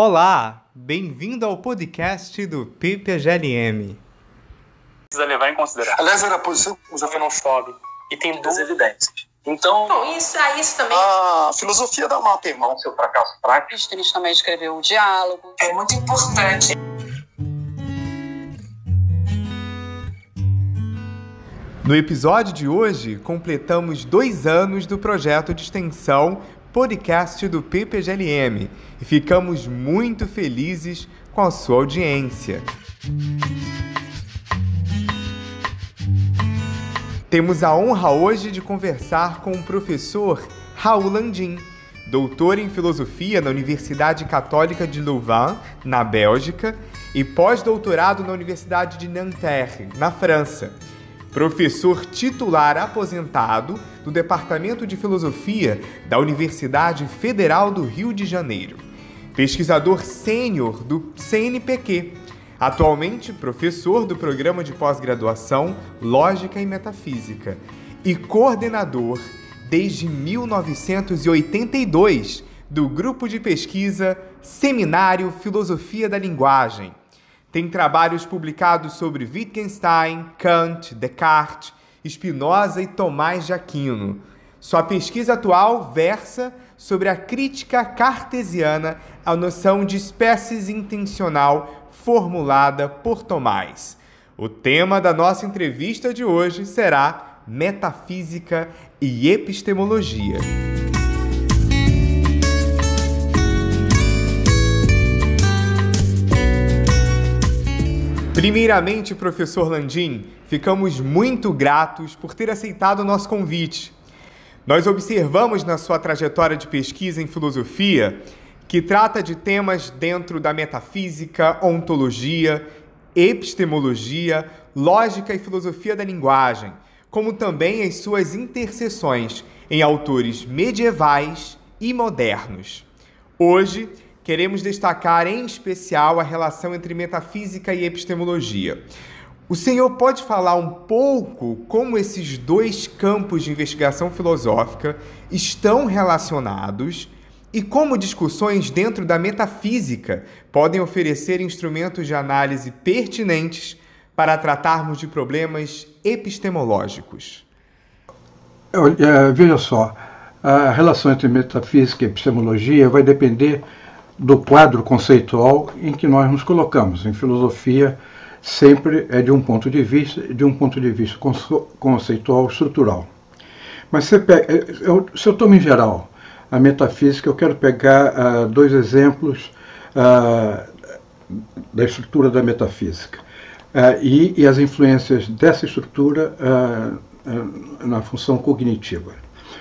Olá, bem-vindo ao podcast do PPGLM. Precisa levar em consideração. Aliás, era a posição que Você não chove e tem duas evidências. Então, Bom, isso, ah, isso também. a filosofia da mata, irmão. seu fracasso prático. Aristóteles também escreveu o diálogo. É muito importante. No episódio de hoje, completamos dois anos do projeto de extensão podcast do PPGLM e ficamos muito felizes com a sua audiência. Temos a honra hoje de conversar com o professor Raul Landim, doutor em filosofia na Universidade Católica de Louvain, na Bélgica, e pós-doutorado na Universidade de Nanterre, na França. Professor titular aposentado do Departamento de Filosofia da Universidade Federal do Rio de Janeiro. Pesquisador sênior do CNPq. Atualmente professor do programa de pós-graduação Lógica e Metafísica e coordenador desde 1982 do grupo de pesquisa Seminário Filosofia da Linguagem. Tem trabalhos publicados sobre Wittgenstein, Kant, Descartes, Spinoza e Tomás de Aquino. Sua pesquisa atual versa sobre a crítica cartesiana à noção de espécies intencional formulada por Tomás. O tema da nossa entrevista de hoje será Metafísica e Epistemologia. Primeiramente, professor Landim, ficamos muito gratos por ter aceitado o nosso convite. Nós observamos na sua trajetória de pesquisa em filosofia que trata de temas dentro da metafísica, ontologia, epistemologia, lógica e filosofia da linguagem, como também as suas interseções em autores medievais e modernos. Hoje, queremos destacar em especial a relação entre metafísica e epistemologia. O senhor pode falar um pouco como esses dois campos de investigação filosófica estão relacionados e como discussões dentro da metafísica podem oferecer instrumentos de análise pertinentes para tratarmos de problemas epistemológicos? É, veja só, a relação entre metafísica e epistemologia vai depender do quadro conceitual em que nós nos colocamos. Em filosofia, sempre é de um ponto de vista, de um ponto de vista conceitual estrutural. Mas se, pega, eu, se eu tomo em geral a metafísica, eu quero pegar uh, dois exemplos uh, da estrutura da metafísica uh, e, e, as influências dessa estrutura na função cognitiva.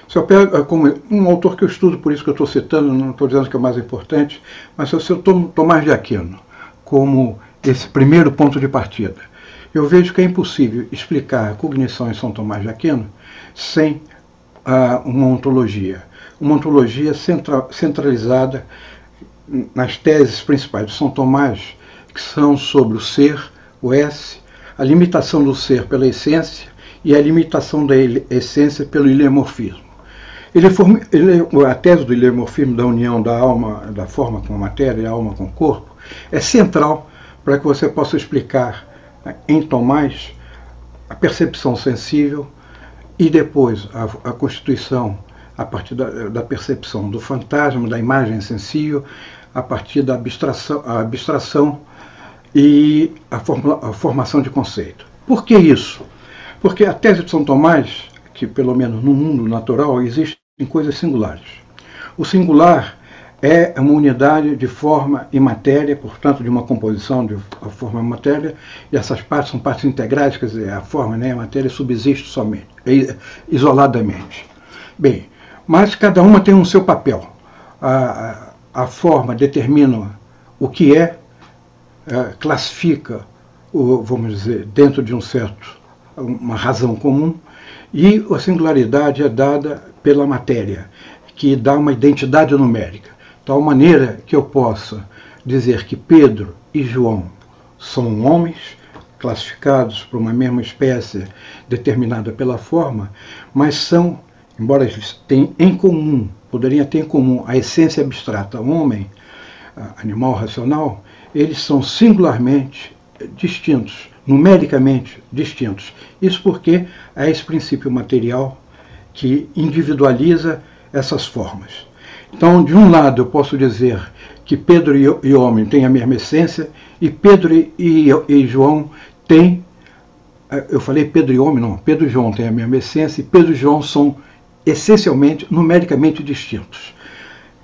Se eu pego como um autor que eu estudo, por isso que eu estou citando, não estou dizendo que é o mais importante, mas se eu tomo Tomás de Aquino como esse primeiro ponto de partida, eu vejo que é impossível explicar a cognição em São Tomás de Aquino sem uh, uma ontologia. Uma ontologia centra centralizada nas teses principais de São Tomás, que são sobre o ser, o S, a limitação do ser pela essência e a limitação da essência pelo ilemorfismo. Ele, ele, a tese do ilemorfismo da união da alma, da forma com a matéria e a alma com o corpo, é central para que você possa explicar né, em Tomás a percepção sensível e depois a, a constituição a partir da, da, percepção do fantasma, da imagem sensível, a partir da abstração, a abstração e a, formula, a formação de conceito. Por que isso? Porque a tese de São Tomás, que pelo menos no mundo natural existem coisas singulares. O singular é uma unidade de forma e matéria, portanto, de uma composição de forma e matéria, e essas partes são partes integrais, quer dizer, a forma né, a matéria subsiste somente, isoladamente. Bem, mas cada uma tem um seu papel. A, a forma determina o que é, é, classifica, vamos dizer, dentro de um certo, uma razão comum, e a singularidade é dada pela matéria, que dá uma identidade numérica, tal maneira que eu possa dizer que Pedro e João são homens classificados por uma mesma espécie determinada pela forma, mas são, embora eles tenham em comum, poderiam ter em comum a essência abstrata homem, animal racional, eles são singularmente distintos, numericamente distintos. Isso porque é esse princípio material que individualiza essas formas. Então, de um lado, eu posso dizer que Pedro e homem têm a mesma essência, e Pedro e, João têm. Eh, eu falei Pedro e homem, não. Pedro e João têm a mesma essência, e Pedro e João são essencialmente, numericamente distintos.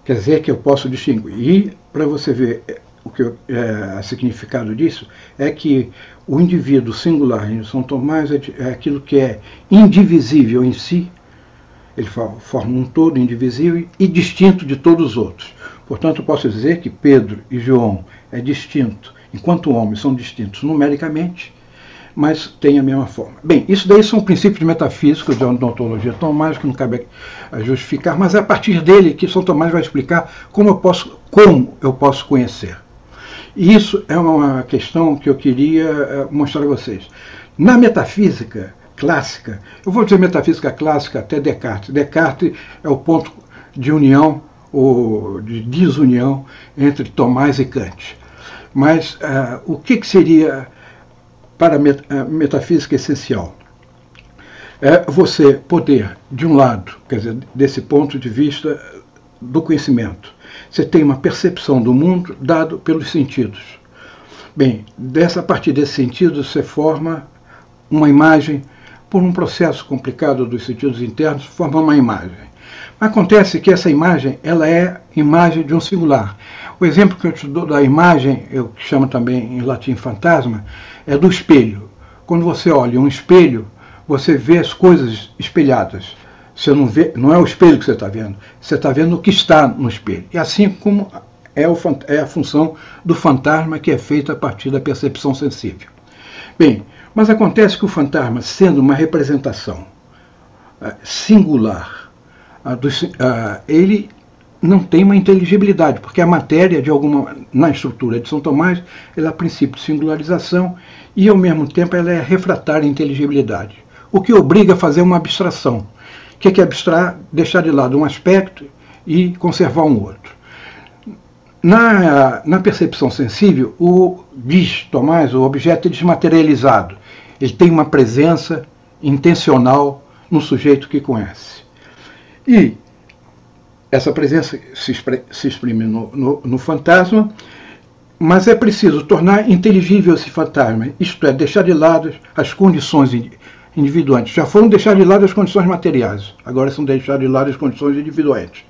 Quer dizer que eu posso distinguir. E, para você ver eh, o que é, o significado disso, é que o indivíduo singular em São Tomás é, é aquilo que é indivisível em si, ele forma um todo indivisível e distinto de todos os outros. Portanto, posso dizer que Pedro e João é distinto, enquanto homens são distintos numericamente, mas têm a mesma forma. Bem, isso daí são princípios metafísicos de odontologia Tomás, que não cabe justificar, mas é a partir dele que São Tomás vai explicar como eu posso, como eu posso conhecer. Isso é uma questão que eu queria eh, mostrar a vocês. Na metafísica clássica, eu vou dizer metafísica clássica até Descartes. Descartes é o ponto de união ou de desunião entre Tomás e Kant. Mas uh, o que, que, seria para a metafísica essencial? É você poder, de um lado, quer dizer, desse ponto de vista do conhecimento, você tem uma percepção do mundo dado pelos sentidos. Bem, dessa a partir desse sentido você forma uma imagem por um processo complicado dos sentidos internos, forma uma imagem. Acontece que essa imagem ela é imagem de um singular. O exemplo que eu te dou da imagem, eu chamo também em latim fantasma, é do espelho. Quando você olha um espelho, você vê as coisas espelhadas. Você não vê, não é o espelho que você está vendo, você está vendo o que está no espelho. E assim como é, o, é a função do fantasma que é feita a partir da percepção sensível. Bem, mas acontece que o fantasma, sendo uma representação uh, singular ele não tem uma inteligibilidade, porque a matéria, de alguma, na estrutura de São Tomás, ela é princípio de singularização e, ao mesmo tempo, ela é refratária à inteligibilidade, o que obriga a fazer uma abstração. O que é abstrair? Deixar de lado um aspecto e conservar um outro. Na, na percepção sensível, o, diz Tomás, o objeto é desmaterializado. Ele tem uma presença intencional no sujeito que conhece. E essa presença se, exprime no, no, no fantasma, mas é preciso tornar inteligível esse fantasma, isto é, deixar de lado as condições individuantes. Já foram deixar de lado as condições materiais, agora são deixar de lado as condições individuantes.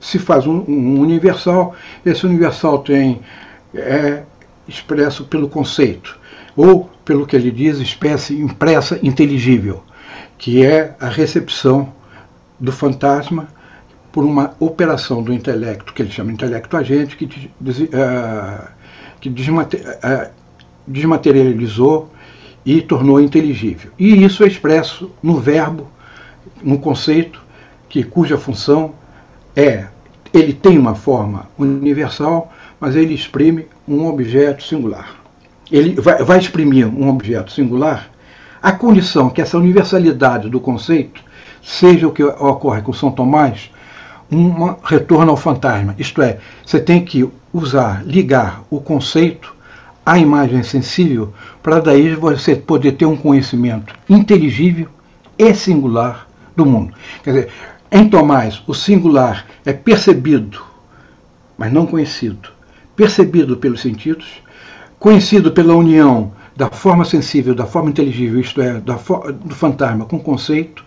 Se faz um, um universal, esse universal tem é expresso pelo conceito, ou pelo que ele diz, espécie impressa inteligível, que é a recepção do fantasma por uma operação do intelecto, que ele chama intelecto agente, que, uh, que uh, desmaterializou e tornou inteligível. E isso é expresso no verbo, no conceito, que, cuja função é, ele tem uma forma universal, mas ele exprime um objeto singular. Ele vai, vai exprimir um objeto singular a condição que essa universalidade do conceito seja o que ocorre com São Tomás, um retorno ao fantasma. Isto é, você tem que usar, ligar o conceito à imagem sensível para daí você poder ter um conhecimento inteligível e singular do mundo. Quer dizer, em Tomás, o singular é percebido, mas não conhecido. Percebido pelos sentidos, conhecido pela união da forma sensível, da forma inteligível, isto é, do fantasma com o conceito,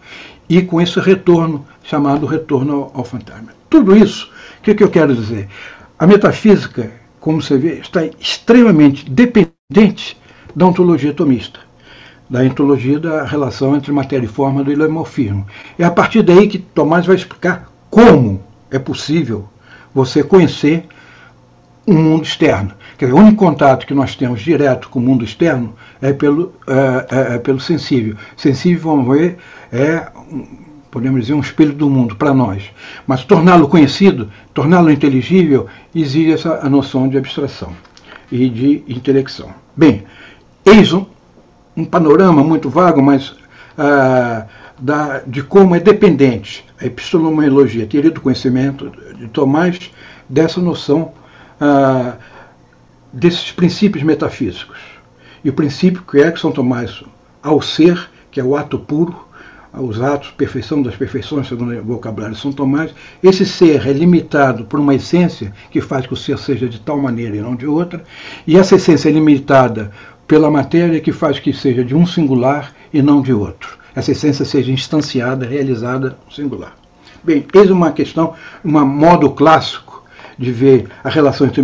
e com esse retorno, chamado retorno ao, ao fantasma. Tudo isso, o que, que eu quero dizer? A metafísica, como você vê, está extremamente dependente da ontologia tomista, da ontologia da relação entre matéria e forma do ilemorfismo. É a partir daí que Tomás vai explicar como é possível você conhecer um mundo externo. Dizer, o único contato que nós temos direto com o mundo externo é pelo, é, é, é pelo sensível. Sensível, vamos ver, é, podemos dizer, um espelho do mundo para nós. Mas torná-lo conhecido, torná-lo inteligível, exige essa a noção de abstração e de intelecção. Bem, eis um, um panorama muito vago, mas ah, da, de como é dependente a epistemologia, teoria do conhecimento de Tomás, dessa noção ah, desses princípios metafísicos. E o princípio que é que São Tomás, ao ser, que é o ato puro, os atos, perfeição das perfeições, segundo o vocabulário de São Tomás, esse ser é limitado por uma essência que faz que o ser seja de tal maneira e não de outra, e essa essência é limitada pela matéria que faz que seja de um singular e não de outro. Essa essência seja instanciada, realizada no singular. Bem, eis uma questão, um modo clássico de ver a relação entre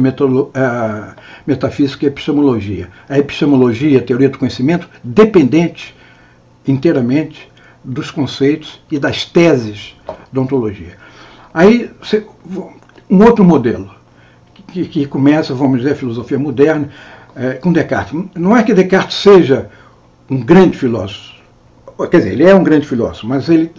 metafísica e epistemologia. A epistemologia, a teoria do conhecimento, dependente inteiramente dos conceitos e das teses da ontologia. Aí, um outro modelo, que, que começa, vamos dizer, a filosofia moderna, é, com Descartes. Não é que Descartes seja um grande filósofo, quer dizer, ele é um grande filósofo, mas ele,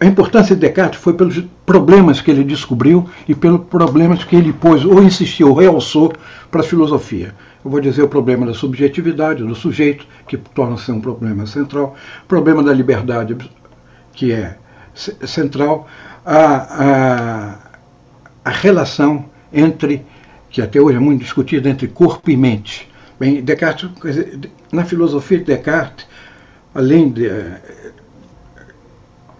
a importância de Descartes foi pelos problemas que ele descobriu e pelos problemas que ele pôs, ou insistiu, ou realçou para a filosofia. Eu vou dizer o problema da subjetividade do sujeito, que torna-se um problema central, o problema da liberdade, que é central, a, a, a relação entre, que até hoje é muito discutida, entre corpo e mente. Bem, Descartes, na filosofia de Descartes, além de,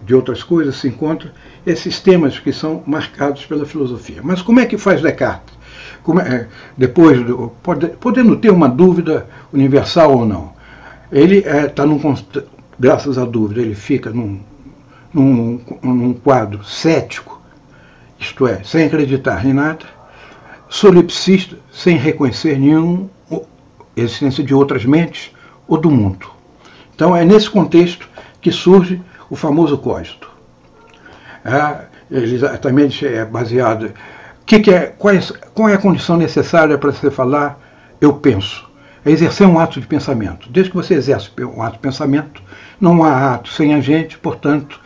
de outras coisas, se encontram esses temas que são marcados pela filosofia. Mas como é que faz Descartes? É, depois, pode, podendo ter uma dúvida universal ou não, ele está, é, graças à dúvida, ele fica num, num, num quadro cético, isto é, sem acreditar em nada, solipsista, sem reconhecer nenhuma existência de outras mentes ou do mundo. Então é nesse contexto que surge o famoso cógito. É, ele exatamente é baseado que que é, qual, é, é a condição necessária para você falar eu penso? É exercer um ato de pensamento. Desde que você exerce um ato de pensamento, não há ato sem agente, portanto,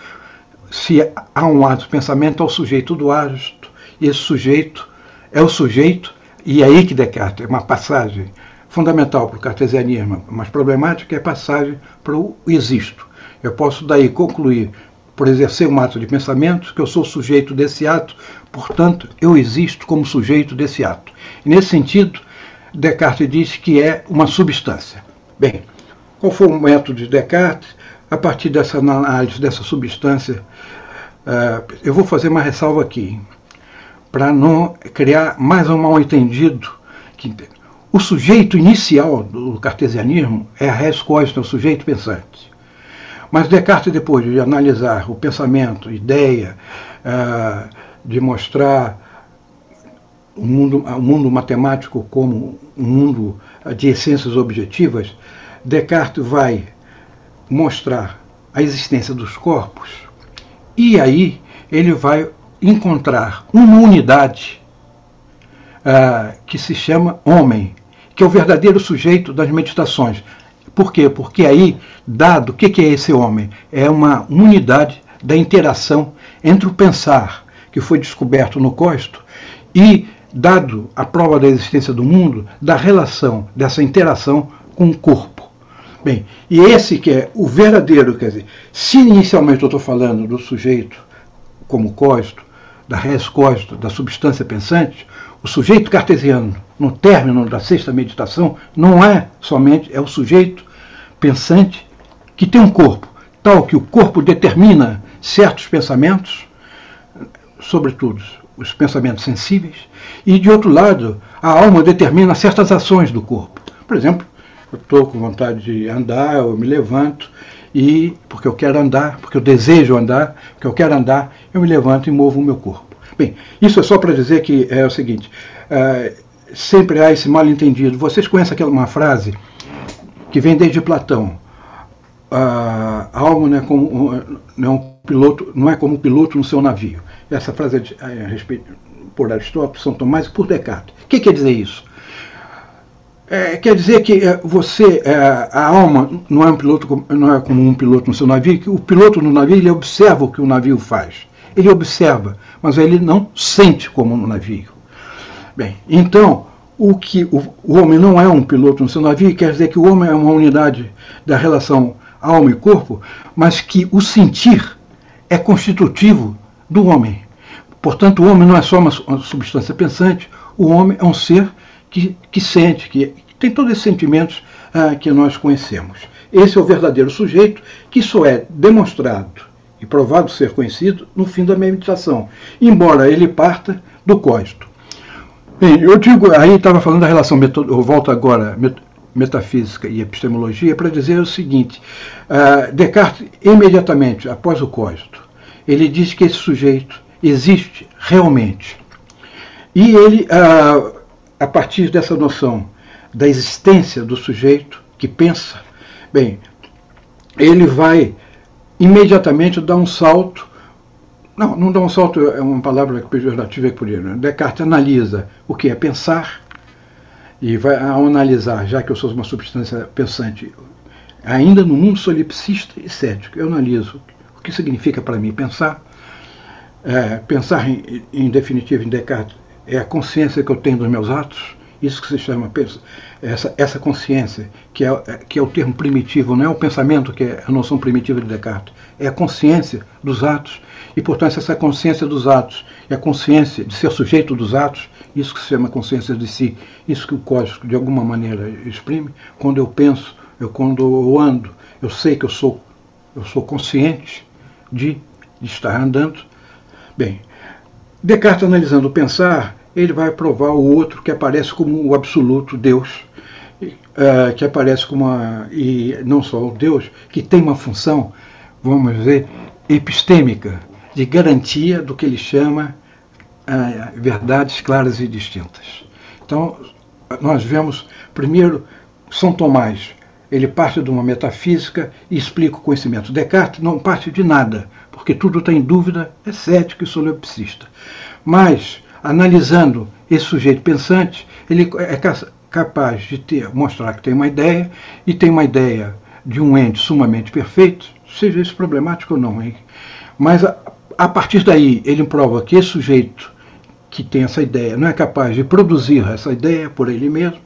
se há um ato de pensamento, há o sujeito do ato, e esse sujeito é o sujeito, e é aí que Descartes é uma passagem fundamental para o cartesianismo, mas problemática é a passagem para o existo. Eu posso daí concluir por exercer um ato de pensamento, que eu sou sujeito desse ato, portanto, eu existo como sujeito desse ato. E nesse sentido, Descartes disse que é uma substância. Bem, qual foi o método de Descartes? A partir dessa análise dessa substância, uh, eu vou fazer uma ressalva aqui, para não criar mais um mal-entendido. O sujeito inicial do cartesianismo é a res quaestor, o sujeito pensante. Mas Descartes, depois de analisar o pensamento, ideia, uh, de mostrar o mundo, o mundo matemático como um mundo de essências objetivas, Descartes vai mostrar a existência dos corpos e aí ele vai encontrar uma unidade uh, que se chama homem, que é o verdadeiro sujeito das meditações. Por quê? Porque aí, dado, o que é esse homem? É uma unidade da interação entre o pensar, que foi descoberto no Costo, e, dado a prova da existência do mundo, da relação dessa interação com o corpo. Bem, e esse que é o verdadeiro, quer dizer, se inicialmente eu estou falando do sujeito como Costo, da res costo, da substância pensante, o sujeito cartesiano, no término da sexta meditação, não é somente, é o sujeito pensante que tem um corpo, tal que o corpo determina certos pensamentos, sobretudo os pensamentos sensíveis, e de outro lado, a alma determina certas ações do corpo. Por exemplo, eu estou com vontade de andar, eu me levanto e porque eu quero andar, porque eu desejo andar, porque eu quero andar, eu me levanto e movo o meu corpo. Bem, isso é só para dizer que é o seguinte: é, sempre há esse mal entendido. Vocês conhecem aquela uma frase que vem desde Platão? A alma não é como não é um piloto, não é como um piloto no seu navio. Essa frase é, é a respeito por Aristóteles, São Tomás e por Descartes. O que quer dizer isso? É, quer dizer que é, você, é, a alma não é um piloto, não é como um piloto no seu navio, que o piloto no navio ele observa o que o navio faz. Ele observa, mas ele não sente como no navio. Bem, então, o que o, o homem não é um piloto no seu navio, quer dizer que o homem é uma unidade da relação alma e corpo, mas que o sentir é constitutivo do homem. Portanto, o homem não é só uma, uma substância pensante, O homem é um ser que, que sente, que, tem todos esses sentimentos ah, que nós conhecemos. Esse é o verdadeiro sujeito, que só é demonstrado e provado ser conhecido no fim da meditação, embora ele parta do código. Bem, eu digo, aí estava falando da relação, eu volto agora, metafísica e epistemologia, para dizer o seguinte: uh, Descartes, imediatamente após o código, ele diz que esse sujeito existe realmente. E ele, uh, a partir dessa noção da existência do sujeito que pensa, bem, ele vai imediatamente dar um salto. Não, não dá um salto, é uma palavra pejorativa que podia. Né? Descartes analisa o que é pensar e vai analisar, já que eu sou uma substância pensante, ainda no mundo solipsista e cético, eu analiso o que significa para mim pensar. É, pensar, em, em definitivo, em Descartes, é a consciência que eu tenho dos meus atos, isso que se chama essa, essa consciência, que é, que é o termo primitivo, não é o pensamento que é a noção primitiva de Descartes, é a consciência dos atos. E, portanto, essa consciência dos atos e a consciência de ser sujeito dos atos, isso que se chama consciência de si, isso que o código de alguma maneira exprime, quando eu penso, eu quando eu ando, eu sei que eu sou, eu sou consciente de, de estar andando. Bem, Descartes analisando o pensar, ele vai provar o outro que aparece como o absoluto Deus, uh, que aparece como a, e não só o Deus, que tem uma função, vamos dizer, epistêmica, de garantia do que ele chama uh, verdades claras e distintas. Então, nós vemos, primeiro, São Tomás, ele parte de uma metafísica e explica o conhecimento. Descartes não parte de nada, porque tudo está em dúvida, é cético e solipsista. Mas analisando esse sujeito pensante, ele é capaz de ter, mostrar que tem uma ideia e tem uma ideia de um ente sumamente perfeito, seja isso problemático ou não. Hein? Mas a, a partir daí ele prova que esse sujeito que tem essa ideia não é capaz de produzir essa ideia por ele mesmo.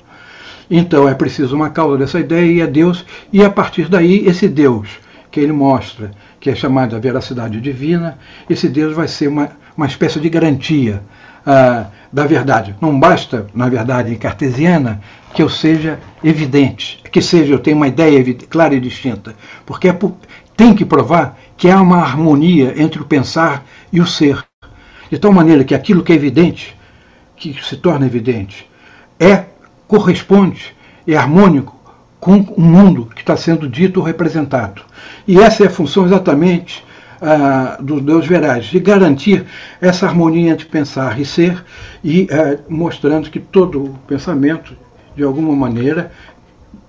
Então é preciso uma causa dessa ideia e é Deus, e a partir daí esse Deus que ele mostra, que é chamado de veracidade divina, esse Deus vai ser uma, uma espécie de garantia ah, da verdade. Não basta, na verdade, cartesiana, que eu seja evidente, que seja eu tenha uma ideia clara e distinta, porque é por, tem que provar que há uma harmonia entre o pensar e o ser, de tal maneira que aquilo que é evidente, que se torna evidente, é corresponde, é harmônico com o mundo que está sendo dito ou representado. E essa é a função exatamente ah, dos Deus verais, de garantir essa harmonia entre pensar e ser, e ah, mostrando que todo pensamento, de alguma maneira,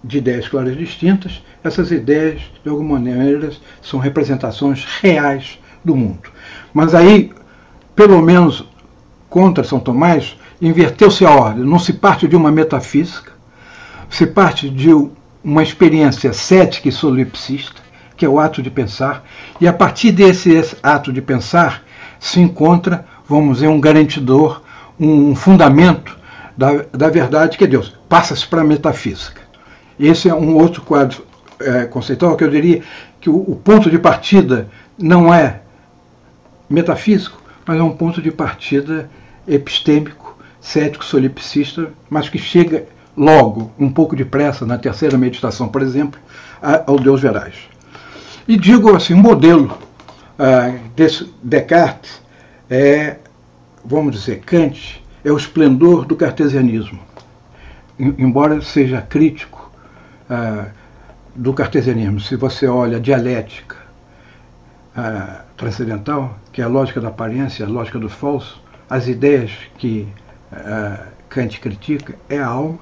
de ideias claras distintas, essas ideias, de alguma maneira, são representações reais do mundo. Mas aí, pelo menos contra São Tomás, inverteu-se a ordem. Não se parte de uma metafísica, se parte de uma experiência cética e solipsista, que é o ato de pensar, e a partir desse ato de pensar se encontra, vamos dizer, um garantidor, um fundamento da, da verdade que é Deus. Passa-se para a metafísica. Esse é um outro quadro é, conceitual que eu diria que o, o ponto de partida não é metafísico, mas é um ponto de partida epistêmico, cético, solipsista, mas que chega logo, um pouco depressa, na terceira meditação, por exemplo, ao Deus Verais. E digo assim, modelo ah, desse Descartes é, vamos dizer, Kant, é o esplendor do cartesianismo. Embora seja crítico ah, do cartesianismo, se você olha a dialética ah, transcendental, que é a lógica da aparência, a lógica do falso, as ideias que Kant critica é a alma,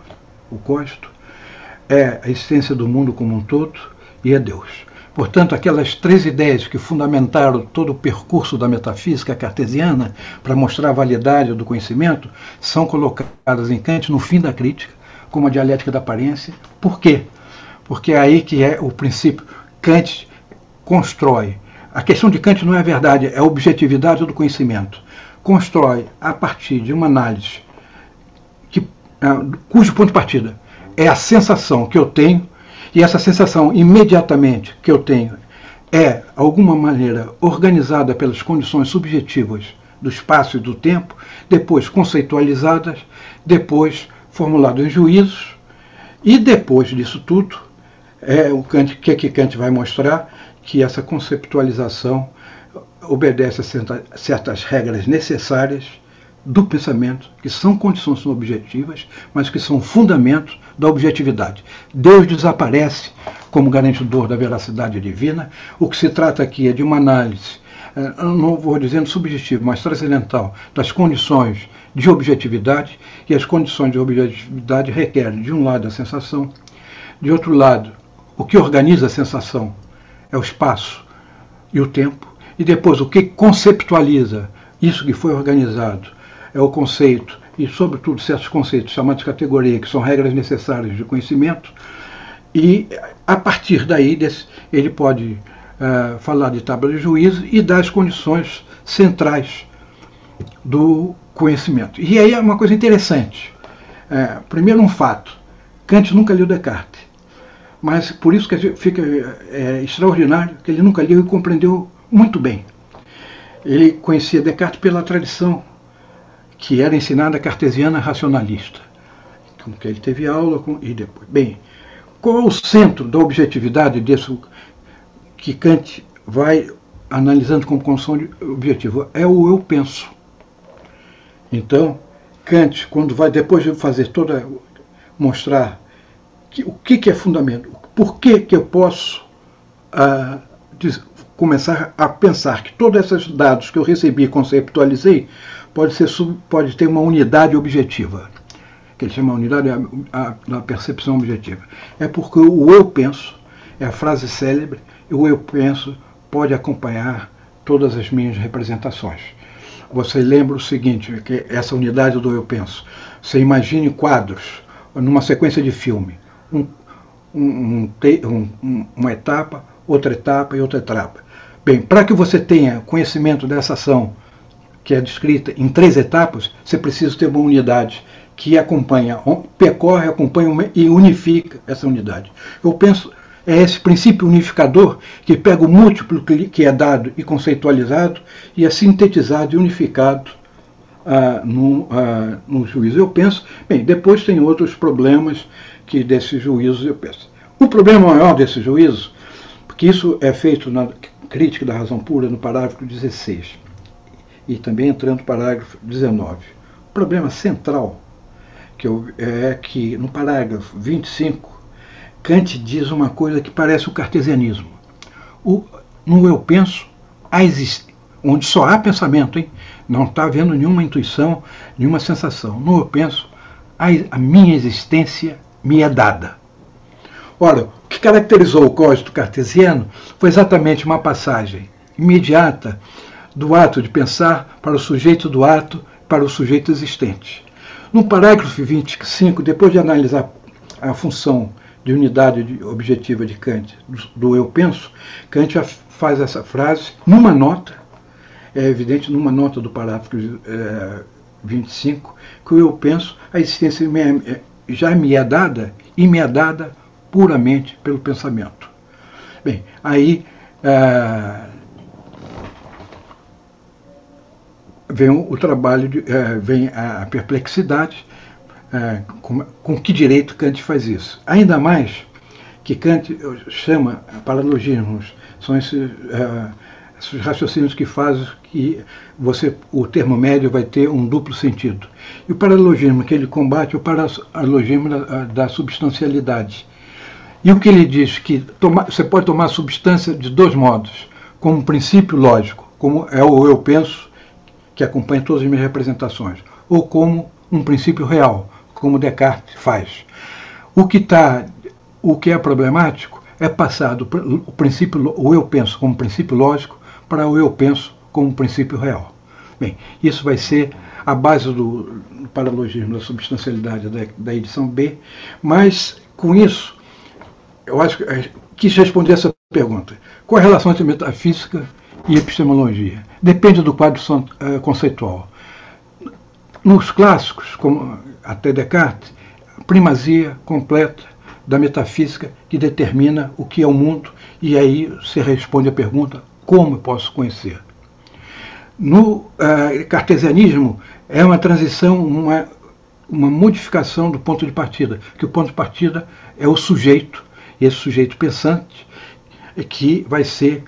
o costo, é a essência do mundo como um todo e é Deus. Portanto, aquelas três ideias que fundamentaram todo o percurso da metafísica cartesiana para mostrar a validade do conhecimento são colocadas em Kant no fim da crítica, como a dialética da aparência. Por quê? Porque é aí que é o princípio. Kant constrói. A questão de Kant não é a verdade, é a objetividade do conhecimento. Constrói a partir de uma análise que, ah, cujo ponto de partida é a sensação que eu tenho e essa sensação imediatamente que eu tenho é, alguma maneira, organizada pelas condições subjetivas do espaço e do tempo, depois conceitualizadas, depois formuladas em juízos, e depois disso tudo, é o Kant, que, que Kant vai mostrar que essa conceptualização obedece a certas regras necessárias do pensamento, que são condições objetivas, mas que são fundamentos da objetividade. Deus desaparece como garantidor da veracidade divina. O que se trata aqui é de uma análise, eh, não vou dizendo subjetiva, mas transcendental, das condições de objetividade, e as condições de objetividade requerem, de um lado, a sensação, de outro lado, o que organiza a sensação é o espaço e o tempo, e depois o que conceptualiza isso que foi organizado é o conceito, e sobretudo certos conceitos chamados de categoria, que são regras necessárias de conhecimento, e a partir daí desse, ele pode uh, falar de tábua de juízo e das condições centrais do conhecimento. E aí é uma coisa interessante. É, primeiro um fato, Kant nunca leu Descartes, mas por isso que fica é, extraordinário que ele nunca leu e compreendeu muito bem. Ele conhecia Descartes pela tradição que era ensinada cartesiana racionalista, com que ele teve aula com, e depois. Bem, qual o centro da objetividade disso que Kant vai analisando como condição objetiva? É o eu penso. Então, Kant, quando vai depois de fazer toda mostrar que, o que, que é fundamento, por que, que eu posso ah, começar a pensar que todos esses dados que eu recebi e conceptualizei pode, ser, pode ter uma unidade objetiva, que ele chama unidade da percepção objetiva. É porque o eu penso, é a frase célebre, o eu penso pode acompanhar todas as minhas representações. Você lembra o seguinte, que essa unidade do eu penso. Você imagine quadros, numa sequência de filme, um, um, um, uma etapa, outra etapa e outra etapa. Bem, para que você tenha conhecimento dessa ação que é descrita em três etapas, você precisa ter uma unidade que acompanha, percorre, acompanha e unifica essa unidade. Eu penso, é esse princípio unificador que pega o múltiplo que é dado e conceitualizado e é sintetizado e unificado ah, no, ah, no juízo. Eu penso, bem, depois tem outros problemas que desses juízos eu penso. O problema maior desse juízo, porque isso é feito na crítica da razão pura no parágrafo 16, e também entrando no parágrafo 19. O problema central que eu, é que no parágrafo 25, Kant diz uma coisa que parece o cartesianismo. O, no eu penso, a onde só há pensamento, hein? não está havendo nenhuma intuição, nenhuma sensação. No eu penso, a, a minha existência me é dada. Ora, o que caracterizou o código cartesiano foi exatamente uma passagem imediata do ato de pensar para o sujeito do ato, para o sujeito existente. No parágrafo 25, depois de analisar a função de unidade objetiva de Kant, do eu penso, Kant faz essa frase numa nota, é evidente numa nota do parágrafo é, 25, que o eu penso, a existência é, já me é dada e me é dada puramente pelo pensamento. Bem, aí é, vem o, trabalho, de, é, vem a perplexidade, é, com, com, que direito Kant faz isso. Ainda mais que Kant chama paralogismos, são esses, é, esses raciocínios que fazem que você, o termo médio vai ter um duplo sentido. E o paralogismo que ele combate é o paralogismo da, da substancialidade. E o que ele diz que toma, você pode tomar substância de dois modos, como princípio lógico, como é o eu penso que acompanha todas as minhas representações, ou como um princípio real, como Descartes faz. O que tá, o que é problemático é passar do o princípio, o eu penso como princípio lógico para o eu penso como princípio real. Bem, isso vai ser a base do, do paralogismo da substancialidade da, da edição B, mas com isso, eu acho que é, quis responder essa pergunta. Qual a relação entre metafísica e epistemologia. Depende do quadro eh, conceitual. Nos clássicos, como até Descartes, primazia completa da metafísica que determina o que é o mundo, e aí se responde a pergunta: como eu posso conhecer? No uh, cartesianismo, é uma transição, uma, uma modificação do ponto de partida, que o ponto de partida é o sujeito, esse sujeito pensante é que vai ser,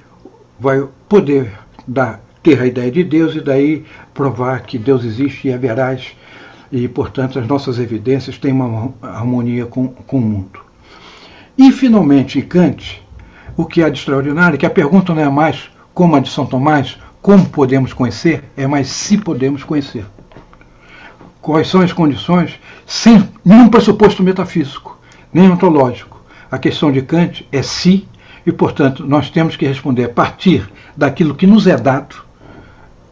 vai poder dar, ter a ideia de Deus e daí provar que Deus existe e é veraz, e portanto as nossas evidências têm uma harmonia com, com o mundo. E finalmente em Kant, o que há de extraordinário é que a pergunta não é mais como a de São Tomás, como podemos conhecer, é mais se podemos conhecer. Quais são as condições sem nenhum pressuposto metafísico, nem ontológico. A questão de Kant é se, e portanto nós temos que responder a partir daquilo que nos é dado,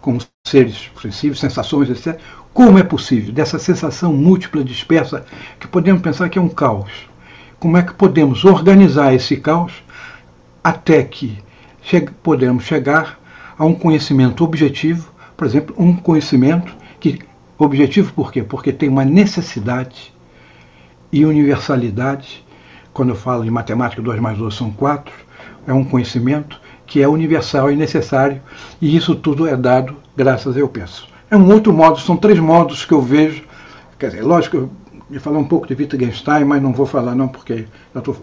como seres sensíveis, sensações, etc. Como é possível, dessa sensação múltipla, dispersa, que podemos pensar que é um caos? Como é que podemos organizar esse caos até que podemos chegar a um conhecimento objetivo, por exemplo, um conhecimento que objetivo por quê? Porque tem uma necessidade e universalidade. Quando eu falo de matemática 2 mais 2 são 4, é um conhecimento que é universal e necessário, e isso tudo é dado graças eu penso. É um outro modo, são três modos que eu vejo. Quer dizer, lógico, eu ia falar um pouco de Wittgenstein, mas não vou falar não, porque já estou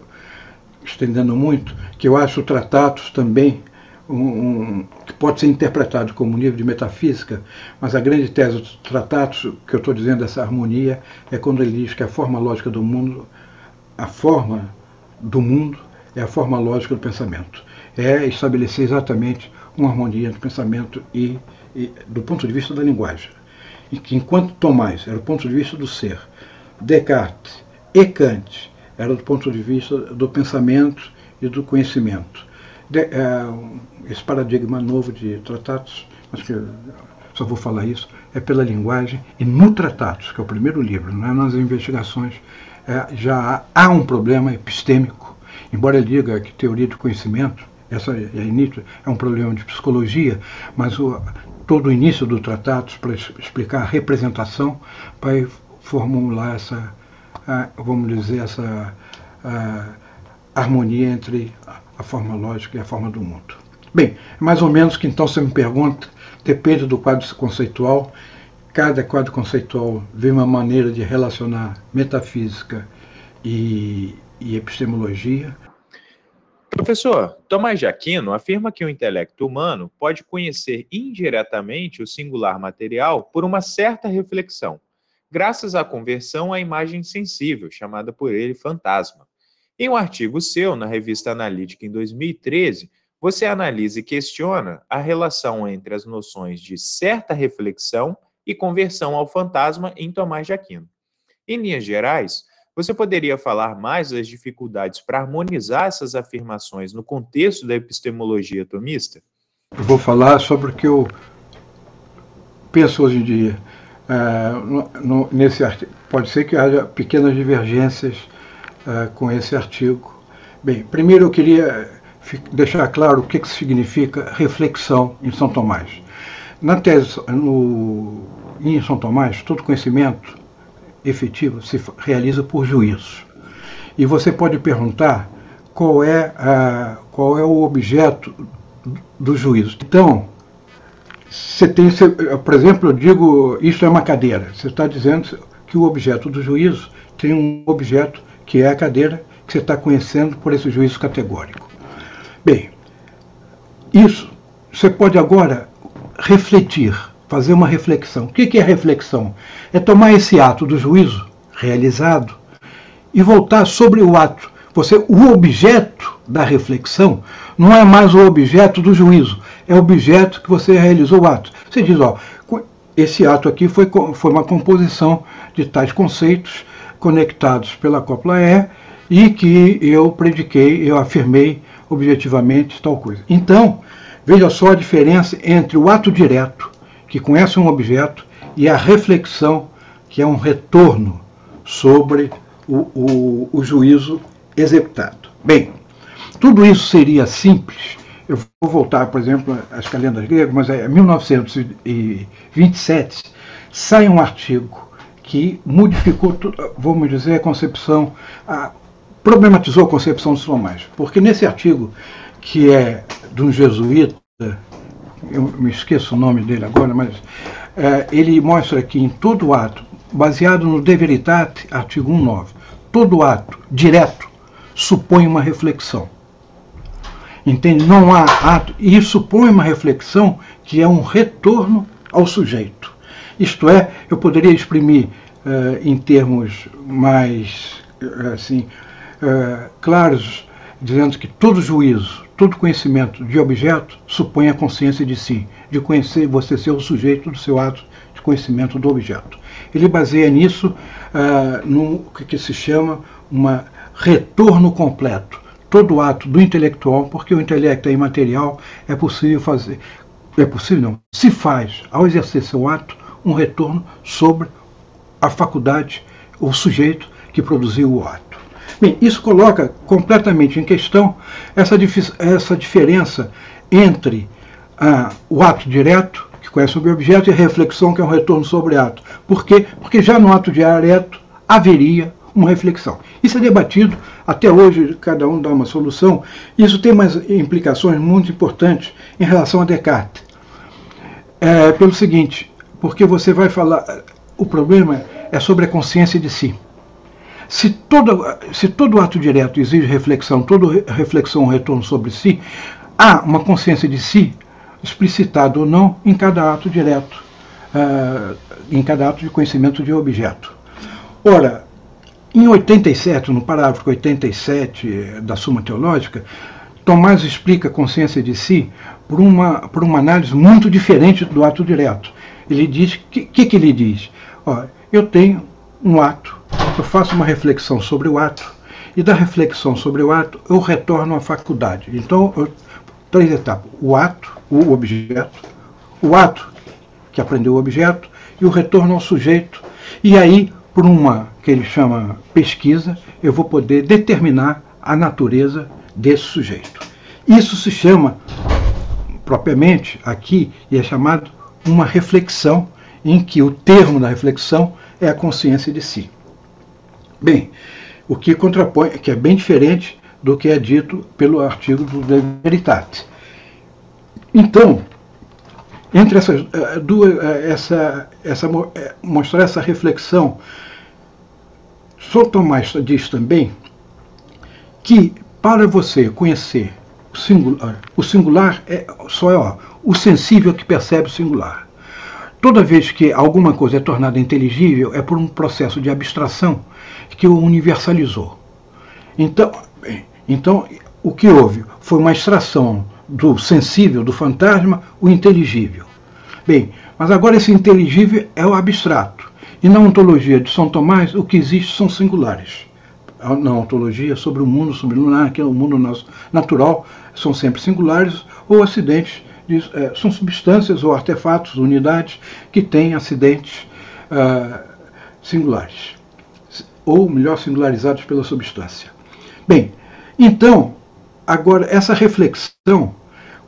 estendendo muito, que eu acho tratados também um, um, que pode ser interpretado como nível de metafísica, mas a grande tese dos tratados que eu estou dizendo dessa harmonia é quando ele diz que a forma lógica do mundo, a forma do mundo é a forma lógica do pensamento. É estabelecer exatamente uma harmonia do pensamento e, e do ponto de vista da linguagem. E que enquanto Tomás era o ponto de vista do ser, Descartes e Kant era do ponto de vista do pensamento e do conhecimento. De, é, esse paradigma novo de tratados, acho que só vou falar isso, é pela linguagem, e no Tratados, que é o primeiro livro, não é nas investigações, é, já há um problema epistêmico, embora ele diga que teoria do conhecimento, essa é, início, é um problema de psicologia, mas o, todo o início do Tratados, para explicar a representação, vai formular essa, vamos dizer, essa harmonia entre a forma lógica e a forma do mundo. Bem, mais ou menos que então você me pergunta, depende do quadro conceitual. Cada quadro conceitual vê uma maneira de relacionar metafísica e, e epistemologia. Professor, Tomás de Aquino afirma que o intelecto humano pode conhecer indiretamente o singular material por uma certa reflexão, graças à conversão à imagem sensível, chamada por ele fantasma. Em um artigo seu, na revista Analítica, em 2013, você analisa e questiona a relação entre as noções de certa reflexão e conversão ao fantasma em Tomás de Aquino. Em linhas gerais, você poderia falar mais das dificuldades para harmonizar essas afirmações no contexto da epistemologia tomista? Eu vou falar sobre o que eu penso hoje em dia. É, no, no, nesse artigo. Pode ser que haja pequenas divergências uh, com esse artigo. Bem, primeiro eu queria deixar claro o que, que significa reflexão em São Tomás. Na tese, no, em São Tomás, todo conhecimento efetivo se realiza por juízo. E você pode perguntar qual é, a, qual é o objeto do juízo. Então, você tem, por exemplo, eu digo, isso é uma cadeira. Você está dizendo que o objeto do juízo tem um objeto que é a cadeira que você está conhecendo por esse juízo categórico. Bem, isso você pode agora refletir, fazer uma reflexão. O que é reflexão? É tomar esse ato do juízo realizado e voltar sobre o ato. Você, o objeto da reflexão não é mais o objeto do juízo, é o objeto que você realizou o ato. Você diz, ó, esse ato aqui foi, foi uma composição de tais conceitos conectados pela cópula E e que eu prediquei, eu afirmei objetivamente tal coisa. Então, veja só a diferença entre o ato direto, que conhece um objeto, e a reflexão, que é um retorno sobre o, o, o juízo executado. Bem, tudo isso seria simples. Eu vou voltar, por exemplo, às calendas gregas, mas é 1927 sai um artigo que modificou, vamos dizer, a concepção, a, problematizou a concepção de Tomás. Porque nesse artigo, que é de um jesuíta, eu me esqueço o nome dele agora, mas é, ele mostra que em todo ato, baseado no De Veritate, artigo 1.9, todo ato direto supõe uma reflexão. Entende? Não há ato. E isso supõe uma reflexão que é um retorno ao sujeito. Isto é, eu poderia exprimir uh, em termos mais assim, uh, claros, dizendo que todo juízo, todo conhecimento de objeto supõe a consciência de si, de conhecer você ser o sujeito do seu ato de conhecimento do objeto. Ele baseia nisso uh, no que se chama uma retorno completo. Todo ato do intelectual, porque o intelecto é imaterial, é possível fazer, é possível não, se faz, ao exercer seu ato, um retorno sobre a faculdade, o sujeito que produziu o ato. Bem, isso coloca completamente em questão essa, essa diferença entre ah, o ato direto, que conhece o objeto, e a reflexão, que é um retorno sobre ato. Por quê? Porque já no ato direto haveria uma reflexão. Isso é debatido, até hoje cada um dá uma solução. Isso tem umas implicações muito importantes em relação a Descartes. É, pelo seguinte, porque você vai falar, o problema é sobre a consciência de si. Se todo, se todo ato direto exige reflexão, toda reflexão um retorno sobre si, há uma consciência de si, explicitado ou não, em cada ato direto, uh, em cada ato de conhecimento de objeto. Ora, em 87, no parágrafo 87 da Suma Teológica, Tomás explica a consciência de si por uma, por uma análise muito diferente do ato direto. Ele diz, o que, que, que ele diz? Ó, eu tenho um ato, eu faço uma reflexão sobre o ato, e da reflexão sobre o ato eu retorno à faculdade. Então, eu, três etapas: o ato, o objeto, o ato que aprendeu o objeto e o retorno ao sujeito. E aí por uma que ele chama pesquisa, eu vou poder determinar a natureza desse sujeito. Isso se chama, propriamente aqui, e é chamado uma reflexão, em que o termo da reflexão é a consciência de si. Bem, o que contrapõe, que é bem diferente do que é dito pelo artigo do De Veritate. Então, entre essas eh, duas, eh, essa, essa, eh, mostrar essa reflexão São Tomás diz também que para você conhecer o singular, o singular é só é ó, o sensível que percebe o singular. Toda vez que alguma coisa é tornada inteligível, é por um processo de abstração que o universalizou. Então, então o que houve foi uma extração do sensível, do fantasma, o inteligível. Bem, mas agora esse inteligível é o abstrato. E na ontologia de São Tomás, o que existe são singulares. Na ontologia, sobre o mundo sublunar, que é o mundo natural, são sempre singulares, ou acidentes, de, é, são substâncias ou artefatos, unidades, que têm acidentes uh, singulares. Ou, melhor, singularizados pela substância. Bem, então, agora, essa reflexão,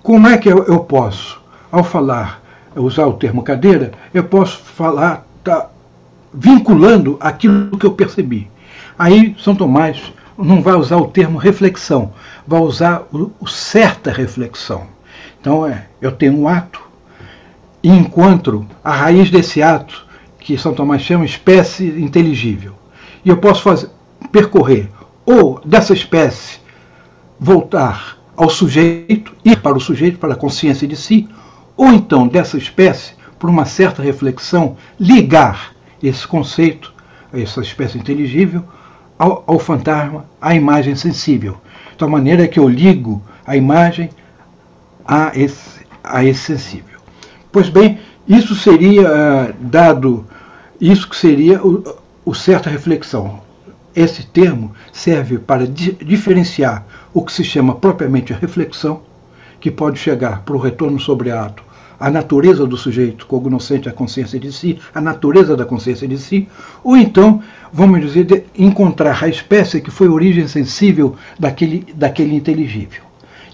como é que eu, eu posso, ao falar, usar o termo cadeira, eu posso falar, tá, vinculando aquilo que eu percebi. Aí São Tomás não vai usar o termo reflexão, vai usar o, o certa reflexão. Então é, eu tenho um ato e encontro a raiz desse ato, que São Tomás chama espécie inteligível. E eu posso fazer, percorrer ou dessa espécie voltar ao sujeito, ir para o sujeito, para a consciência de si, ou então dessa espécie, por uma certa reflexão, ligar esse conceito, essa espécie inteligível, ao, ao fantasma, à imagem sensível. De tal maneira que eu ligo a imagem a esse, a esse sensível. Pois bem, isso seria uh, dado, isso que seria o certa reflexão. Esse termo serve para di diferenciar o que se chama propriamente reflexão, que pode chegar para o retorno sobre ato a natureza do sujeito cognoscente a consciência de si, a natureza da consciência de si, ou então, vamos dizer, encontrar a espécie que foi origem sensível daquele, daquele inteligível.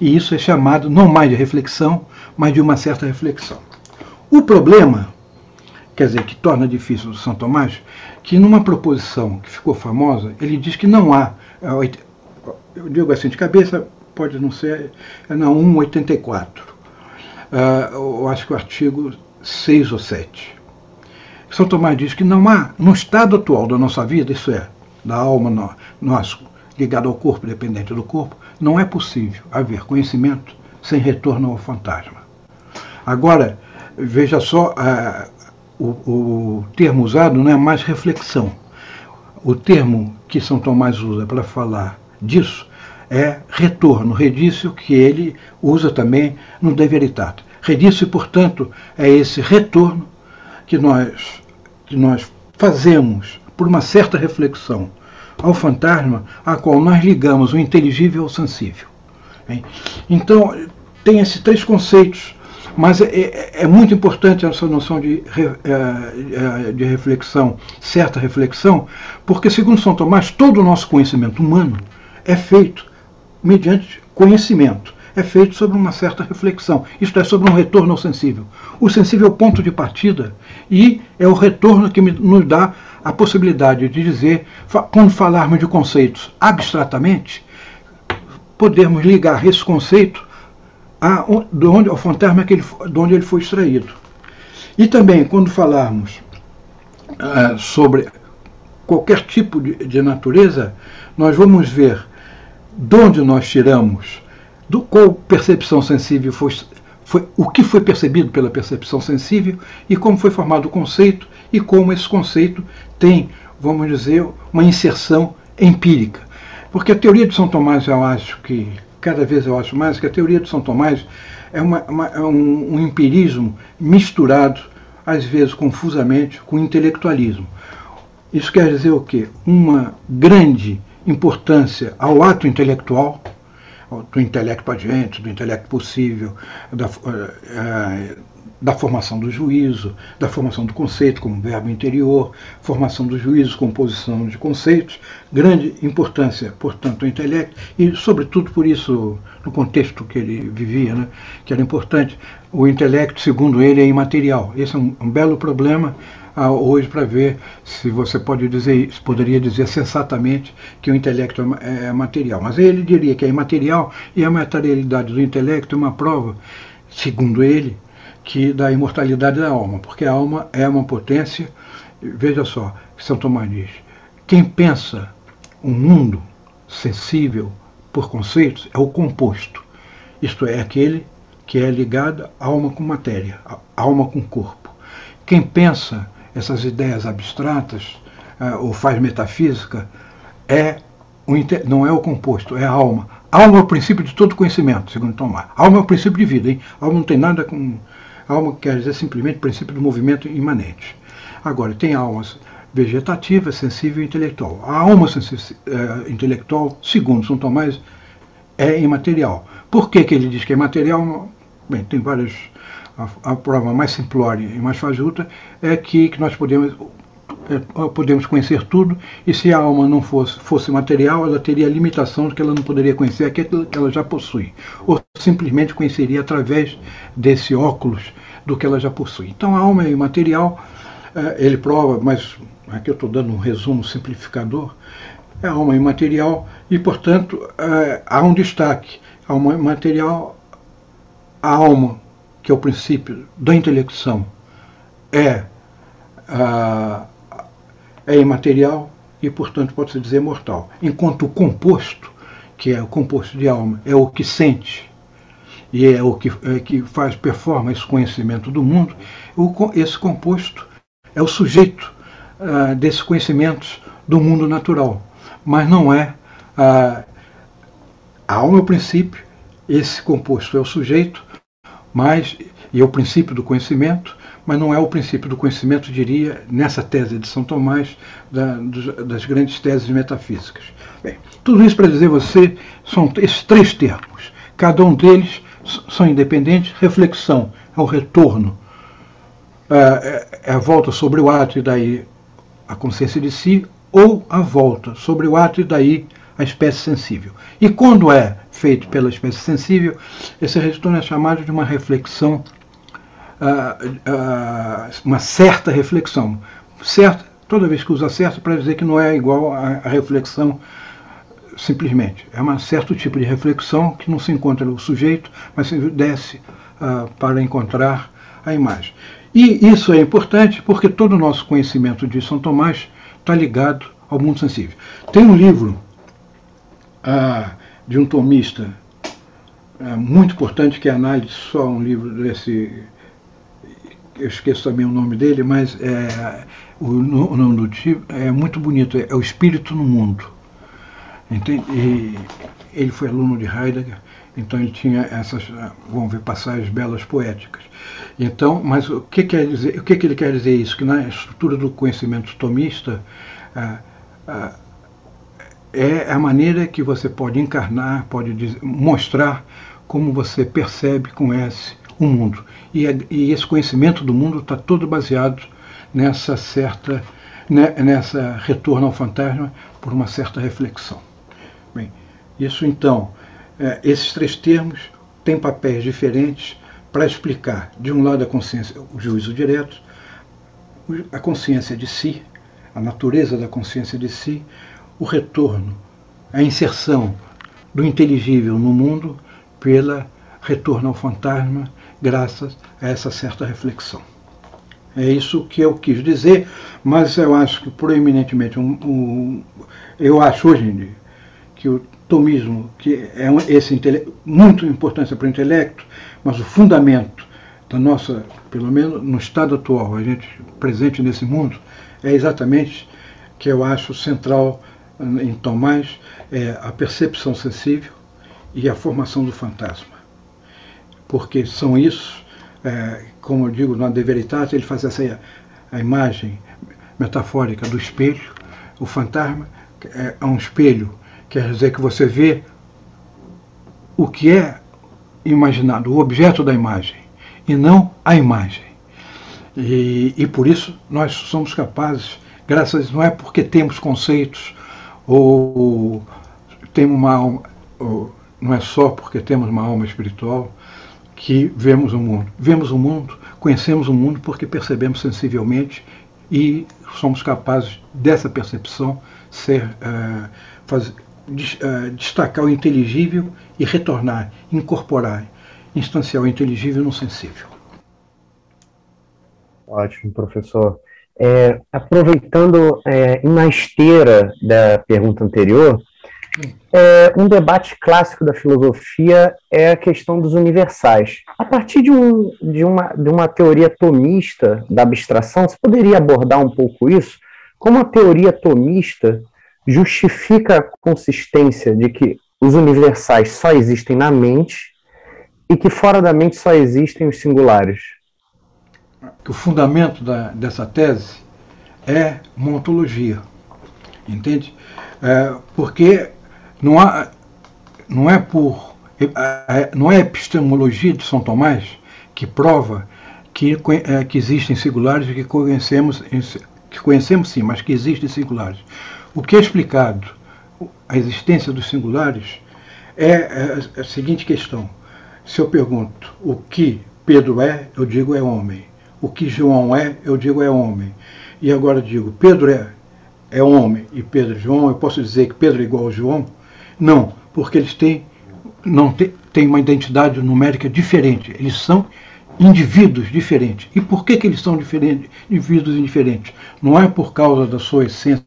E isso é chamado não mais de reflexão, mas de uma certa reflexão. O problema, quer dizer, que torna difícil o São Tomás, que numa proposição que ficou famosa, ele diz que não há, eu digo assim de cabeça, pode não ser, é na 184 uh, eu acho que o artigo 6 ou 7. São Tomás diz que não há, no estado atual da nossa vida, isso é, da alma no, nosso, ligada ao corpo, dependente do corpo, não é possível haver conhecimento sem retorno ao fantasma. Agora, veja só, uh, o, o termo usado não é mais reflexão. O termo que São Tomás usa para falar disso é retorno, redício que ele usa também no De Veritate. Redício, portanto, é esse retorno que nós, que nós fazemos por uma certa reflexão ao fantasma a qual nós ligamos o inteligível ao sensível. Então, tem esses três conceitos mas é, é, é, muito importante essa noção de, é, é, de reflexão, certa reflexão, porque, segundo São Tomás, todo o nosso conhecimento humano é feito mediante conhecimento, é feito sobre uma certa reflexão, isto é, sobre um retorno ao sensível. O sensível é o ponto de partida e é o retorno que nos dá a possibilidade de dizer, quando falarmos de conceitos abstratamente, podermos ligar esse conceito a, de onde, ao fantasma que ele, de onde ele foi extraído. E também, quando falarmos ah, sobre qualquer tipo de, de, natureza, nós vamos ver de onde nós tiramos, do qual percepção sensível foi, foi o que foi percebido pela percepção sensível e como foi formado o conceito e como esse conceito tem, vamos dizer, uma inserção empírica. Porque a teoria de São Tomás, eu acho que cada vez eu acho mais que a teoria de São Tomás é, uma, uma, é um, um empirismo misturado, às vezes confusamente, com intelectualismo. Isso quer dizer o quê? Uma grande importância ao ato intelectual, do intelecto adiante, do intelecto possível, da, uh, da formação do juízo, da formação do conceito como verbo interior, formação do juízo, composição de conceitos, grande importância, portanto, ao intelecto, e, sobretudo, por isso, no contexto que ele vivia, né, que era importante, o intelecto, segundo ele, é imaterial. Esse é um, um belo problema ah, hoje para ver se você pode dizer, poderia dizer sensatamente que o intelecto é, é material. Mas ele diria que é imaterial e a materialidade do intelecto é uma prova, segundo ele, que da imortalidade da alma, porque a alma é uma potência. Veja só, São Tomás diz: quem pensa um mundo sensível por conceitos é o composto, isto é, aquele que é ligado alma com matéria, alma com corpo. Quem pensa essas ideias abstratas uh, ou faz metafísica é não é o composto, é a alma. Alma é o princípio de todo conhecimento, segundo Tomás. Alma é o princípio de vida, hein? Alma não tem nada com Alma quer dizer simplesmente princípio do movimento imanente. Agora, tem almas vegetativa, sensível e intelectual. A alma é, intelectual, segundo São Tomás, é imaterial. Por que, que ele diz que é material? Bem, tem várias. A, a prova mais simplória e mais fajuta é que, que nós podemos podemos conhecer tudo, e se a alma não fosse, fosse material, ela teria a limitação de que ela não poderia conhecer aquilo que ela já possui, ou simplesmente conheceria através desse óculos do que ela já possui. Então a alma é imaterial, é, ele prova, mas aqui eu estou dando um resumo simplificador, é a alma imaterial e, portanto, é, há um destaque. A alma imaterial, a alma, que é o princípio da intelecção, é a, é imaterial e, portanto, pode-se dizer mortal. Enquanto o composto, que é o composto de alma, é o que sente e é o que, é que faz, performa esse conhecimento do mundo, o, esse composto é o sujeito ah, desses conhecimentos do mundo natural. Mas não é. Ah, a alma é o princípio, esse composto é o sujeito, mas, e é o princípio do conhecimento, mas não é o princípio do conhecimento, diria, nessa tese de São Tomás, da, das grandes teses metafísicas. Bem, tudo isso para dizer você, são esses três termos. Cada um deles são independentes. Reflexão é o retorno, é, é, é a volta sobre o ato e daí a consciência de si, ou a volta sobre o ato e daí a espécie sensível. E quando é feito pela espécie sensível, esse retorno é chamado de uma reflexão uma certa reflexão. Certa, toda vez que usa certo, para dizer que não é igual à reflexão simplesmente. É um certo tipo de reflexão que não se encontra no sujeito, mas se desce uh, para encontrar a imagem. E isso é importante porque todo o nosso conhecimento de São Tomás está ligado ao mundo sensível. Tem um livro uh, de um tomista uh, muito importante, que é análise, só um livro desse. Eu esqueço também o nome dele, mas é, o, o nome do tipo é muito bonito, é O Espírito no Mundo. Entende? E ele foi aluno de Heidegger, então ele tinha essas, vamos ver, passagens belas poéticas. Então, mas o que quer dizer, o que, que ele quer dizer isso? Que na estrutura do conhecimento tomista ah, ah, é a maneira que você pode encarnar, pode dizer, mostrar como você percebe, conhece o mundo. E, é, e esse conhecimento do mundo está todo baseado nessa certa, né, nessa retorno ao fantasma por uma certa reflexão. Bem, isso então, é, esses três termos têm papéis diferentes para explicar, de um lado, a consciência, o juízo direto, a consciência de si, a natureza da consciência de si, o retorno, a inserção do inteligível no mundo pela retorno ao fantasma, graças a essa certa reflexão. É isso que eu quis dizer, mas eu acho que proeminentemente, um, um, eu acho hoje em dia que o tomismo, que é esse muito importante para o intelecto, mas o fundamento da nossa, pelo menos no estado atual, a gente presente nesse mundo, é exatamente que eu acho central em Tomás é a percepção sensível e a formação do fantasma. Porque são isso, é, como eu digo na De Veritas, ele faz essa a imagem metafórica do espelho. O fantasma é um espelho, quer dizer que você vê o que é imaginado, o objeto da imagem, e não a imagem. E, e por isso nós somos capazes, graças não é porque temos conceitos ou temos uma alma, ou, não é só porque temos uma alma espiritual que vemos o mundo. Vemos o mundo, conhecemos o mundo porque percebemos sensivelmente e somos capazes dessa percepção ser uh, faz, uh, destacar o inteligível e retornar, incorporar, instanciar o inteligível no sensível. Ótimo, professor. É, aproveitando é, esteira da pergunta anterior, é, um debate clássico da filosofia é a questão dos universais. A partir de, um, de, uma, de uma teoria tomista da abstração, você poderia abordar um pouco isso? Como a teoria tomista justifica a consistência de que os universais só existem na mente e que fora da mente só existem os singulares. O fundamento da, dessa tese é ontologia, entende? É, porque não, há, não é por é, não é a epistemologia de São Tomás que prova que, é, que existem singulares e que conhecemos, que conhecemos sim, mas que existem singulares. O que é explicado, a existência dos singulares, é, é a seguinte questão. Se eu pergunto o que Pedro é, eu digo é homem. O que João é, eu digo é homem. E agora digo, Pedro é, é homem e Pedro é João, eu posso dizer que Pedro é igual a João? Não, porque eles têm, não têm, têm uma identidade numérica diferente. Eles são indivíduos diferentes. E por que, que eles são diferentes, indivíduos diferentes? Não é por causa da sua essência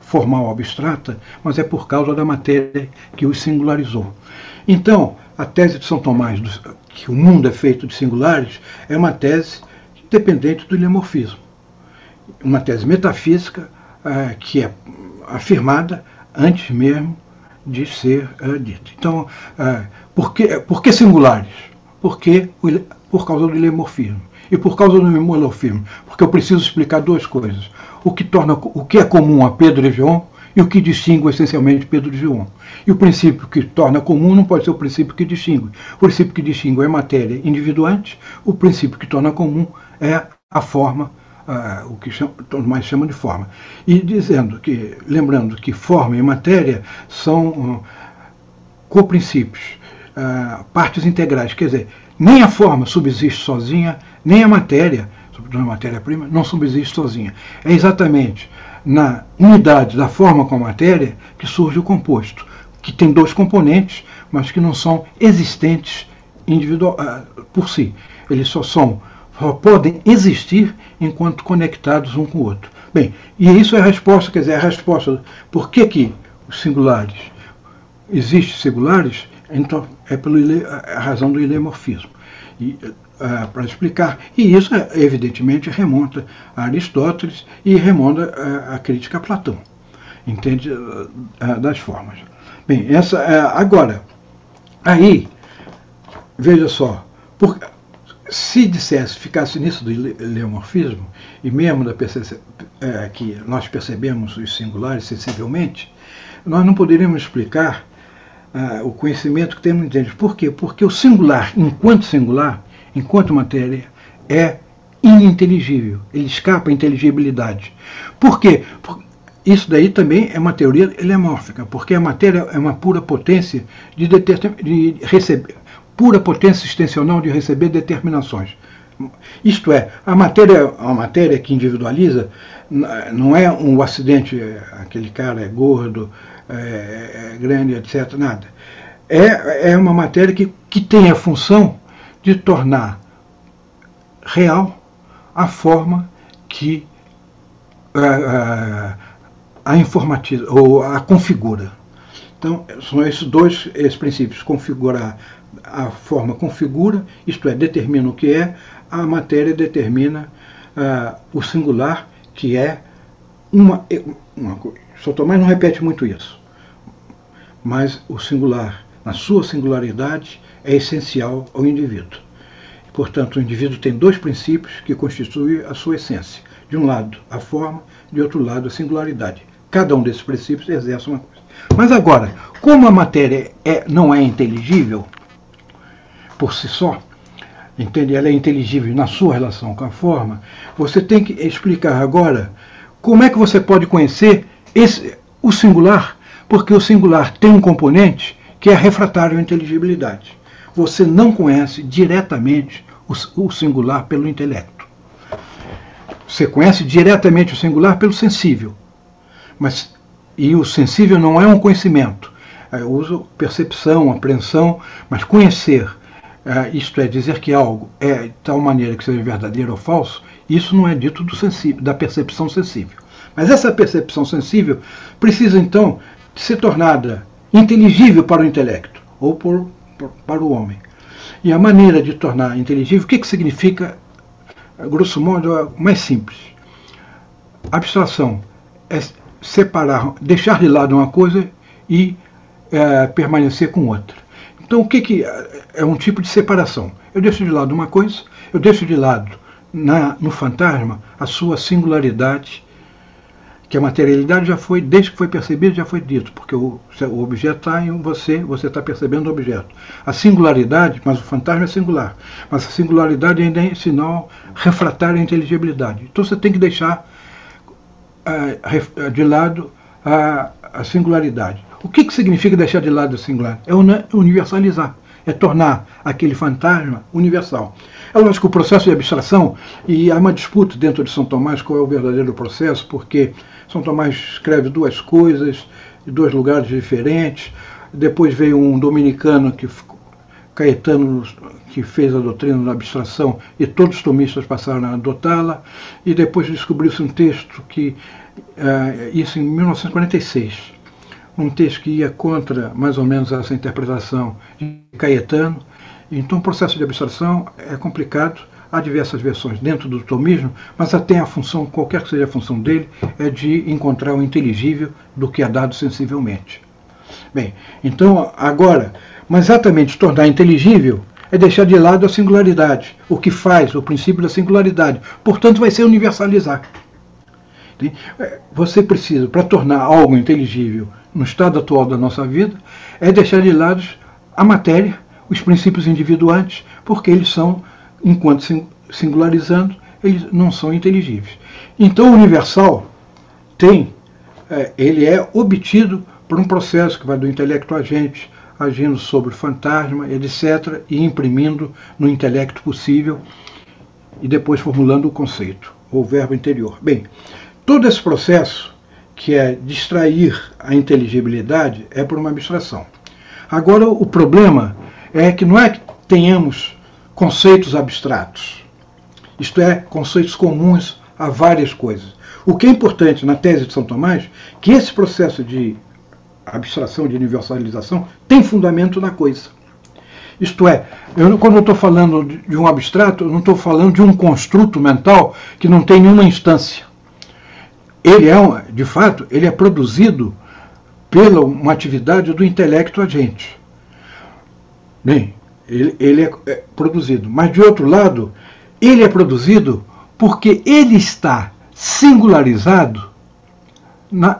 formal abstrata, mas é por causa da matéria que os singularizou. Então, a tese de São Tomás, que o mundo é feito de singulares, é uma tese dependente do lemorfismo. Uma tese metafísica é, que é afirmada antes mesmo de ser é, dita. Então, é, por, que, por que singulares? Porque, por causa do lemorfismo. E por causa do lemorfismo? Porque eu preciso explicar duas coisas o que, torna, o que é comum a Pedro e João e o que distingue essencialmente Pedro e João. E o princípio que torna comum não pode ser o princípio que distingue. O princípio que distingue é matéria individuante, o princípio que torna comum é a forma, uh, o que chama, mais chama de forma. E dizendo que, lembrando que forma e matéria são uh, coprincípios, uh, partes integrais, quer dizer, nem a forma subsiste sozinha, nem a matéria da matéria-prima não subsiste sozinha. É exatamente na unidade da forma com a matéria que surge o composto, que tem dois componentes, mas que não são existentes individual, uh, por si. Eles só são, só podem existir enquanto conectados um com o outro. Bem, e isso é a resposta, quer dizer, a resposta por que, que os singulares existem singulares, então é pela a razão do ilemorfismo. E, uh, para explicar. E isso, evidentemente, remonta a Aristóteles e remonta à, à crítica a Platão. Entende? Uh, das formas. Bem, essa, agora, aí, veja só, se dissesse, ficasse nisso do leomorfismo, e mesmo da é, que nós percebemos os singulares sensivelmente, nós não poderíamos explicar uh, o conhecimento que temos deles. Por quê? Porque o singular, enquanto singular, enquanto matéria, é ininteligível. Ele escapa à inteligibilidade. Por quê? Porque isso daí também é uma teoria elemórfica, porque a matéria é uma pura potência de, de receber, pura potência extensional de receber determinações. Isto é, a matéria, a matéria que individualiza não é um acidente, aquele cara é gordo, é, é grande, etc. Nada. É, é uma matéria que, que tem a função de tornar real a forma que a, a informatiza ou a configura. Então, são esses dois esses princípios: configurar a forma configura, isto é, determina o que é, a matéria determina uh, o singular, que é uma, uma coisa. São Tomás não repete muito isso, mas o singular, na sua singularidade, é essencial ao indivíduo. Portanto, o indivíduo tem dois princípios que constituem a sua essência. De um lado, a forma, de outro lado, a singularidade. Cada um desses princípios exerce uma coisa. Mas agora, como a matéria é, não é inteligível por si só, entende? Ela é inteligível na sua relação com a forma. Você tem que explicar agora como é que você pode conhecer esse, o singular, porque o singular tem um componente que é refratário à inteligibilidade. Você não conhece diretamente o, o singular pelo intelecto. Você conhece diretamente o singular pelo sensível. Mas, e o sensível não é um conhecimento. Eu uso percepção, apreensão, mas conhecer é, isto é, dizer que algo é de tal maneira que seja verdadeiro ou falso, isso não é dito sensível, da percepção sensível. Mas essa percepção sensível precisa então ser tornada inteligível para o intelecto ou por, por, para o homem. E a maneira de tornar inteligível, o que, que significa, grosso modo, é mais simples. Abstração é separar, deixar de lado uma coisa e é, permanecer com outra. Então, o que, que é um tipo de separação? Eu deixo de lado uma coisa, eu deixo de lado na, no fantasma a sua singularidade, que a materialidade já foi, desde que foi percebido, já foi dito, porque o, o objeto está em você, você está percebendo o objeto. A singularidade, mas o fantasma é singular, mas a singularidade ainda é sinal refratário à inteligibilidade. Então você tem que deixar uh, de lado a, a singularidade. O que, que significa deixar de lado o singular? É universalizar, é tornar aquele fantasma universal. É lógico que o processo de abstração, e há uma disputa dentro de São Tomás qual é o verdadeiro processo, porque São Tomás escreve duas coisas, em dois lugares diferentes. Depois veio um dominicano que Caetano que fez a doutrina da abstração e todos os tomistas passaram a adotá-la. E depois descobriu-se um texto que, isso em 1946, um texto que ia contra mais ou menos essa interpretação de Caetano. Então, o processo de abstração é complicado. Há diversas versões dentro do tomismo, mas até a função, qualquer que seja a função dele, é de encontrar o inteligível do que é dado sensivelmente. Bem, então, agora, mas exatamente tornar inteligível é deixar de lado a singularidade, o que faz o princípio da singularidade. Portanto, vai ser universalizar. Você precisa, para tornar algo inteligível no estado atual da nossa vida, é deixar de lado a matéria, os princípios individuantes, porque eles são, enquanto singularizando, eles não são inteligíveis. Então, o universal tem, é, ele é obtido por um processo que vai do intelecto agente, agindo sobre o fantasma, etc., e imprimindo no intelecto possível e depois formulando o conceito, ou verbo interior. Bem, todo esse processo que é distrair a inteligibilidade, é por uma abstração. Agora, o problema é que não é tenhamos conceitos abstratos, isto é, conceitos comuns a várias coisas. O que é importante na tese de São Tomás, que esse processo de abstração, de universalização, tem fundamento na coisa. Isto é, eu, quando eu estou falando de um abstrato, eu não estou falando de um construto mental que não tem nenhuma instância. Ele é, de fato, ele é produzido pela uma atividade do intelecto agente. Bem, ele, ele é, é produzido. Mas, de outro lado, ele é produzido porque ele está singularizado na,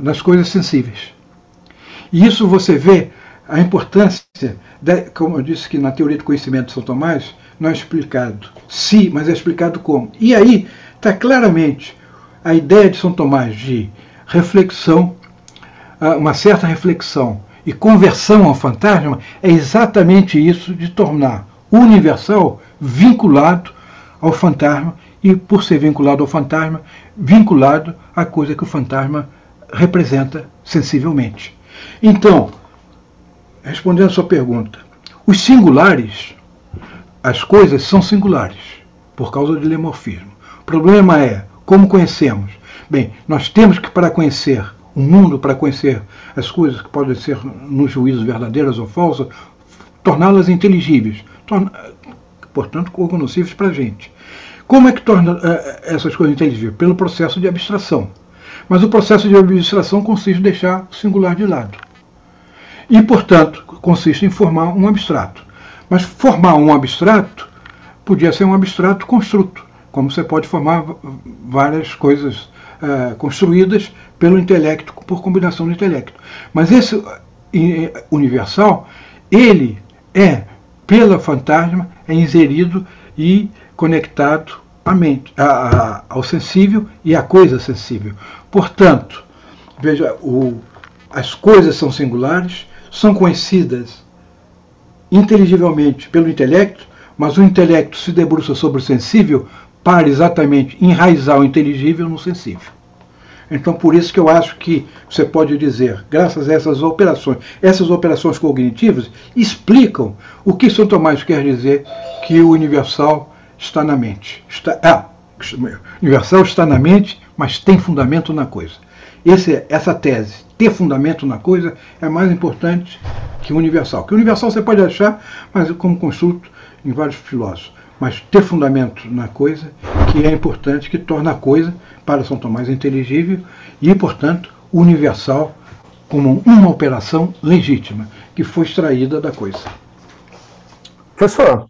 nas coisas sensíveis. E isso você vê a importância, de, como eu disse que na teoria do conhecimento de São Tomás, não é explicado se, mas é explicado como. E aí está claramente a ideia de São Tomás de reflexão, uma certa reflexão e conversão ao fantasma, é exatamente isso de tornar universal vinculado ao fantasma e, por ser vinculado ao fantasma, vinculado à coisa que o fantasma representa sensivelmente. Então, respondendo a sua pergunta, os singulares, as coisas são singulares, por causa do lemorfismo. O problema é como conhecemos. Bem, nós temos que, para conhecer o mundo, para conhecer as coisas que podem ser, nos juízos, verdadeiras ou falsas, torná-las inteligíveis, torna, portanto, cognoscíveis para a gente. Como é que torna uh, essas coisas inteligíveis? Pelo processo de abstração. Mas o processo de abstração consiste em deixar o singular de lado. E, portanto, consiste em formar um abstrato. Mas formar um abstrato podia ser um abstrato construto, como você pode formar várias coisas uh, construídas pelo intelecto, por combinação do intelecto. Mas esse uh, universal, ele é, pela fantasma, é inserido e conectado à mente, ao sensível e à coisa sensível. Portanto, veja, o, as coisas são singulares, são conhecidas inteligivelmente pelo intelecto, mas o intelecto se debruça sobre o sensível para exatamente enraizar o inteligível no sensível. Então, por isso que eu acho que você pode dizer, graças a essas operações, essas operações cognitivas explicam o que São Tomás quer dizer que o universal está na mente. Está, ah, universal está na mente, mas tem fundamento na coisa. Esse, essa tese, ter fundamento na coisa, é mais importante que o universal. Que o universal você pode achar, mas como consulto em vários filósofos. Mas ter fundamento na coisa, que é importante, que torna a coisa, para São Tomás, inteligível e, portanto, universal, como uma operação legítima, que foi extraída da coisa. Professor,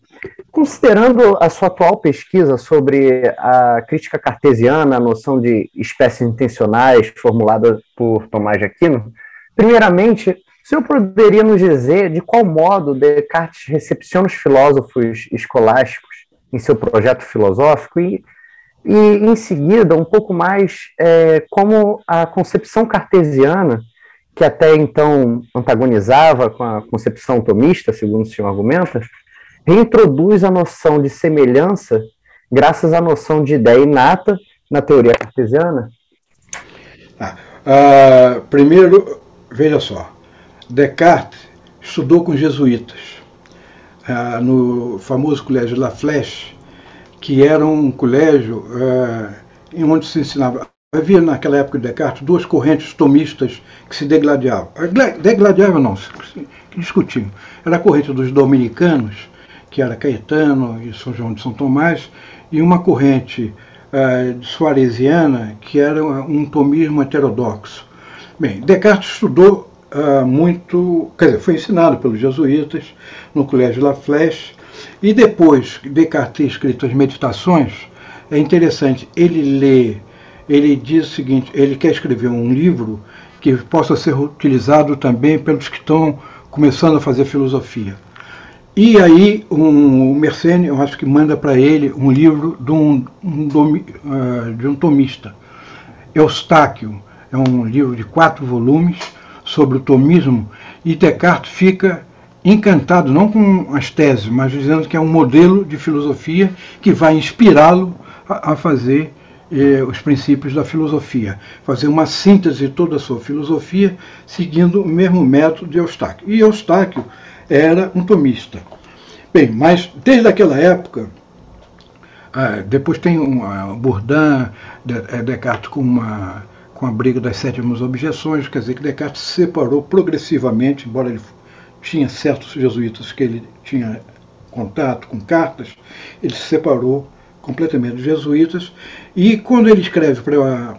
Considerando a sua atual pesquisa sobre a crítica cartesiana, a noção de espécies intencionais formulada por Tomás de Aquino, primeiramente, o senhor poderia nos dizer de qual modo Descartes recepciona os filósofos escolásticos em seu projeto filosófico e, e em seguida, um pouco mais, é, como a concepção cartesiana, que até então antagonizava com a concepção tomista, segundo o senhor argumenta, reintroduz a noção de semelhança graças à noção de ideia inata na teoria cartesiana? Ah, ah, primeiro, veja só, Descartes estudou com jesuítas ah, no famoso colégio La Flèche, que era um colégio ah, em onde se ensinava. Havia naquela época de Descartes duas correntes tomistas que se degladiavam. Degladiavam não, discutiam. Era a corrente dos dominicanos, que era Caetano e São João de São Tomás, e uma corrente uh, suaresiana, que era um tomismo heterodoxo. Bem, Descartes estudou uh, muito, quer dizer, foi ensinado pelos jesuítas no Colégio La Flèche, e depois Descartes ter escrito as Meditações, é interessante, ele lê, ele diz o seguinte, ele quer escrever um livro que possa ser utilizado também pelos que estão começando a fazer filosofia. E aí um, o Mersenne, eu acho que manda para ele um livro de um, um, uh, de um tomista, Eustáquio. É um livro de quatro volumes sobre o tomismo e Descartes fica encantado, não com as teses, mas dizendo que é um modelo de filosofia que vai inspirá-lo a, fazer eh, os princípios da filosofia, fazer uma síntese de toda a sua filosofia seguindo o mesmo método de Eustáquio. E Eustáquio era um tomista. Bem, mas desde aquela época, ah, depois tem um, uh, Descartes com uma com a briga das sétimas objeções, quer dizer que Descartes se separou progressivamente, embora ele tinha certos jesuítas que ele tinha contato com cartas, ele se separou completamente dos jesuítas. E quando ele escreve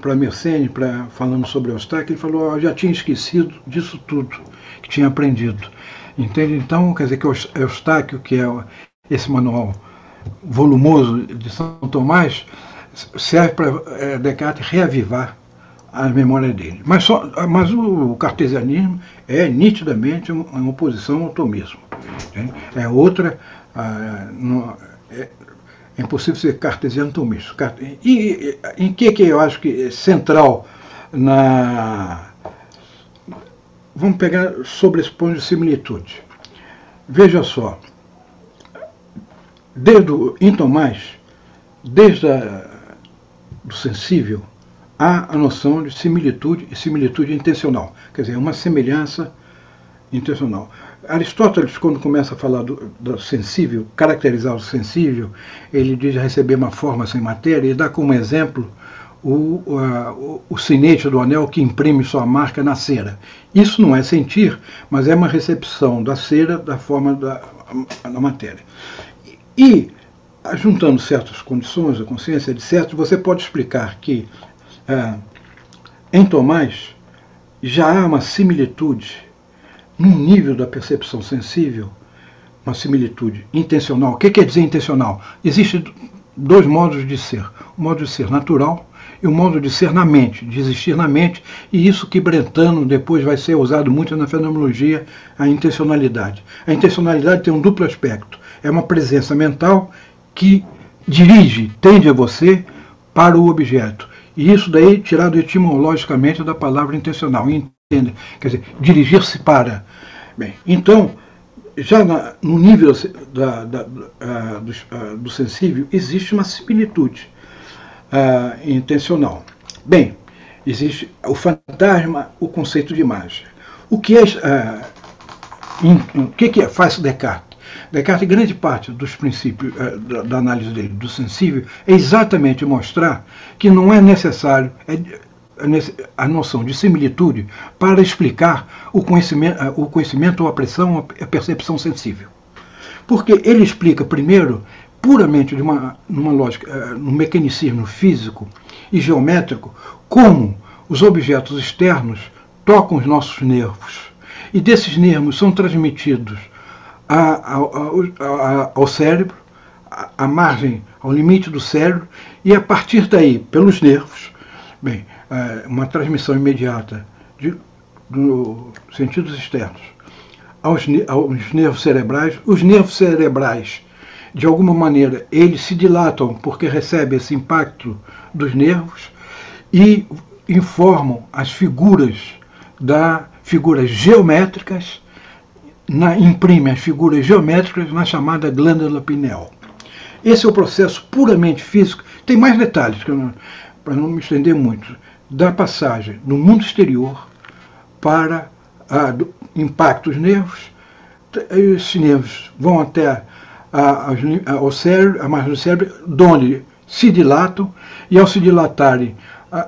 para Mersenne, pra, falando sobre Eustáquio, ele falou: oh, já tinha esquecido disso tudo que tinha aprendido. Entende? Então, quer dizer que Eustáquio, que é esse manual volumoso de São Tomás, serve para é, Descartes reavivar a memória dele. Mas, só, mas o cartesianismo é nitidamente uma oposição ao tomismo. É outra. Ah, é, é impossível ser cartesiano tomista. E em que, que eu acho que é central na. Vamos pegar sobre esse ponto de similitude. Veja só, desde o, em Tomás, desde a, do sensível, há a noção de similitude e similitude intencional, quer dizer, uma semelhança intencional. Aristóteles, quando começa a falar do, do, sensível, caracterizar o sensível, ele diz receber uma forma sem matéria e dá como exemplo o, o, o sinete do anel que imprime sua marca na cera. Isso não é sentir, mas é uma recepção da cera da forma da, da matéria. E, juntando certas condições, a consciência, etc., você pode explicar que é, em Tomás já há uma similitude num nível da percepção sensível, uma similitude intencional. O que quer dizer intencional? Existem dois modos de ser: o modo de ser natural e o modo de ser na mente, de existir na mente, e isso que Brentano depois vai ser usado muito na fenomenologia, a intencionalidade. A intencionalidade tem um duplo aspecto: é uma presença mental que dirige, tende a você para o objeto. E isso daí tirado etimologicamente da palavra intencional entende? Quer dizer, dirigir-se para. Bem, então, já na, no nível da, da, uh, do, uh, do, sensível, existe uma similitude uh, intencional. Bem, existe o fantasma, o conceito de imagem. O que é, in, o que, que é, faz Descartes? Descartes, grande parte dos princípios da, da, análise dele do sensível é exatamente mostrar que não é necessário, é, a noção de similitude para explicar o conhecimento, o conhecimento, a pressão, a percepção sensível. Porque ele explica primeiro, puramente de uma, numa lógica, eh, no mecanicismo físico e geométrico, como os objetos externos tocam os nossos nervos. E desses nervos são transmitidos a, a, a, ao cérebro, à margem, ao limite do cérebro, e a partir daí, pelos nervos, bem, é, uma transmissão imediata de, dos sentidos externos aos, aos nervos cerebrais. Os nervos cerebrais, de alguma maneira, eles se dilatam porque recebem esse impacto dos nervos e informam as figuras da figuras geométricas, na, imprime as figuras geométricas na chamada glândula pineal. Esse é o processo puramente físico. Tem mais detalhes, para não me estender muito da passagem no mundo exterior para a, do, impacto dos nervos. Esses nervos vão até a, a, cérebro, a margem do cérebro, onde se dilatam, e ao se dilatarem,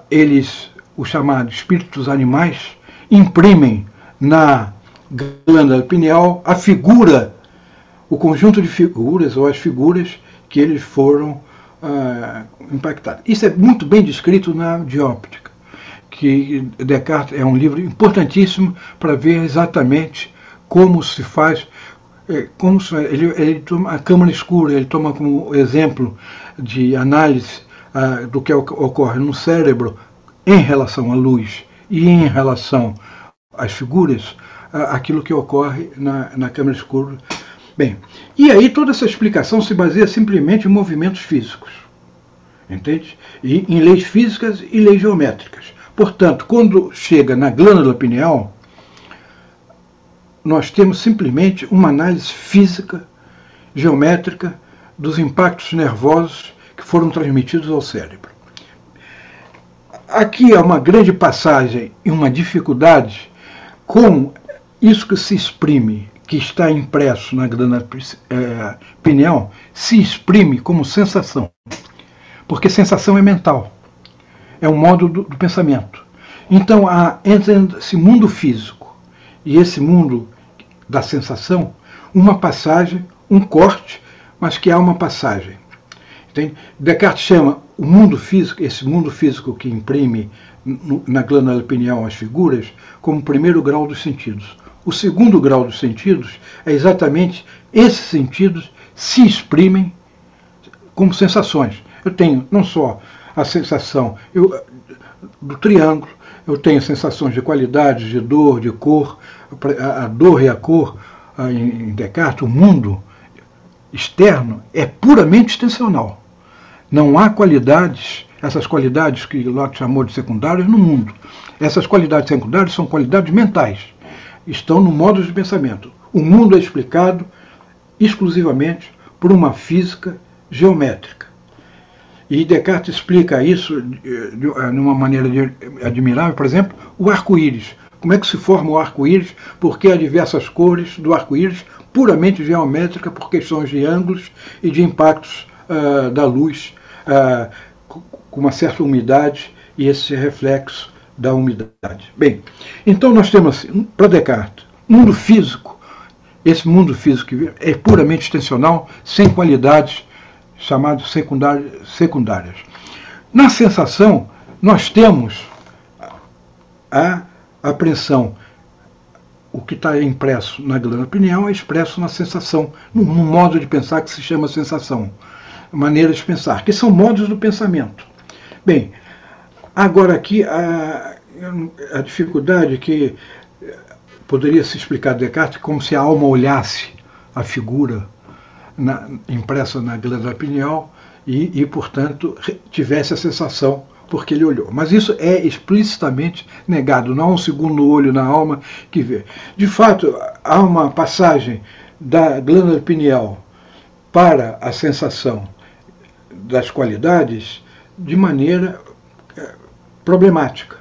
eles, os chamados espíritos animais, imprimem na glândula pineal a figura, o conjunto de figuras ou as figuras que eles foram uh, impactados. Isso é muito bem descrito na dióptica que Descartes é um livro importantíssimo para ver exatamente como se faz, é, como se, ele, ele toma a câmara escura, ele toma como exemplo de análise ah, do que ocorre no cérebro em relação à luz e em relação às figuras, ah, aquilo que ocorre na, na câmara escura. Bem, e aí toda essa explicação se baseia simplesmente em movimentos físicos, entende? E em leis físicas e leis geométricas. Portanto, quando chega na glândula pineal, nós temos simplesmente uma análise física, geométrica, dos impactos nervosos que foram transmitidos ao cérebro. Aqui há uma grande passagem e uma dificuldade como isso que se exprime, que está impresso na glândula é, pineal se exprime como sensação. Porque sensação é mental, é um modo do, do pensamento. Então, há, entre esse mundo físico e esse mundo da sensação, uma passagem, um corte, mas que há uma passagem. Entende? Descartes chama o mundo físico, esse mundo físico que imprime na glândula pineal as figuras, como primeiro grau dos sentidos. O segundo grau dos sentidos é exatamente esses sentidos se exprimem como sensações. Eu tenho não só a sensação eu, do triângulo, eu tenho sensações de qualidade, de dor, de cor, a dor e a cor em Descartes, o mundo externo é puramente extensional. Não há qualidades, essas qualidades que Locke chamou de secundárias, no mundo. Essas qualidades secundárias são qualidades mentais estão no modo de pensamento. O mundo é explicado exclusivamente por uma física geométrica. E Descartes explica isso de uma maneira admirável, por exemplo, o arco-íris. Como é que se forma o arco-íris? Porque há diversas cores do arco-íris, puramente geométrica, por questões de ângulos e de impactos uh, da luz, uh, com uma certa umidade e esse reflexo da umidade. Bem, então nós temos, assim, para Descartes, mundo físico. Esse mundo físico é puramente extensional, sem qualidades chamadas secundárias. Na sensação, nós temos a apreensão. O que está impresso na glândula pineal é expresso na sensação, num, modo de pensar que se chama sensação, maneira de pensar, que são modos do pensamento. Bem, Agora, aqui, a, a dificuldade que poderia se explicar de Descartes como se a alma olhasse a figura na, impressa na glândula pineal e, e, portanto, tivesse a sensação porque ele olhou. Mas isso é explicitamente negado, não há um segundo olho na alma que vê. De fato, há uma passagem da glândula pineal para a sensação das qualidades de maneira problemática.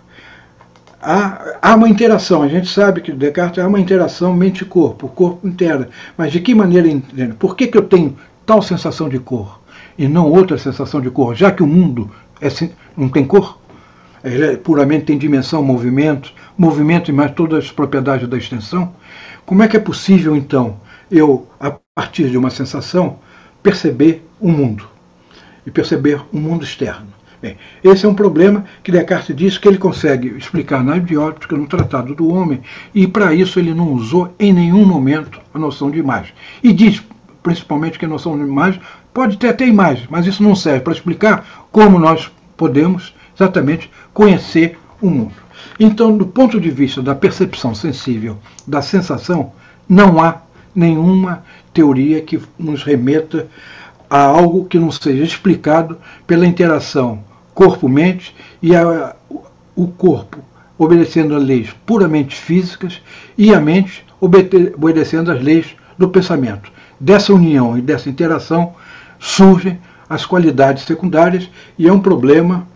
Há, há uma interação, a gente sabe que Descartes há uma interação mente-corpo, o corpo inteiro. Mas de que maneira? Por que, que eu tenho tal sensação de cor e não outra sensação de cor? Já que o mundo é, não tem cor, ele é, puramente tem dimensão, movimento, movimento e mais todas as propriedades da extensão. Como é que é possível, então, eu, a partir de uma sensação, perceber o um mundo e perceber um mundo externo? Bem, esse é um problema que Descartes diz que ele consegue explicar na idiótica, no Tratado do Homem, e para isso ele não usou em nenhum momento a noção de imagem. E diz, principalmente, que a noção de imagem pode ter até imagem, mas isso não serve para explicar como nós podemos exatamente conhecer o mundo. Então, do ponto de vista da percepção sensível, da sensação, não há nenhuma teoria que nos remeta a algo que não seja explicado pela interação corpo-mente e a, o corpo obedecendo a leis puramente físicas e a mente obedecendo às leis do pensamento. Dessa união e dessa interação surgem as qualidades secundárias e é um problema.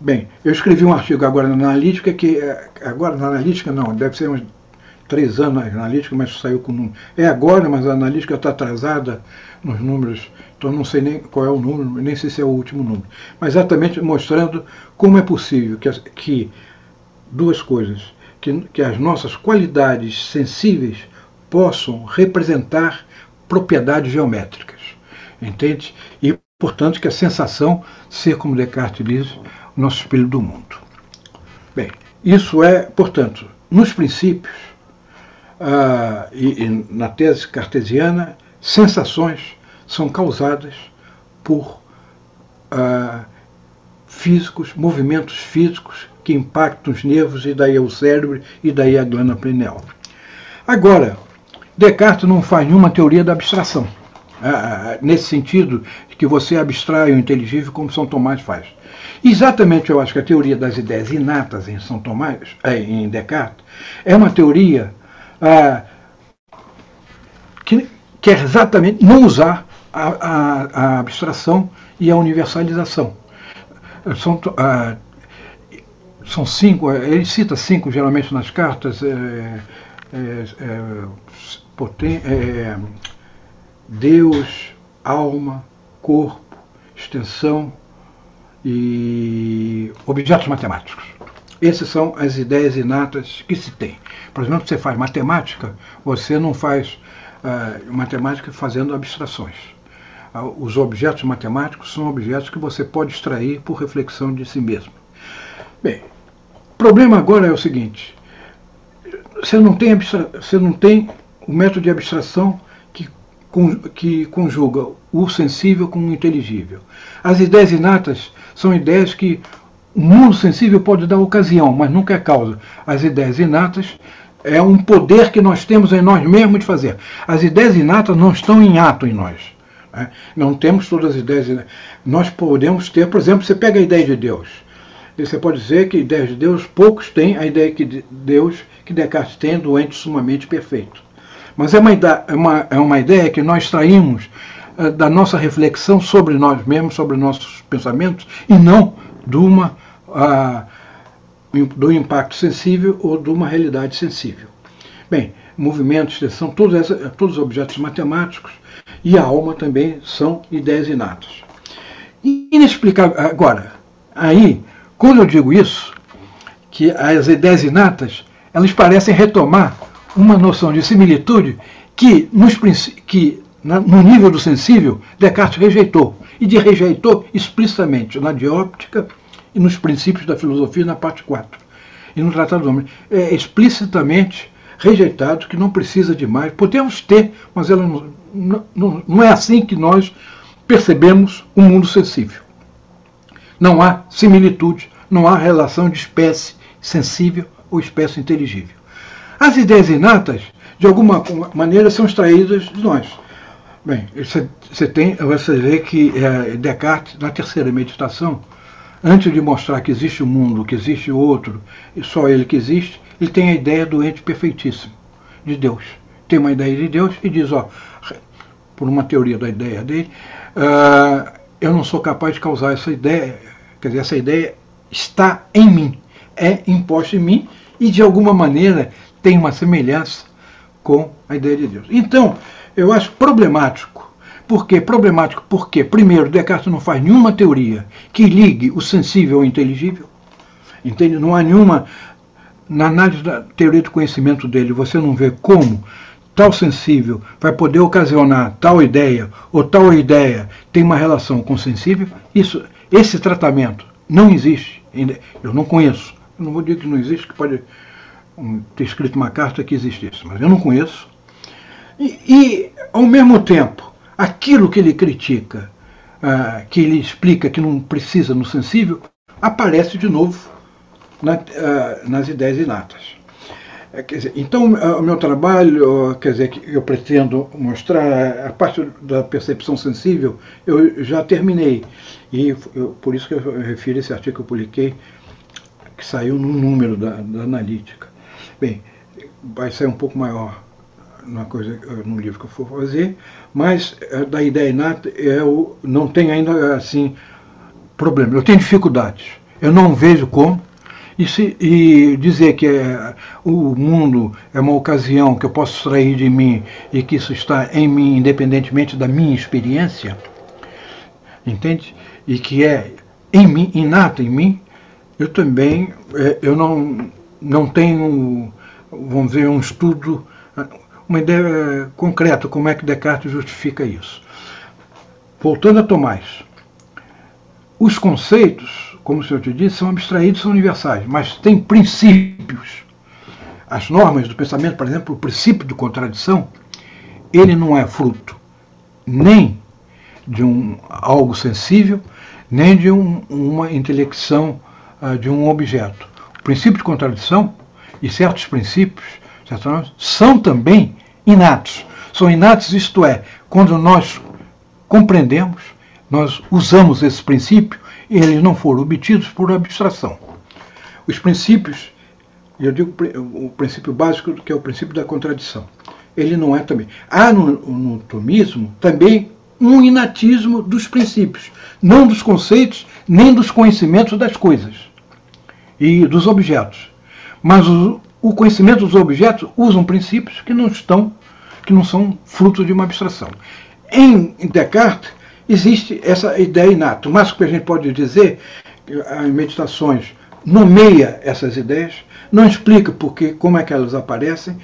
Bem, eu escrevi um artigo agora na analítica que é, agora na analítica não, deve ser uns três anos na analítica, mas saiu com. É agora, mas a analítica está atrasada nos números então não sei nem qual é o número, nem sei se é o último número. Mas exatamente mostrando como é possível que, que duas coisas, que, que as nossas qualidades sensíveis possam representar propriedades geométricas. Entende? E, portanto, que a sensação ser, como Descartes diz, o nosso espelho do mundo. Bem, isso é, portanto, nos princípios ah, e, e na tese cartesiana, sensações são causadas por ah, físicos, movimentos físicos que impactam os nervos e daí o cérebro e daí a glândula pineal. Agora, Descartes não faz nenhuma teoria da abstração, ah, nesse sentido que você abstrai o inteligível como São Tomás faz. Exatamente, eu acho que a teoria das ideias inatas em São Tomás, eh, em Descartes, é uma teoria ah, que quer exatamente não usar a, a, abstração e a universalização. São, são cinco, ele cita cinco geralmente nas cartas, é, é, é, poten é, Deus, alma, corpo, extensão e objetos matemáticos. Essas são as ideias inatas que se tem. Por exemplo, você faz matemática, você não faz uh, matemática fazendo abstrações. Os objetos matemáticos são objetos que você pode extrair por reflexão de si mesmo. Bem, o problema agora é o seguinte: você não tem, você não tem o método de abstração que, que conjuga o sensível com o inteligível. As ideias inatas são ideias que o mundo sensível pode dar ocasião, mas nunca é causa. As ideias inatas é um poder que nós temos em nós mesmos de fazer. As ideias inatas não estão em ato em nós. Né? Não temos todas as ideias. Nós podemos ter, por exemplo, você pega a ideia de Deus. Você pode dizer que ideias de Deus, poucos têm a ideia que Deus que Descartes tem do ente sumamente perfeito. Mas é uma, é uma, é uma ideia que nós traímos uh, da nossa reflexão sobre nós mesmos, sobre nossos pensamentos, e não de uma do impacto sensível ou de uma realidade sensível. Bem, movimentos, extensão, todos, todos os objetos matemáticos e a alma também são ideias inatas. Inexplicável. Agora, aí, quando eu digo isso, que as ideias inatas, elas parecem retomar uma noção de similitude que, nos, que no nível do sensível, Descartes rejeitou. E de rejeitou explicitamente na dióptica e nos princípios da filosofia na parte 4. E no Tratado do Homem é explicitamente rejeitado que não precisa de mais. Podemos ter, mas ela não, não, não é assim que nós percebemos o mundo sensível. Não há similitude, não há relação de espécie sensível ou espécie inteligível. As ideias inatas, de alguma maneira, são extraídas de nós. Bem, você, tem, você vê que é, Descartes, na terceira meditação, antes de mostrar que existe um mundo, que existe outro, e só ele que existe, ele tem a ideia do ente perfeitíssimo, de Deus. Tem uma ideia de Deus e diz, ó, por uma teoria da ideia dele, uh, eu não sou capaz de causar essa ideia, quer dizer, essa ideia está em mim, é imposta em mim e de alguma maneira tem uma semelhança com a ideia de Deus. Então, eu acho problemático por que problemático? Porque, primeiro, Descartes não faz nenhuma teoria que ligue o sensível ao inteligível. Entende? Não há nenhuma. Na análise da teoria do conhecimento dele, você não vê como tal sensível vai poder ocasionar tal ideia ou tal ideia tem uma relação com sensível. Isso, esse tratamento não existe. Eu não conheço. Eu não vou dizer que não existe, que pode ter escrito uma carta que existe isso, mas eu não conheço. E, e ao mesmo tempo, aquilo que ele critica, ah, que ele explica que não precisa no sensível, aparece de novo na, ah, nas ideias inatas. É, dizer, então, o meu trabalho, quer dizer, que eu pretendo mostrar a parte da percepção sensível, eu já terminei. E eu, por isso que eu refiro esse artigo que eu publiquei, que saiu no número da, da analítica. Bem, vai sair um pouco maior numa coisa, no livro que eu for fazer, mas eh, da ideia inata eu não tenho ainda assim problema. Eu tenho dificuldades. Eu não vejo como. E, se, e dizer que é, o mundo é uma ocasião que eu posso extrair de mim e que isso está em mim independentemente da minha experiência, entende? E que é em mim, inato em mim, eu também é, eu não, não tenho, vamos dizer, um estudo uma ideia concreta como é que Descartes justifica isso. Voltando a Tomás, os conceitos, como o senhor te disse, são abstraídos, são universais, mas têm princípios. As normas do pensamento, por exemplo, o princípio de contradição, ele não é fruto nem de um algo sensível, nem de um, uma intelecção uh, de um objeto. O princípio de contradição e certos princípios são também inatos. São inatos, isto é, quando nós compreendemos, nós usamos esse princípio e eles não foram obtidos por abstração. Os princípios, eu digo o princípio básico, que é o princípio da contradição, ele não é também. Há no, no tomismo também um inatismo dos princípios, não dos conceitos, nem dos conhecimentos das coisas e dos objetos. Mas o, o conhecimento dos objetos usam princípios que não estão, que não são fruto de uma abstração. Em Descartes, existe essa ideia inata. O máximo que a gente pode dizer, as meditações nomeia essas ideias, não explica porque, como é que elas aparecem,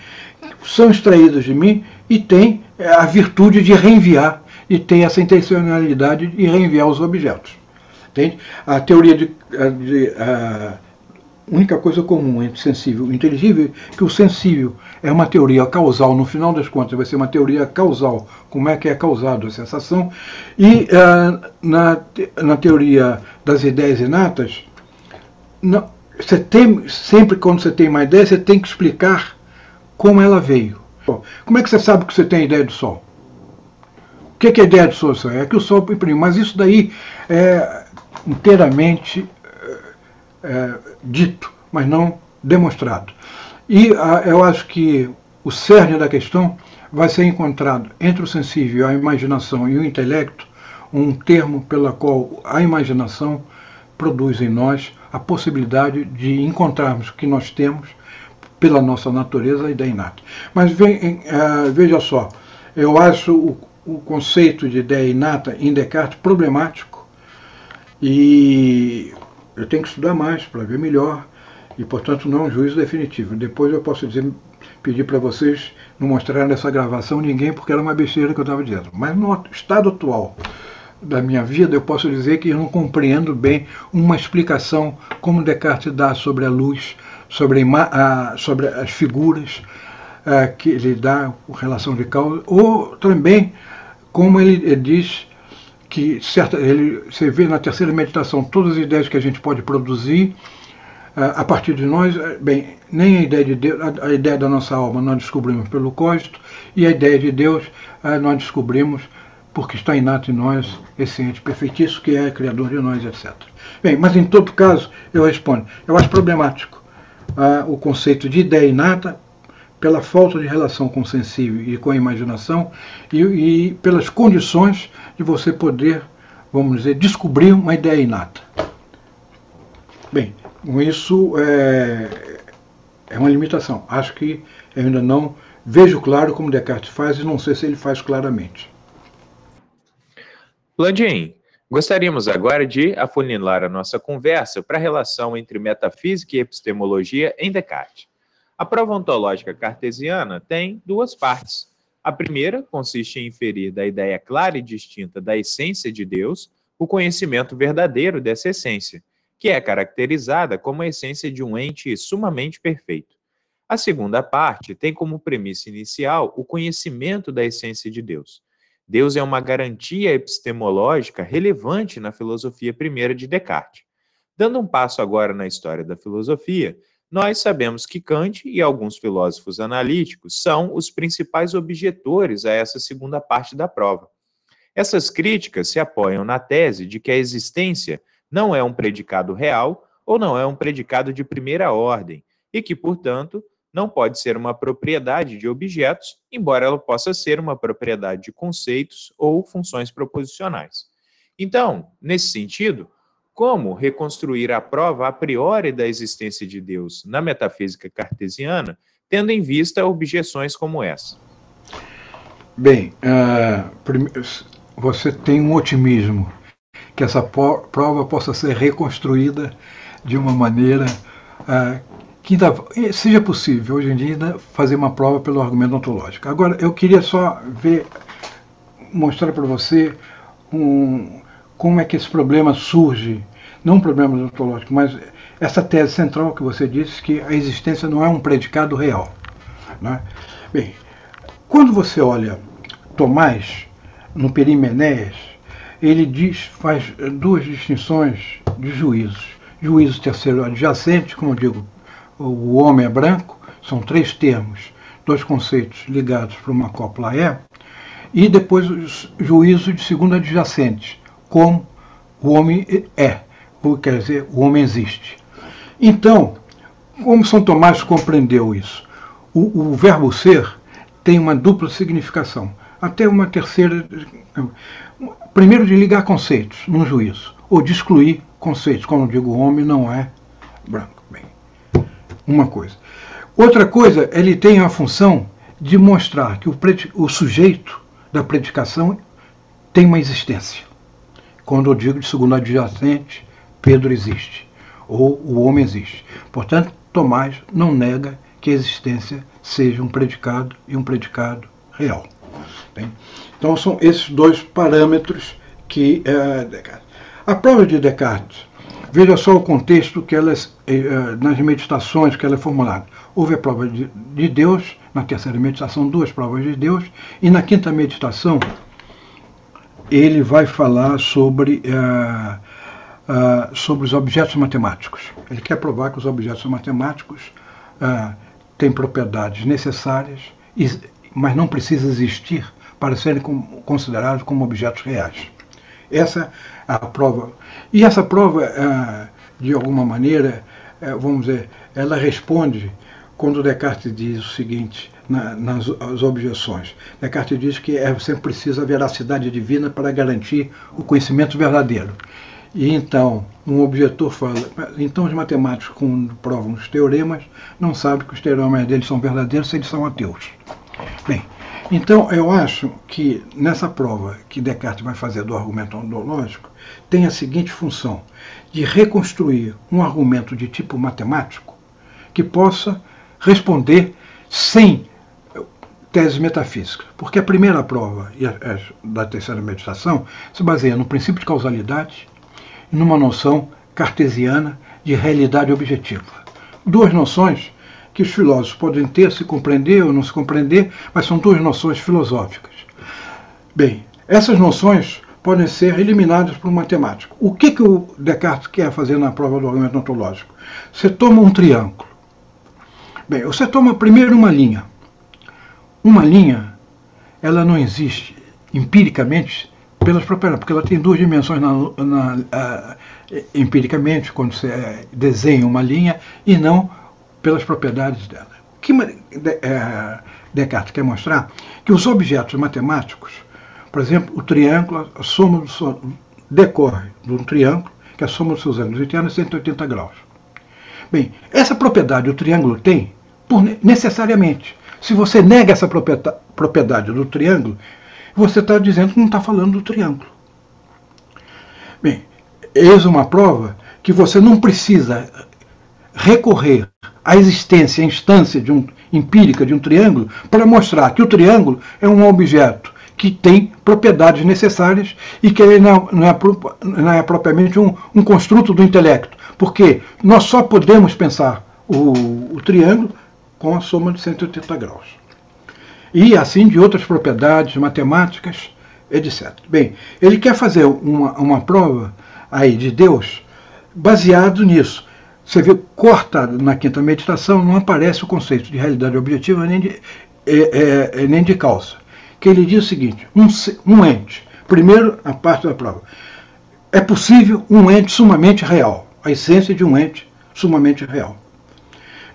são extraídas de mim e tem a virtude de reenviar, e tem essa intencionalidade de reenviar os objetos. Entende? A teoria de, de única coisa comum entre sensível e inteligível é que o sensível é uma teoria causal, no final das contas vai ser uma teoria causal, como é que é causado a sensação, e uh, na, na teoria das ideias inatas, não, você tem, sempre quando você tem uma ideia, você tem que explicar como ela veio. Como é que você sabe que você tem a ideia do Sol? O que é, a ideia do Sol? É que o Sol imprime, mas isso daí é inteiramente é, dito, mas não demonstrado. E a, eu acho que o cerne da questão vai ser encontrado entre o sensível, a imaginação e o intelecto, um termo pela qual a imaginação produz em nós a possibilidade de encontrarmos o que nós temos pela nossa natureza e da inata. Mas uh, veja só, eu acho o, o, conceito de ideia inata em Descartes problemático e eu tenho que estudar mais para ver melhor e, portanto, não é um juízo definitivo. Depois eu posso dizer, pedir para vocês não mostrarem nessa gravação ninguém porque era uma besteira que eu estava dizendo. Mas no estado atual da minha vida, eu posso dizer que eu não compreendo bem uma explicação como Descartes dá sobre a luz, sobre, a, sobre as figuras a, que ele dá com relação de causa, ou também como ele, ele diz que certa, ele, você vê na terceira meditação todas as ideias que a gente pode produzir a partir de nós, bem, nem a ideia de Deus, a, a ideia da nossa alma nós descobrimos pelo cógito, e a ideia de Deus nós descobrimos porque está inato em nós esse ente perfeitíssimo que é criador de nós, etc. Bem, mas em todo caso, eu respondo, eu acho problemático ah, o conceito de ideia inata pela falta de relação com o sensível e com a imaginação e, e pelas condições de você poder, vamos dizer, descobrir uma ideia inata. Bem, com isso é, é uma limitação. Acho que eu ainda não vejo claro como Descartes faz e não sei se ele faz claramente. Landim, gostaríamos agora de afunilar a nossa conversa para a relação entre metafísica e epistemologia em Descartes. A prova ontológica cartesiana tem duas partes. A primeira consiste em inferir da ideia clara e distinta da essência de Deus o conhecimento verdadeiro dessa essência, que é caracterizada como a essência de um ente sumamente perfeito. A segunda parte tem como premissa inicial o conhecimento da essência de Deus Deus é uma garantia epistemológica relevante na filosofia primeira de Descartes. Dando um passo agora na história da filosofia, nós sabemos que Kant e alguns filósofos analíticos são os principais objetores a essa segunda parte da prova. Essas críticas se apoiam na tese de que a existência não é um predicado real ou não é um predicado de primeira ordem e que, portanto, não pode ser uma propriedade de objetos, embora ela possa ser uma propriedade de conceitos ou funções proposicionais. Então, nesse sentido, como reconstruir a prova a priori da existência de Deus na metafísica cartesiana, tendo em vista objeções como essa? Bem, uh, você tem um otimismo que essa prova possa ser reconstruída de uma maneira uh, que ainda seja possível hoje em dia fazer uma prova pelo argumento ontológico. Agora, eu queria só ver, mostrar para você um, como é que esse problema surge, não um problema ontológico, mas essa tese central que você disse que a existência não é um predicado real. Né? Bem, quando você olha Tomás no Perimenéias, ele diz, faz duas distinções de juízos. Juízo terceiro adjacente, como eu digo, o homem é branco, são três termos, dois conceitos ligados para uma copla é, e depois o juízo de segundo adjacente, como o homem é, quer dizer, o homem existe. Então, como São Tomás compreendeu isso? O, o verbo ser tem uma dupla significação, até uma terceira. Primeiro, de ligar conceitos num juízo, ou de excluir conceitos, quando digo o homem não é branco uma coisa. Outra coisa, ele tem a função de mostrar que o, o sujeito da predicação tem uma existência. Quando eu digo de segundo adjacente, Pedro existe, ou o homem existe. Portanto, Tomás não nega que a existência seja um predicado e um predicado real. Bem, então são esses dois parâmetros que é, Descartes. A prova de Descartes, veja só o contexto que elas, é, nas meditações que ela é formulada. Houve a prova de Deus, na terceira meditação, duas provas de Deus, e na quinta meditação, ele vai falar sobre, uh, uh, sobre os objetos matemáticos. Ele quer provar que os objetos matemáticos uh, têm propriedades necessárias, mas não precisam existir para serem considerados como objetos reais. Essa é a prova. E essa prova, de alguma maneira, vamos dizer, ela responde quando Descartes diz o seguinte: na, nas objeções. Descartes diz que é sempre precisa a veracidade divina para garantir o conhecimento verdadeiro. E então, um objetor fala, então os matemáticos, quando provam os teoremas, não sabem que os teoremas deles são verdadeiros se eles são ateus. Bem, então eu acho que nessa prova que Descartes vai fazer do argumento ontológico, tem a seguinte função, de reconstruir um argumento de tipo matemático que possa responder sem tese metafísica, porque a primeira prova e a, da terceira meditação se baseia no princípio de causalidade e numa noção cartesiana de realidade objetiva. Duas noções que os filósofos podem ter, se compreender ou não se compreender, mas são duas noções filosóficas. Bem, essas noções podem ser eliminadas por um matemático. O que, que o Descartes quer fazer na prova do argumento ontológico? Você toma um triângulo. Bem, você toma primeiro uma linha. Uma linha, ela não existe empiricamente pelas propriedades, porque ela tem duas dimensões na, na, uh, empiricamente, quando você eh, desenha uma linha, e não pelas propriedades dela. O que uh, Descartes quer mostrar? Que os objetos matemáticos, por exemplo, o triângulo, a soma do, decorre de um triângulo, que a soma dos seus ângulos internos é 180 graus. Bem, essa propriedade o triângulo tem por, necessariamente. Se você nega essa propriedade do triângulo, você está dizendo que não está falando do triângulo. Bem, eis uma prova que você não precisa recorrer à existência, à instância de um, empírica de um triângulo para mostrar que o triângulo é um objeto que tem propriedades necessárias e que ele não, não, é, não é, propriamente um, um, construto do intelecto, porque nós só podemos pensar o, o triângulo com a soma de 180 graus. E assim de outras propriedades matemáticas, etc. Bem, ele quer fazer uma, uma prova aí de Deus baseado nisso. Você vê, cortado na quinta meditação, não aparece o conceito de realidade objetiva nem de, é, é, é, nem de causa. Que ele diz o seguinte: um, um ente, primeiro a parte da prova, é possível um ente sumamente real, a essência de um ente sumamente real.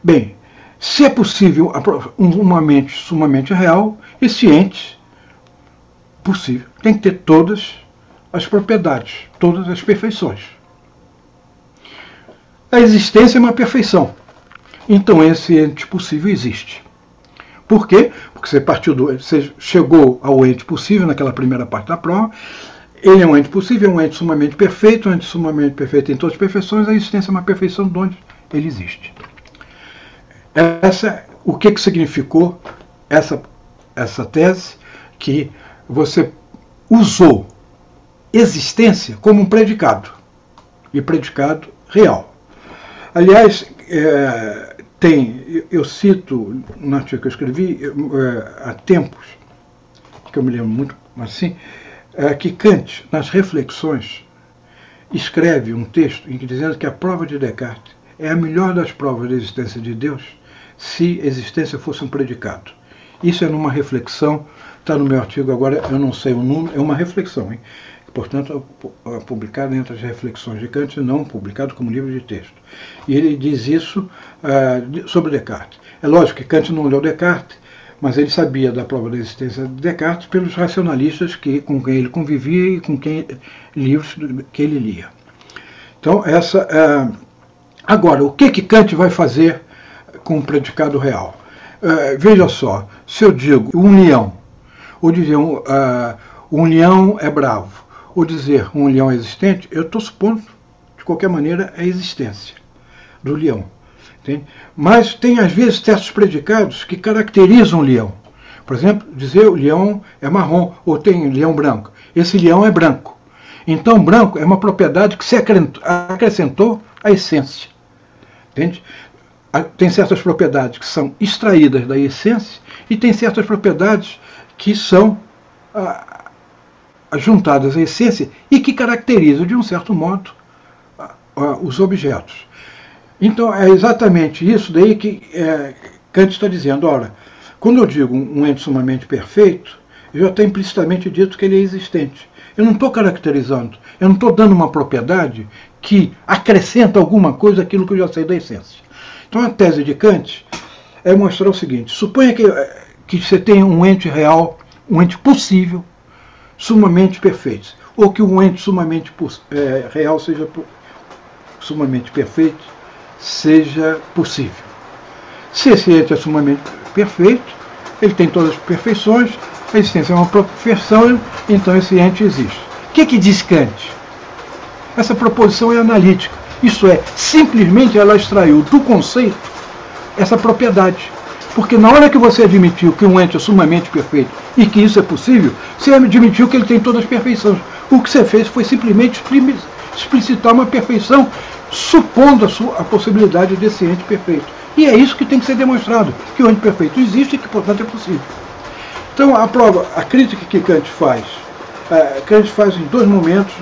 Bem, se é possível uma mente sumamente real, esse ente possível tem que ter todas as propriedades, todas as perfeições. A existência é uma perfeição. Então esse ente possível existe. Por quê? Porque você partiu do, você chegou ao ente possível naquela primeira parte da prova. Ele é um ente possível, um ente sumamente perfeito, um ente sumamente perfeito em todas as perfeições, a existência é uma perfeição de onde ele existe. Essa, o que, que significou essa, essa tese? Que você usou existência como um predicado, e predicado real. Aliás, é, tem, eu cito no artigo que eu escrevi é, há tempos, que eu me lembro muito assim, é, que Kant, nas reflexões, escreve um texto em que dizendo que a prova de Descartes é a melhor das provas da existência de Deus, se existência fosse um predicado. Isso é numa reflexão, está no meu artigo agora, eu não sei o número, é uma reflexão, hein? portanto, é publicado entre as reflexões de Kant, não publicado como livro de texto. E ele diz isso uh, sobre Descartes. É lógico que Kant não leu Descartes, mas ele sabia da prova da existência de Descartes pelos racionalistas que, com quem ele convivia e com quem livros que ele lia. Então, essa. Uh, agora, o que, que Kant vai fazer com o predicado real. uh, veja só, se eu digo um leão, ou dizer um, uh, leão é bravo, ou dizer um leão é existente, eu estou supondo, de qualquer maneira, a existência do leão. Entende? Mas tem, às vezes, certos predicados que caracterizam o leão. Por exemplo, dizer o leão é marrom, ou tem leão branco. Esse leão é branco. Então, branco é uma propriedade que se acrescentou à essência. Entende? Tem certas propriedades que são extraídas da essência e tem certas propriedades que são ah, juntadas à essência e que caracterizam, de um certo modo, ah, ah, os objetos. Então, é exatamente isso daí que é, Kant está dizendo. Ora, quando eu digo um ente sumamente perfeito, eu já tenho implicitamente dito que ele é existente. Eu não estou caracterizando, eu não estou dando uma propriedade que acrescenta alguma coisa àquilo que eu já sei da essência. Então, a tese de Kant é mostrar o seguinte: suponha que, que você tenha um ente real, um ente possível, sumamente perfeito, ou que um ente sumamente é, real seja sumamente perfeito seja possível. Se esse ente é sumamente perfeito, ele tem todas as perfeições, a existência é uma perfeição, então esse ente existe. O que, que diz Kant? Essa proposição é analítica, isto é, simplesmente ela extraiu do conceito essa propriedade. Porque na hora que você admitiu que um ente é sumamente perfeito e que isso é possível, você admitiu que ele tem todas as perfeições. O que você fez foi simplesmente explicitar uma perfeição supondo a, sua, a possibilidade desse ente perfeito. E é isso que tem que ser demonstrado, que o ente perfeito existe e que, portanto, é possível. Então, a prova, a crítica que Kant faz, uh, Kant faz em dois momentos,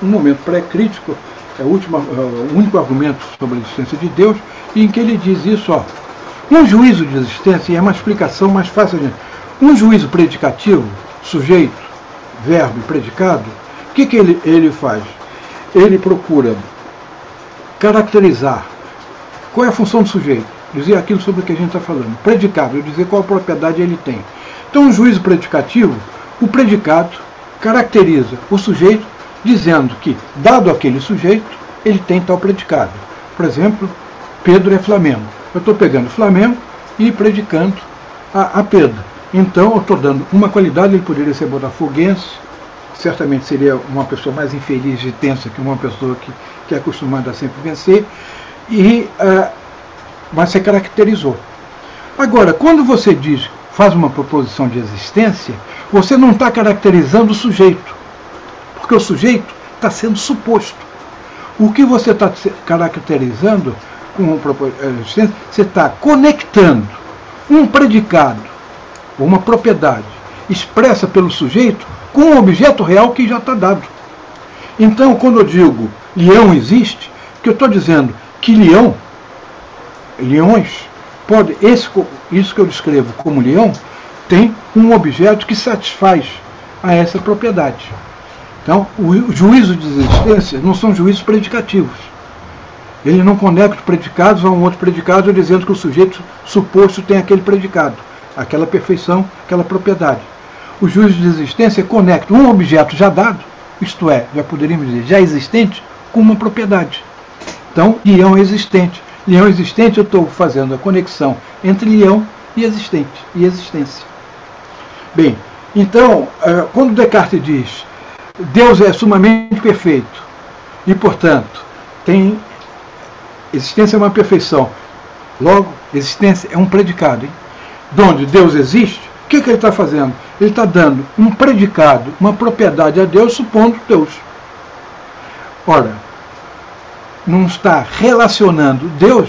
um momento pré-crítico, é o, último, uh, o único argumento sobre a existência de Deus, em que ele diz isso, ó, um juízo de existência, e é uma explicação mais fácil, de, um juízo predicativo, sujeito, verbo e predicado, o que, que ele, ele faz? Ele procura caracterizar qual é a função do sujeito, dizer aquilo sobre o que a gente está falando. Predicado, dizer qual propriedade ele tem. Então, um juízo predicativo, o predicado caracteriza o sujeito dizendo que, dado aquele sujeito, ele tem tal predicado. Por exemplo, Pedro é Flamengo. Eu estou pegando Flamengo e predicando a, a Pedro. Então, eu estou dando uma qualidade, ele poderia ser botafoguense, certamente seria uma pessoa mais infeliz e tensa que uma pessoa que, que é acostumada a sempre vencer, e, uh, mas se caracterizou. Agora, quando você diz, faz uma proposição de existência, você não está caracterizando o sujeito, porque o sujeito está sendo suposto. O que você está caracterizando com existência, você está conectando um predicado, uma propriedade expressa pelo sujeito com um objeto real que já está dado. Então, quando eu digo leão existe, que eu estou dizendo que leão, leões, pode, esse, isso que eu descrevo como leão, tem um objeto que satisfaz a essa propriedade. Então, o juízo de existência não são juízos predicativos. Ele não conecta predicados a um outro predicado dizendo que o sujeito suposto tem aquele predicado, aquela perfeição, aquela propriedade o juízo de existência conecta um objeto já dado, isto é, já poderíamos dizer, já existente, com uma propriedade. Então, leão existente. Leão existente, eu estou fazendo a conexão entre leão e existente, e existência. Bem, então, eh, quando Descartes diz Deus é sumamente perfeito e, portanto, tem existência é uma perfeição, logo, existência é um predicado. Hein? Donde Deus existe, o que, que ele está fazendo? Ele está dando um predicado, uma propriedade a Deus, supondo Deus. Ora, não está relacionando Deus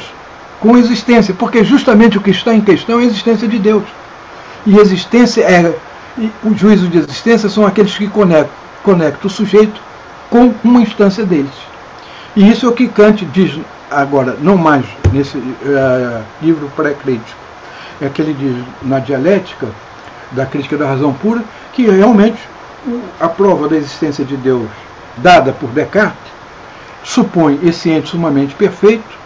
com existência, porque justamente o que está em questão é a existência de Deus. E existência é. O juízo de existência são aqueles que conectam, conectam o sujeito com uma instância deles. E isso é o que Kant diz agora, não mais nesse uh, livro pré-crítico. É que ele diz na dialética da crítica da razão pura, que realmente a prova da existência de Deus dada por Descartes supõe esse ente sumamente perfeito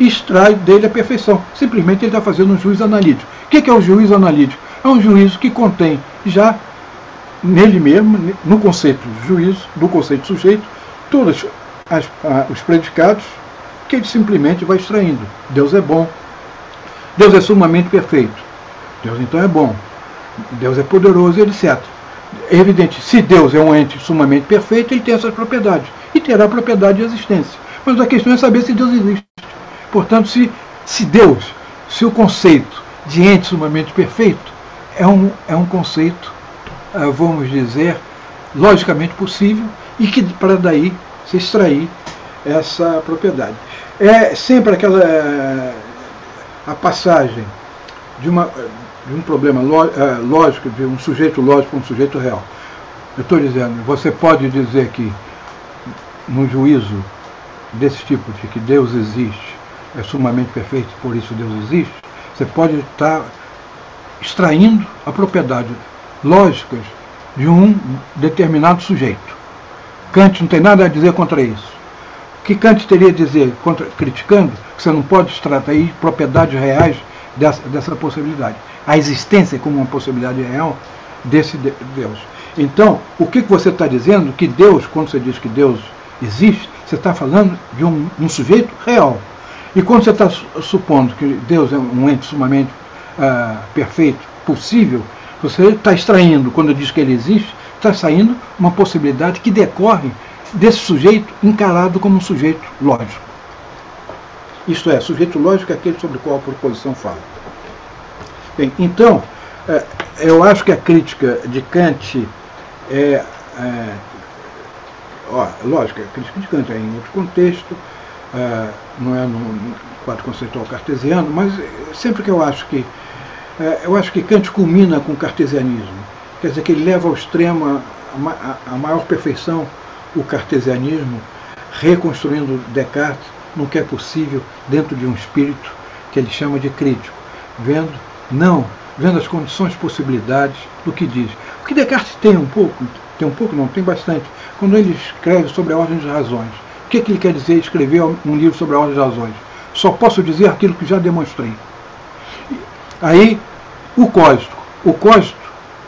e extrai dele a perfeição. Simplesmente ele está fazendo um juízo analítico. O que é o juízo analítico? É um juízo que contém já nele mesmo, no conceito de juízo, do conceito sujeito, todos as, os predicados que ele simplesmente vai extraindo. Deus é bom, Deus é sumamente perfeito. Deus então é bom. Deus é poderoso, etc. É evidente, se Deus é um ente sumamente perfeito, ele tem essas propriedades. E terá propriedade de existência. Mas a questão é saber se Deus existe. Portanto, se, se Deus, se o conceito de ente sumamente perfeito é um, é um conceito, ah, vamos dizer, logicamente possível e que para daí se extrair essa propriedade. É sempre aquela a passagem de, uma, de um problema ah, lógico, de um sujeito lógico para um sujeito real. Eu estou dizendo, você pode dizer que no juízo desse tipo, de que Deus existe, é sumamente perfeito, por isso Deus existe, você pode estar extraindo a propriedade lógicas de um determinado sujeito. Kant não tem nada a dizer contra isso. O que Kant teria a dizer, contra, criticando, que você não pode extrair propriedades reais dessa, dessa possibilidade. A existência como uma possibilidade real desse Deus. Então, o que, você está dizendo? Que Deus, quando você diz que Deus existe, você está falando de um, um, sujeito real. E quando você está supondo que Deus é um ente sumamente uh, perfeito, possível, você está extraindo, quando diz que ele existe, está saindo uma possibilidade que decorre desse sujeito encarado como um sujeito lógico. Isto é, sujeito lógico é aquele sobre o qual a proposição fala. Bem, então, eh, eu acho que a crítica de Kant é, é ó, lógico, a crítica de Kant é em outro contexto, é, não é no quadro conceitual cartesiano, mas sempre que eu acho que é, eu acho que Kant culmina com o cartesianismo, quer dizer que ele leva ao extremo a, a maior perfeição o cartesianismo, reconstruindo Descartes no que é possível dentro de um espírito que ele chama de crítico, vendo não, vendo as condições, possibilidades do que diz. O que Descartes tem um pouco, tem um pouco não, tem bastante, quando ele escreve sobre a ordem das razões. O que, é que ele quer dizer escrever um livro sobre a ordem das razões? Só posso dizer aquilo que já demonstrei. Aí, o código. O código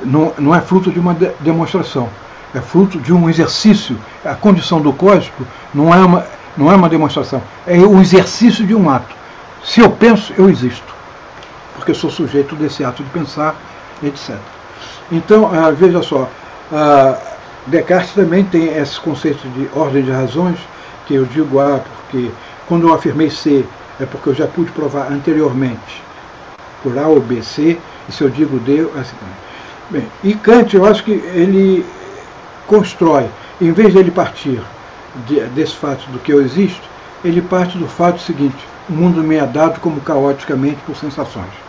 não, não é fruto de uma de demonstração, é fruto de um exercício. A condição do código não é uma, não é uma demonstração, é o exercício de um ato. Se eu penso, eu existo, porque sou sujeito desse ato de pensar, etc. Então, ah, veja só, ah, Descartes também tem esse conceito de ordem de razões, que eu digo A, porque quando eu afirmei C, é porque eu já pude provar anteriormente por A ou B, C, e se eu digo D, assim. Bem, e Kant, eu acho que ele constrói, em vez de ele partir de, desse fato do que eu existo, ele parte do fato seguinte: o mundo me é dado como caoticamente por sensações.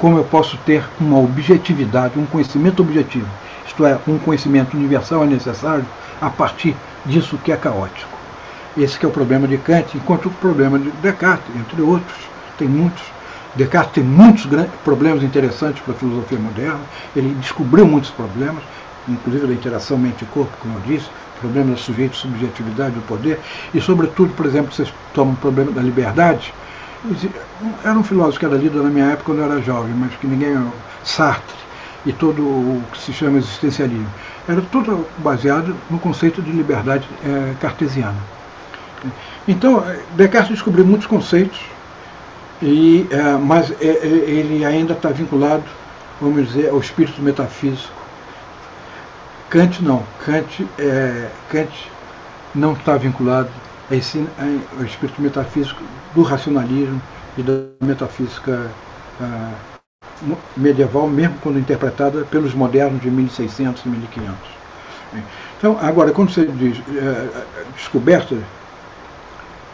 Como eu posso ter uma objetividade, um conhecimento objetivo, isto é, um conhecimento universal é necessário a partir disso que é caótico. Esse que é o problema de Kant, enquanto o problema de Descartes, entre outros, tem muitos. Descartes tem muitos problemas interessantes para a filosofia moderna, ele descobriu muitos problemas, inclusive da interação mente-corpo, como eu disse, problema do sujeito, subjetividade, do poder, e sobretudo, por exemplo, vocês tomam o problema da liberdade. Era um filósofo que era lido na minha época quando eu era jovem, mas que ninguém. Sartre, e todo o que se chama existencialismo. Era tudo baseado no conceito de liberdade é, cartesiana. Então, Descartes descobriu muitos conceitos, e, é, mas é, é ele ainda está vinculado, vamos dizer, ao espírito metafísico. Kant não. Kant, é, Kant não está vinculado a esse, ao espírito metafísico do racionalismo e da metafísica ah, medieval, mesmo quando interpretada pelos modernos de 1600 e 1500. Então, agora, quando você diz é, descoberta,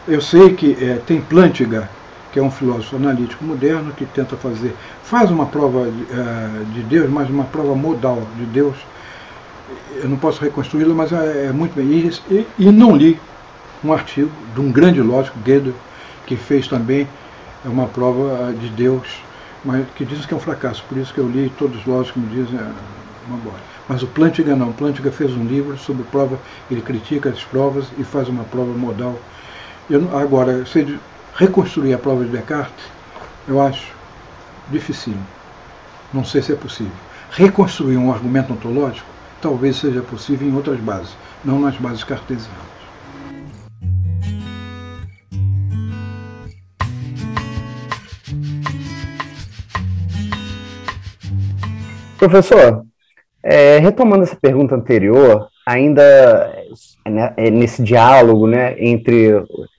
eu sei que é, tem Plantinga, que é um filósofo analítico moderno, que tenta fazer, faz uma prova é, de Deus, mas uma prova modal de Deus. Eu não posso reconstruí-la, mas é, é, muito bem. E, e, não li um artigo de um grande lógico, Gödel, que fez também uma prova de Deus mas que dizem que é um fracasso. Por isso que eu li, todos os que me dizem é uma boa. Mas o Plantinga não. O Plantinga fez um livro sobre prova, ele critica as provas e faz uma prova modal. Eu, agora, se reconstruir a prova de Descartes, eu acho difícil. Não sei se é possível. Reconstruir um argumento ontológico, talvez seja possível em outras bases, não nas bases cartesianas. Professor, é, retomando essa pergunta anterior, ainda né, é nesse diálogo né, entre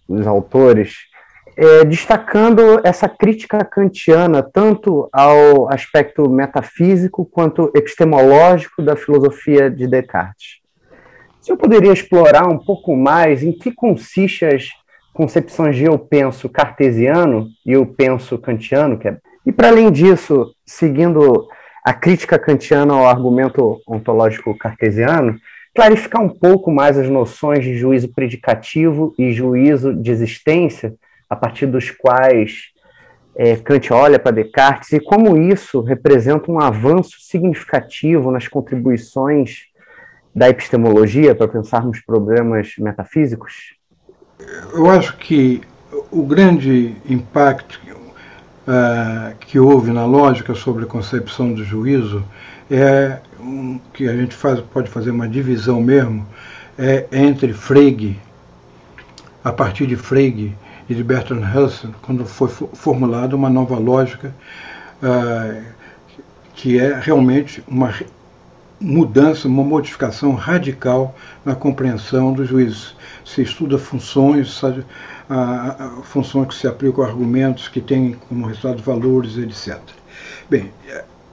os autores, é, destacando essa crítica kantiana tanto ao aspecto metafísico quanto epistemológico da filosofia de Descartes. Se eu poderia explorar um pouco mais em que consiste as concepções de eu penso cartesiano e eu penso kantiano, que é... e para além disso, seguindo a crítica kantiana ao argumento ontológico cartesiano, clarificar um pouco mais as noções de juízo predicativo e juízo de existência, a partir dos quais é, Kant olha para Descartes, e como isso representa um avanço significativo nas contribuições da epistemologia para pensarmos problemas metafísicos? Eu acho que o grande impacto uh, que houve na lógica sobre concepção do juízo é um, que a gente faz, pode fazer uma divisão mesmo é entre Frege, a partir de Frege e de Bertrand Russell, quando foi formulada uma nova lógica uh, que é realmente uma mudança, uma modificação radical na compreensão dos juízes. Se estuda funções, sabe, a, a, que se aplicam a argumentos que têm como resultado valores, etc. Bem,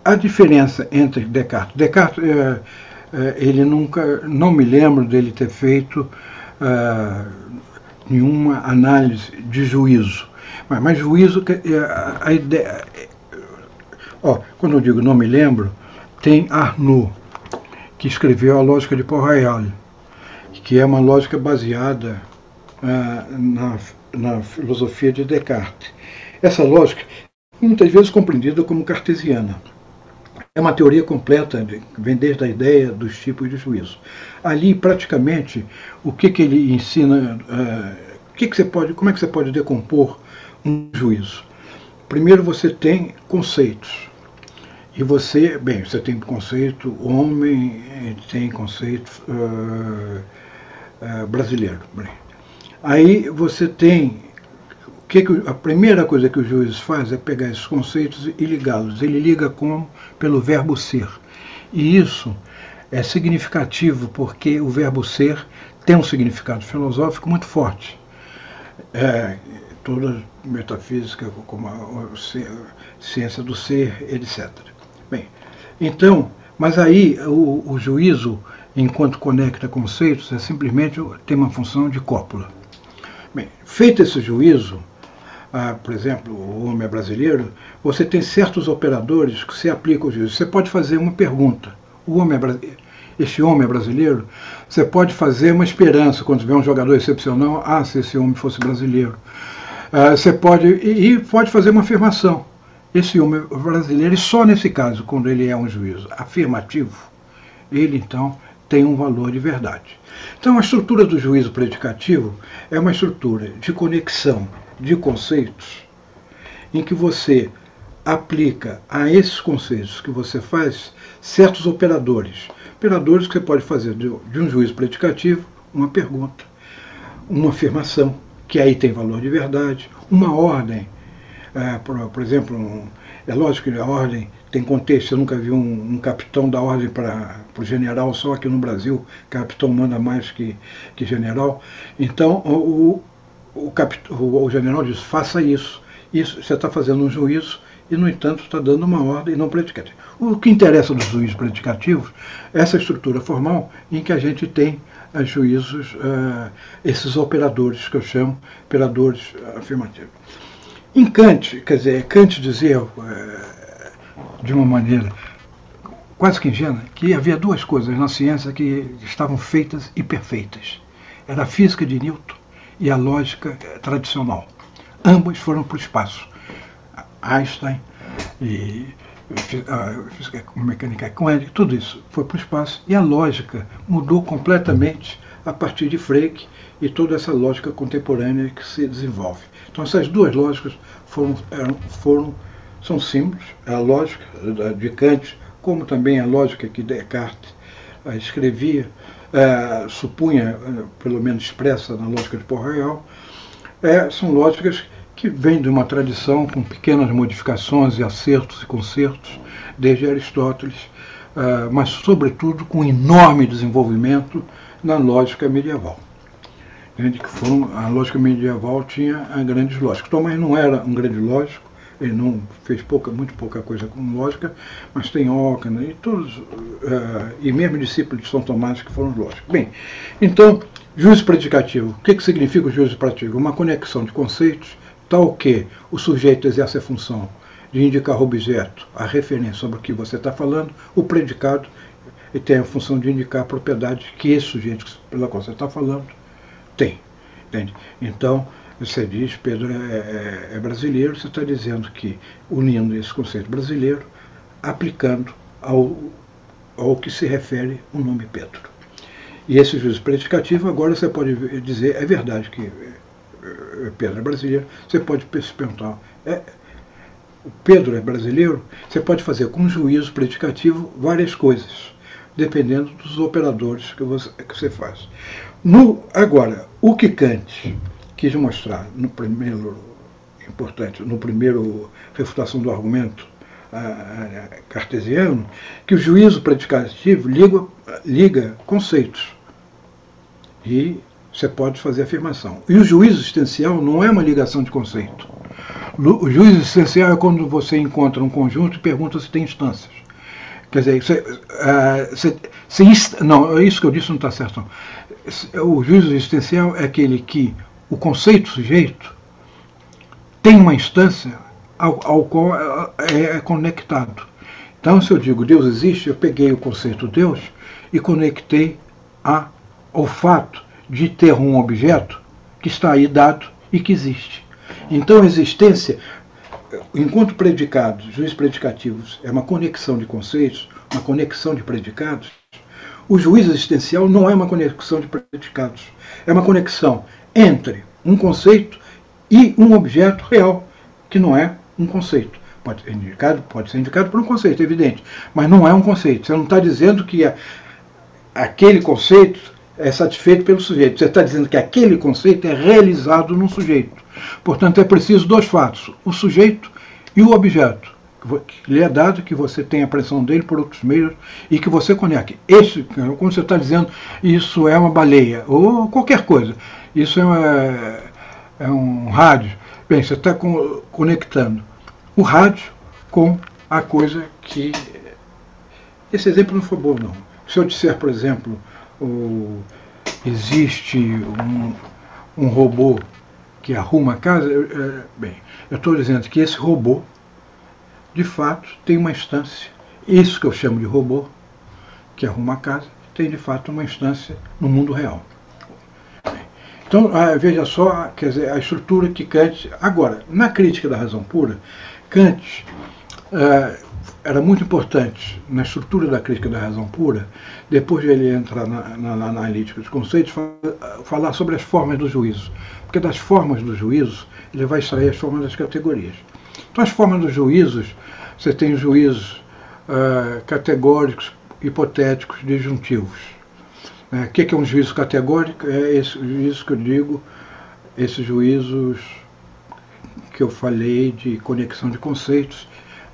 a diferença entre Descartes. Descartes, é, é, ele nunca, não me lembro dele ter feito é, nenhuma análise de juízo. Mas, mas juízo, a, a ideia. Ó, quando eu digo não me lembro, tem Arnaud que escreveu a lógica de Paul que é uma lógica baseada na, na filosofia de Descartes. Essa lógica, muitas vezes compreendida como cartesiana, é uma teoria completa, vem desde a ideia dos tipos de juízo. Ali, praticamente, o que, que ele ensina, uh, que que você pode, como é que você pode decompor um juízo? Primeiro, você tem conceitos. E você, bem, você tem conceito homem, tem conceito uh, uh, brasileiro. Bem. Aí você tem. O que, que a primeira coisa que o juiz faz é pegar esses conceitos e ligá-los. Ele liga com pelo verbo ser. E isso é significativo porque o verbo ser tem um significado filosófico muito forte. É, toda metafísica, como a, ciência do ser, etc. Bem, então, mas aí o, o juízo, enquanto conecta conceitos, é simplesmente tem uma função de cópula. Bem, feito esse juízo, ah, por exemplo, o homem é brasileiro, você tem certos operadores que se aplicam ao juízo. Você pode fazer uma pergunta. O homem é Este homem é brasileiro? Você pode fazer uma esperança quando tiver um jogador excepcional. Ah, se esse homem fosse brasileiro. Ah, você pode e, e pode fazer uma afirmação esse homem brasileiro, e só nesse caso, quando ele é um juízo afirmativo, ele então tem um valor de verdade. Então, a estrutura do juízo predicativo é uma estrutura de conexão de conceitos em que você aplica a esses conceitos que você faz certos operadores. Operadores que você pode fazer de, um juízo predicativo uma pergunta, uma afirmação, que aí tem valor de verdade, uma ordem é, por, por, exemplo, um, é lógico que a ordem tem contexto, eu nunca vi um, um capitão dar ordem para o general, só aqui no Brasil, capitão manda mais que, que general. Então, o, o, o, o general diz, faça isso. Isso você está fazendo um juízo e, no entanto, está dando uma ordem não predicativa. O que interessa dos juízos predicativos é essa estrutura formal em que a gente tem uh, juízos, uh, esses operadores que eu chamo operadores afirmativos. Em Kant, quer dizer, Kant dizia é, de uma maneira quase que ingênua que havia duas coisas na ciência que estavam feitas e perfeitas. Era a física de Newton e a lógica é, tradicional. Ambas foram para o espaço. Einstein e a mecânica quântica, tudo isso foi para o espaço e a lógica mudou completamente a partir de Frege e toda essa lógica contemporânea que se desenvolve. Então essas duas lógicas foram, foram são símbolos, a lógica de Kant, como também a lógica que Descartes eh, escrevia, é, supunha, eh, pelo menos expressa na lógica de Port Royal, é, são lógicas que vem de uma tradição com pequenas modificações e acertos e consertos, desde Aristóteles, uh, mas, sobretudo, com enorme desenvolvimento na lógica medieval. Que foram, a lógica medieval tinha grandes lógicos. Thomas não era um grande lógico, ele não fez pouca, muito pouca coisa com lógica, mas tem Ockham e todos, uh, e mesmo discípulos de São Tomás que foram lógicos. Bem, então, juízo predicativo. O que, que significa o juízo predicativo? Uma conexão de conceitos tal que o sujeito exerce a função de indicar o objeto, a referência sobre o que você está falando, o predicado tem a função de indicar a propriedade que esse sujeito pela qual você está falando tem. Entende? Então, você diz, Pedro é, é, é brasileiro, você está dizendo que, unindo esse conceito brasileiro, aplicando ao, ao que se refere o nome Pedro. E esse juízo predicativo, agora você pode dizer, é verdade que é, Pedro é brasileiro, você pode se perguntar, é, Pedro é brasileiro? Você pode fazer com juízo predicativo várias coisas, dependendo dos operadores que você, que você faz. No, agora, o que Kant quis mostrar no primeiro importante, no primeiro refutação do argumento cartesiano, que o juízo predicativo liga, liga conceitos. E você pode fazer afirmação. E o juízo existencial não é uma ligação de conceito. O juízo existencial é quando você encontra um conjunto e pergunta se tem instâncias. Quer dizer, você, uh, você, você, não, isso que eu disse não está certo. Não. O juízo existencial é aquele que o conceito sujeito tem uma instância ao, ao qual é, é conectado. Então, se eu digo Deus existe, eu peguei o conceito Deus e conectei a, ao fato de ter um objeto que está aí dado e que existe. Então, a existência, enquanto predicados, juízes predicativos, é uma conexão de conceitos, uma conexão de predicados, o juízo existencial não é uma conexão de predicados, é uma conexão entre um conceito e um objeto real, que não é um conceito. Pode ser indicado, pode ser indicado por um conceito, evidente, mas não é um conceito. Você não está dizendo que aquele conceito é satisfeito pelo sujeito. Você está dizendo que aquele conceito é realizado num sujeito. Portanto, é preciso dois fatos: o sujeito e o objeto que lhe é dado, que você tem a pressão dele por outros meios e que você conecte. Esse, quando você está dizendo isso é uma baleia ou qualquer coisa, isso é, uma, é um rádio. Bem, você está conectando o rádio com a coisa que. Esse exemplo não foi bom, não. Se eu disser, por exemplo, o, existe um, um robô que arruma a casa, é, bem, eu estou dizendo que esse robô, de fato, tem uma instância. Isso que eu chamo de robô, que arruma a casa, tem de fato uma instância no mundo real. Então, ah, veja só, quer dizer, a estrutura que Kant. Agora, na crítica da razão pura, Kant ah, era muito importante na estrutura da crítica da razão pura, depois de ele entrar na, na, na analítica dos conceitos, falar sobre as formas do juízo. Porque das formas do juízo, ele vai extrair as formas das categorias. Então, as formas dos juízos, você tem juízos uh, categóricos, hipotéticos, disjuntivos. É, o que é um juízo categórico? É esse juízo que eu digo, esses juízos que eu falei de conexão de conceitos.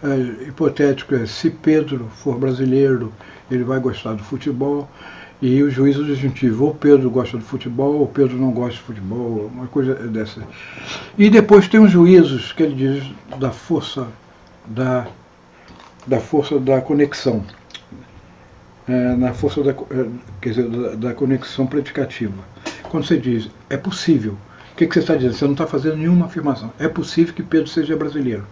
É, hipotético é se Pedro for brasileiro, ele vai gostar do futebol. E o juízo disjuntivo, ou Pedro gosta do futebol, ou Pedro não gosta de futebol, uma coisa dessa. E depois tem os juízos que ele diz da força da, da força da conexão é, na força da, é, quer dizer, da, conexão predicativa. Quando você diz é possível, o que, que você está dizendo? Você não está fazendo nenhuma afirmação. É possível que Pedro seja brasileiro.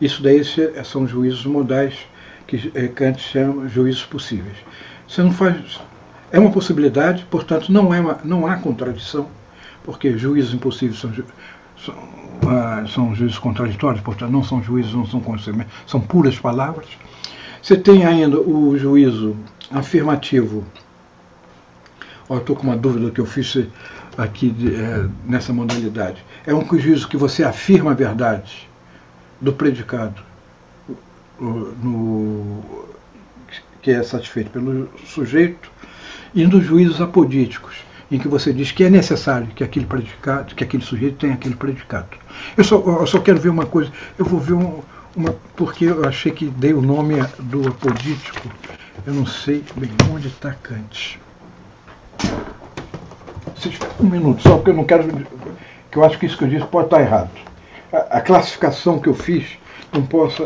Isso daí são juízos modais que é, Kant chama juízos possíveis. Você não faz. É uma possibilidade, portanto, não, é uma, não há contradição, porque juízos impossíveis são, são, ah, são juízos contraditórios, portanto, não são juízos, não são são puras palavras. Você tem ainda o juízo afirmativo. Estou com uma dúvida que eu fiz aqui é, nessa modalidade. É um juízo que você afirma a verdade do predicado no, que é satisfeito pelo sujeito e nos juízos apodíticos, em que você diz que é necessário que aquele predicado, que aquele sujeito tenha aquele predicado. Eu só, eu só quero ver uma coisa, eu vou ver um, uma, porque eu achei que dei o nome do apodítico, eu não sei bem onde está Kant. Um minuto, só porque eu não quero. que eu acho que isso que eu disse pode estar errado. A, a classificação que eu fiz não possa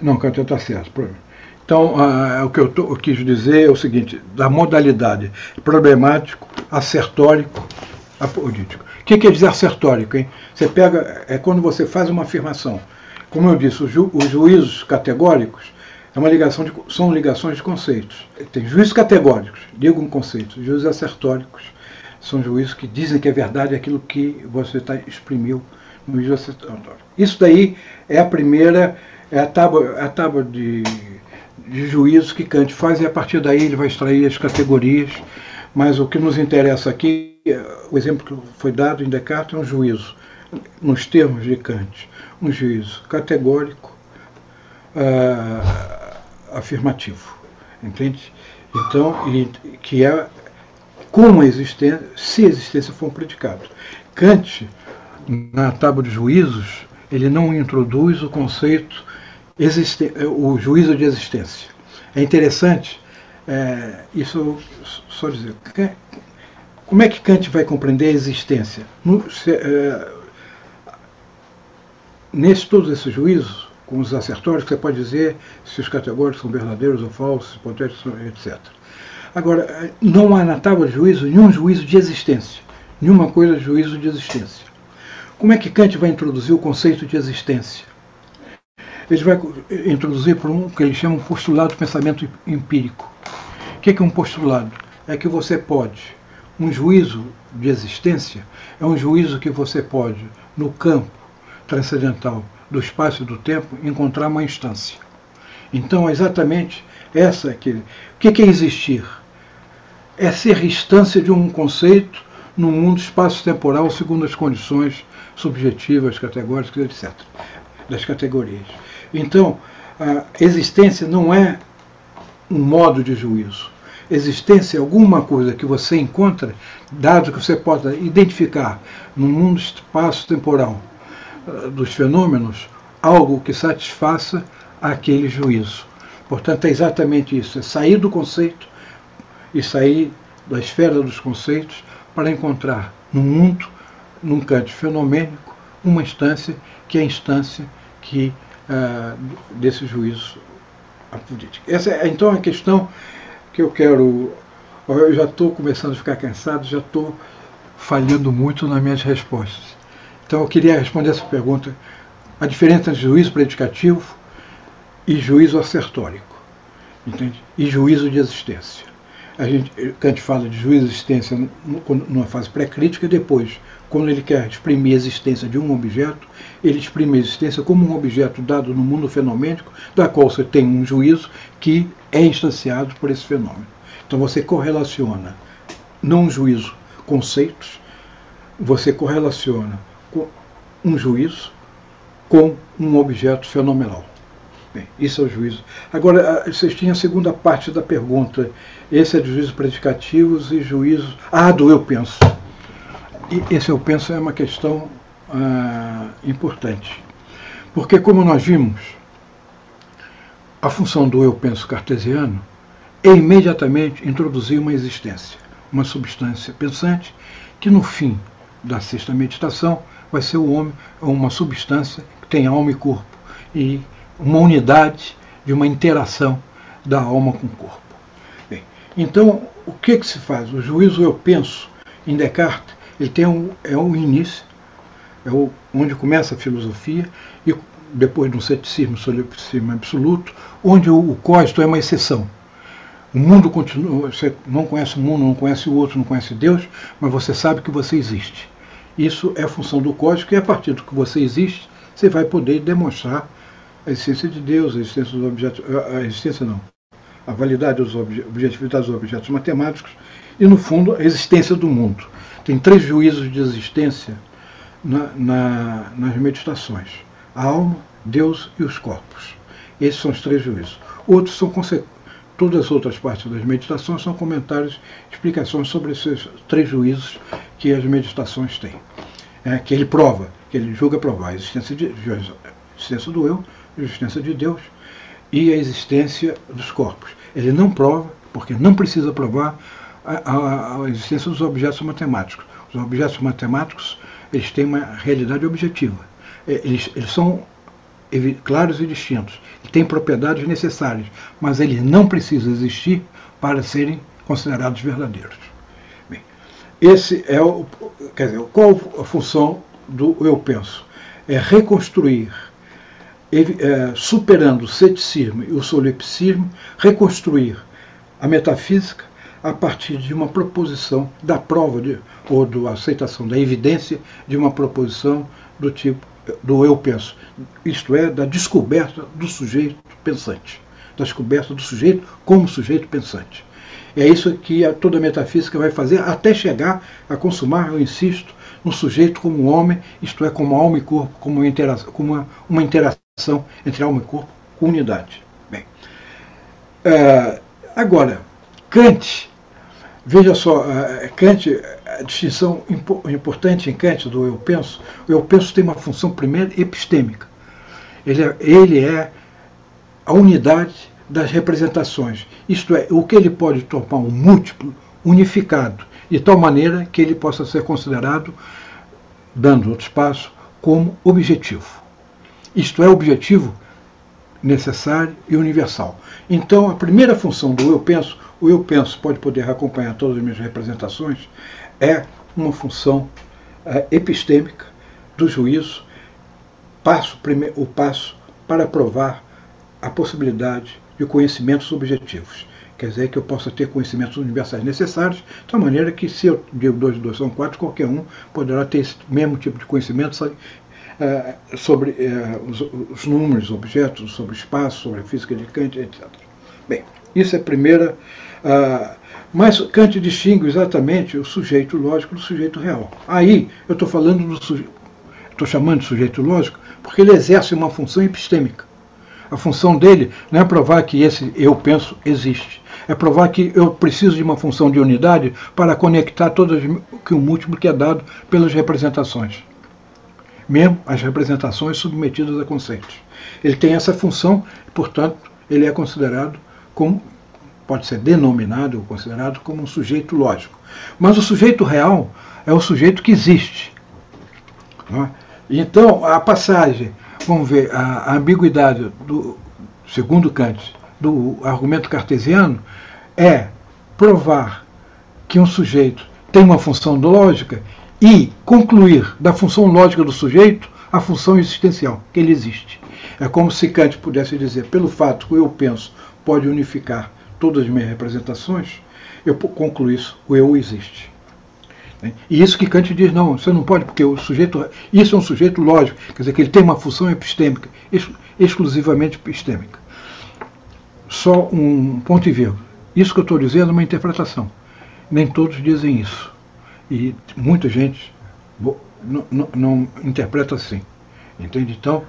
Não, Kant está certo. Então, uh, o que eu, tô, eu, quis dizer é o seguinte: da modalidade problemático, assertórico, apodítico. O que quer dizer assertórico? Hein? Você pega, é quando você faz uma afirmação. Como eu disse, os, ju, os juízos categóricos é uma ligação de, são ligações de conceitos. Tem juízos categóricos, ligam conceitos. Juízos assertóricos são juízos que dizem que é verdade aquilo que você tá, exprimiu no juízo assertórico. Isso daí é a primeira é a tábua, é a tábua de, de juízo que Kant faz e a partir daí ele vai extrair as categorias. Mas o que nos interessa aqui, o exemplo que foi dado em Descartes é um juízo, nos termos de Kant, um juízo categórico, uh, afirmativo, entende? Então, e, que é como a existência, se a existência for um predicado. Kant, na tábua de juízos, ele não introduz o conceito o juízo de existência. É interessante, é, isso só dizer, como é que Kant vai compreender a existência? No, se, é, nesse todos esses juízos, com os acertórios, você pode dizer se os categóricos são verdadeiros ou falsos, hipotéticos, etc. Agora, não há na tábua de juízo nenhum juízo de existência, nenhuma coisa de juízo de existência. Como é que Kant vai introduzir o conceito de existência? Ele vai introduzir por um que ele chama um postulado do pensamento empírico. O que é um postulado? É que você pode, um juízo de existência é um juízo que você pode, no campo transcendental do espaço e do tempo, encontrar uma instância. Então, é exatamente essa que. O que é existir? É ser instância de um conceito no mundo espaço-temporal segundo as condições subjetivas, categóricas, etc. Das categorias. Então, a existência não é um modo de juízo. Existência é alguma coisa que você encontra, dado que você possa identificar no mundo espaço-temporal ah, dos fenômenos, algo que satisfaça aquele juízo. Portanto, é exatamente isso: é sair do conceito e sair da esfera dos conceitos para encontrar no mundo, num canto fenomênico, uma instância que é a instância que uh, desse juízo apolítico. Essa é então a questão que eu quero. Eu já estou começando a ficar cansado, já estou falhando muito nas minhas respostas. Então eu queria responder essa pergunta: a diferença entre juízo predicativo e juízo assertórico, entende? E juízo de existência. A gente, Kant fala de juízo de existência numa fase pré-crítica e depois quando ele quer exprimir a existência de um objeto, ele exprime a existência como um objeto dado no mundo fenomênico, da qual você tem um juízo que é instanciado por esse fenômeno. Então você correlaciona, não juízo, conceitos, você correlaciona um juízo com um objeto fenomenal. Isso é o juízo. Agora, vocês tinham a segunda parte da pergunta. Esse é de juízos predicativos e juízos. Ah, do eu penso. E esse eu penso é uma questão ah, importante. Porque, como nós vimos, a função do eu penso cartesiano é imediatamente introduzir uma existência, uma substância pensante, que no fim da sexta meditação vai ser o homem, uma substância que tem alma e corpo, e uma unidade de uma interação da alma com o corpo. Bem, então, o que, que se faz? O juízo eu penso em Descartes ele tem um, é um início, é onde começa a filosofia, e depois de um ceticismo, solipsismo absoluto, onde o, o é uma exceção. O mundo continua, você não conhece o mundo, não conhece o outro, não conhece Deus, mas você sabe que você existe. Isso é função do código, e a partir do que você existe, você vai poder demonstrar a existência de Deus, a existência dos objetos, a existência não, a validade dos objetividade dos objetos matemáticos e, no fundo, a existência do mundo tem três juízos de existência na, na, nas meditações: a alma, Deus e os corpos. Esses são os três juízos. Outros são todas as outras partes das meditações são comentários, explicações sobre esses três juízos que as meditações têm. É, que ele prova, que ele julga provar a existência, de, a existência do eu, a existência de Deus e a existência dos corpos. Ele não prova, porque não precisa provar, a, a, a existência dos objetos matemáticos. Os objetos matemáticos eles têm uma realidade objetiva. É, eles, eles são claros e distintos. Têm propriedades necessárias, mas eles não precisam existir para serem considerados verdadeiros. Bem, esse é o, quer dizer, qual a função do eu penso? É reconstruir, é, superando o ceticismo e o solipsismo, reconstruir a metafísica a partir de uma proposição da prova de, ou da aceitação da evidência de uma proposição do tipo do eu penso, isto é, da descoberta do sujeito pensante, da descoberta do sujeito como sujeito pensante. É isso que toda a metafísica vai fazer até chegar a consumar, eu insisto, no sujeito como homem, isto é, como alma e corpo, como uma interação, como uma, uma interação entre alma e corpo com unidade. Bem, uh, agora, Kant, veja só, uh, Kant a distinção importante em Kant do eu penso, o eu penso tem uma função primeiro epistêmica. Ele é, ele é a unidade das representações. Isto é, o que ele pode tomar um múltiplo unificado, de tal maneira que ele possa ser considerado, dando outro espaço, como objetivo. Isto é, objetivo necessário e universal. Então, a primeira função do eu penso, o eu penso pode poder acompanhar todas as minhas representações, é uma função é, epistêmica do juízo, passo, o passo para provar a possibilidade de conhecimentos objetivos. Quer dizer que eu possa ter conhecimentos universais necessários, de tal maneira que, se eu digo 2 e 2 são 4, qualquer um poderá ter esse mesmo tipo de conhecimento é, sobre é, os, os, números, objetos, sobre espaço, sobre física de Kant, etc. Bem, isso é a primeira. Uh, mas Kant distingue exatamente o sujeito lógico do sujeito real. Aí eu estou falando do sujeito, estou chamando de sujeito lógico, porque ele exerce uma função epistêmica. A função dele não é provar que esse eu penso existe. É provar que eu preciso de uma função de unidade para conectar todas que o múltiplo que é dado pelas representações. Mesmo as representações submetidas a conceitos. Ele tem essa função, portanto, ele é considerado como pode ser denominado ou considerado como um sujeito lógico. Mas o sujeito real é o sujeito que existe. É? Então, a passagem, vamos ver, a, a ambiguidade do, segundo Kant, do argumento cartesiano é provar que um sujeito tem uma função lógica e concluir da função lógica do sujeito a função existencial, que ele existe. É como se Kant pudesse dizer, pelo fato que eu penso pode unificar todas as minhas representações, eu concluo isso, o eu existe. E isso que Kant diz, não, você não pode, porque o sujeito, isso é um sujeito lógico, quer dizer que ele tem uma função epistêmica, exclusivamente epistêmica. Só um ponto e vírgula. Isso que eu estou dizendo é uma interpretação. Nem todos dizem isso. E muita gente não, não, não interpreta assim. Entende? Então,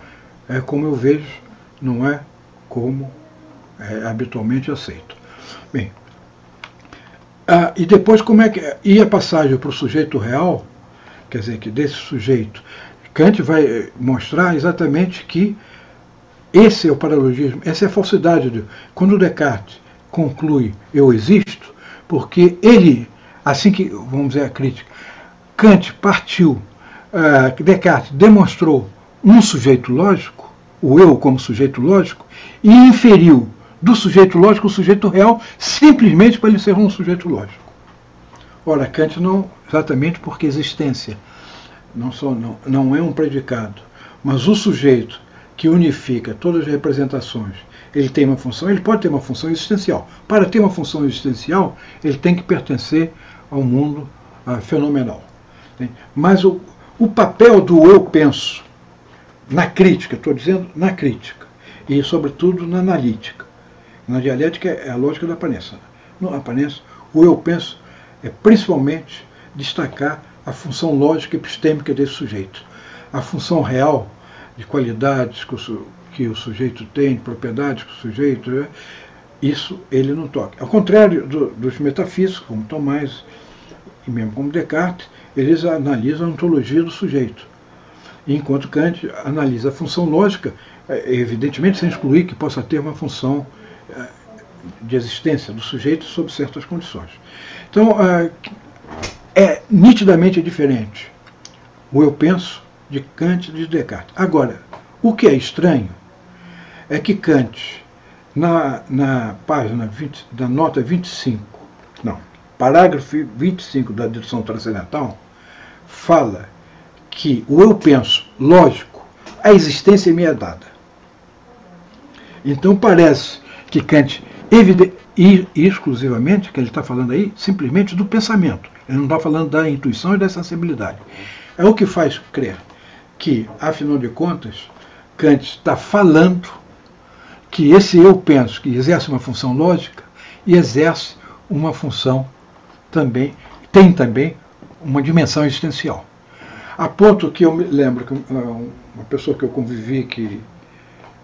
é como eu vejo, não é como é habitualmente aceito. Bem, ah, e depois como é que. E a passagem para o sujeito real, quer dizer, que desse sujeito, Kant vai mostrar exatamente que esse é o paralogismo, essa é a falsidade. De, quando Descartes conclui eu existo, porque ele, assim que, vamos dizer a crítica, Kant partiu, uh, Descartes demonstrou um sujeito lógico, o eu como sujeito lógico, e inferiu do sujeito lógico o sujeito real, simplesmente para ele ser um sujeito lógico. Ora, Kant não, exatamente porque existência não, só, não, não é um predicado, mas o sujeito que unifica todas as representações, ele tem uma função, ele pode ter uma função existencial. Para ter uma função existencial, ele tem que pertencer ao mundo ah, fenomenal. Mas o, o papel do eu penso na crítica, estou dizendo na crítica, e sobretudo na analítica, na dialética é a lógica da aparência. No aparência, o eu penso é principalmente destacar a função lógica e epistêmica desse sujeito. A função real de qualidades que o, que o sujeito tem, de propriedades que o sujeito. Né, isso ele não toca. Ao contrário do, dos metafísicos, como Tomás e mesmo como Descartes, eles analisam a ontologia do sujeito. Enquanto Kant analisa a função lógica, é, evidentemente sem excluir que possa ter uma função de existência do sujeito sob certas condições. Então, é, é nitidamente diferente o eu penso de Kant e de Descartes. Agora, o que é estranho é que Kant, na, na página 20, da nota 25, não, parágrafo 25 da dedução transcendental, fala que o eu penso, lógico, a existência me é dada. Então parece que Kant, e exclusivamente, que ele está falando aí, simplesmente do pensamento. Ele não está falando da intuição e da sensibilidade. É o que faz crer que, afinal de contas, Kant está falando que esse eu penso que exerce uma função lógica e exerce uma função também, tem também uma dimensão existencial. A ponto que eu me lembro que uma pessoa que eu convivi, que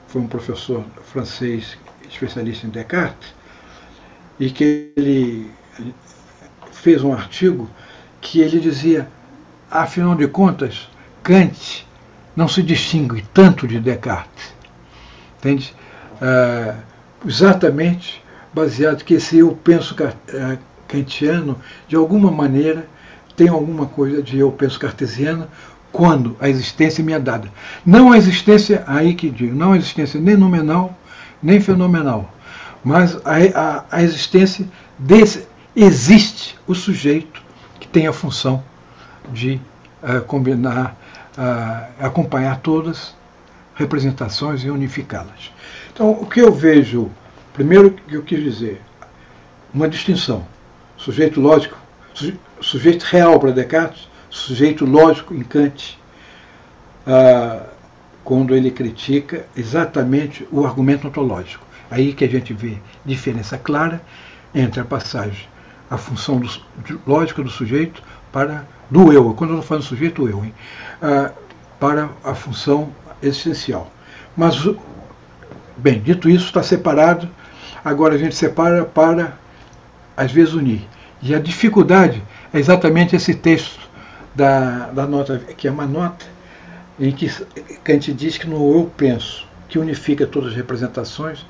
foi um professor francês especialista em Descartes, e que ele fez um artigo que ele dizia, afinal de contas, Kant não se distingue tanto de Descartes. Entende? Ah, exatamente baseado que esse eu penso eh, kantiano, de alguma maneira, tem alguma coisa de eu penso cartesiana quando a existência me é dada. Não a existência, aí que digo, não a existência nem nominal, nem fenomenal, mas a, a, a existência desse. Existe o sujeito que tem a função de uh, combinar, uh, acompanhar todas representações e unificá-las. Então, o que eu vejo, primeiro que eu quis dizer, uma distinção. Sujeito lógico, sujeito real para Descartes, sujeito lógico em Kant, ah, quando ele critica exatamente o argumento ontológico. Aí que a gente vê diferença clara entre a passagem, a função do, lógica do sujeito para do eu, quando eu estou falando sujeito, eu, hein, ah, para a função existencial. Mas, bem, dito isso, está separado. Agora a gente separa para, às vezes, unir. E a dificuldade é exatamente esse texto da, da nota, que é uma nota em que Kant diz que no eu penso, que unifica todas as representações,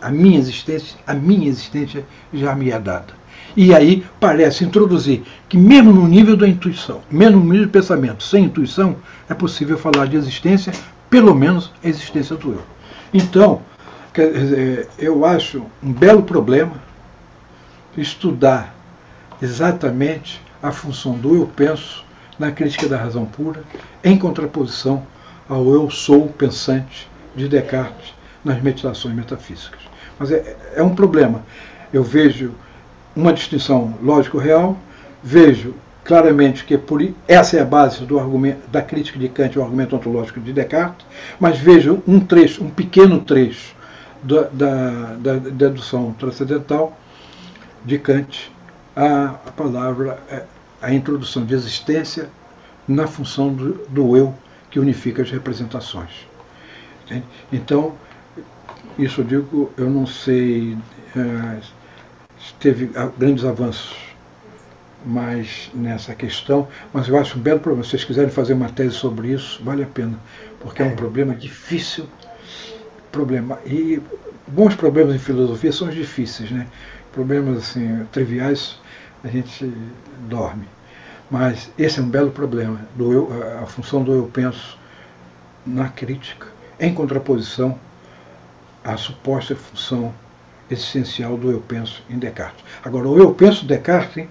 a, minha existência, a minha existência já me é dada. E aí parece introduzir que mesmo no nível da intuição, mesmo no nível do pensamento, sem intuição, é possível falar de existência pelo menos a existência do eu. Então, eu acho um belo problema estudar exatamente a função do eu penso na crítica da razão pura, em contraposição ao eu sou pensante de Descartes nas meditações metafísicas. Mas é, é um problema. Eu vejo uma distinção lógico-real, vejo claramente que por, essa é a base do argumento, da crítica de Kant ao argumento ontológico de Descartes, mas vejo um trecho, um pequeno trecho da, da, da dedução transcendental de Kant a, a palavra, é, a introdução de existência na função do, do eu que unifica as representações. Entende? Então, isso eu digo, eu não sei, é, teve grandes avanços mais nessa questão, mas eu acho um belo problema. Se vocês quiserem fazer uma tese sobre isso, vale a pena, porque é um problema difícil. Problema. E bons problemas em filosofia são os difíceis, né? Problemas assim, triviais, a gente dorme. Mas esse é um belo problema, do eu, a função do eu penso na crítica, em contraposição à suposta função essencial do eu penso em Descartes. Agora, o eu penso Descartes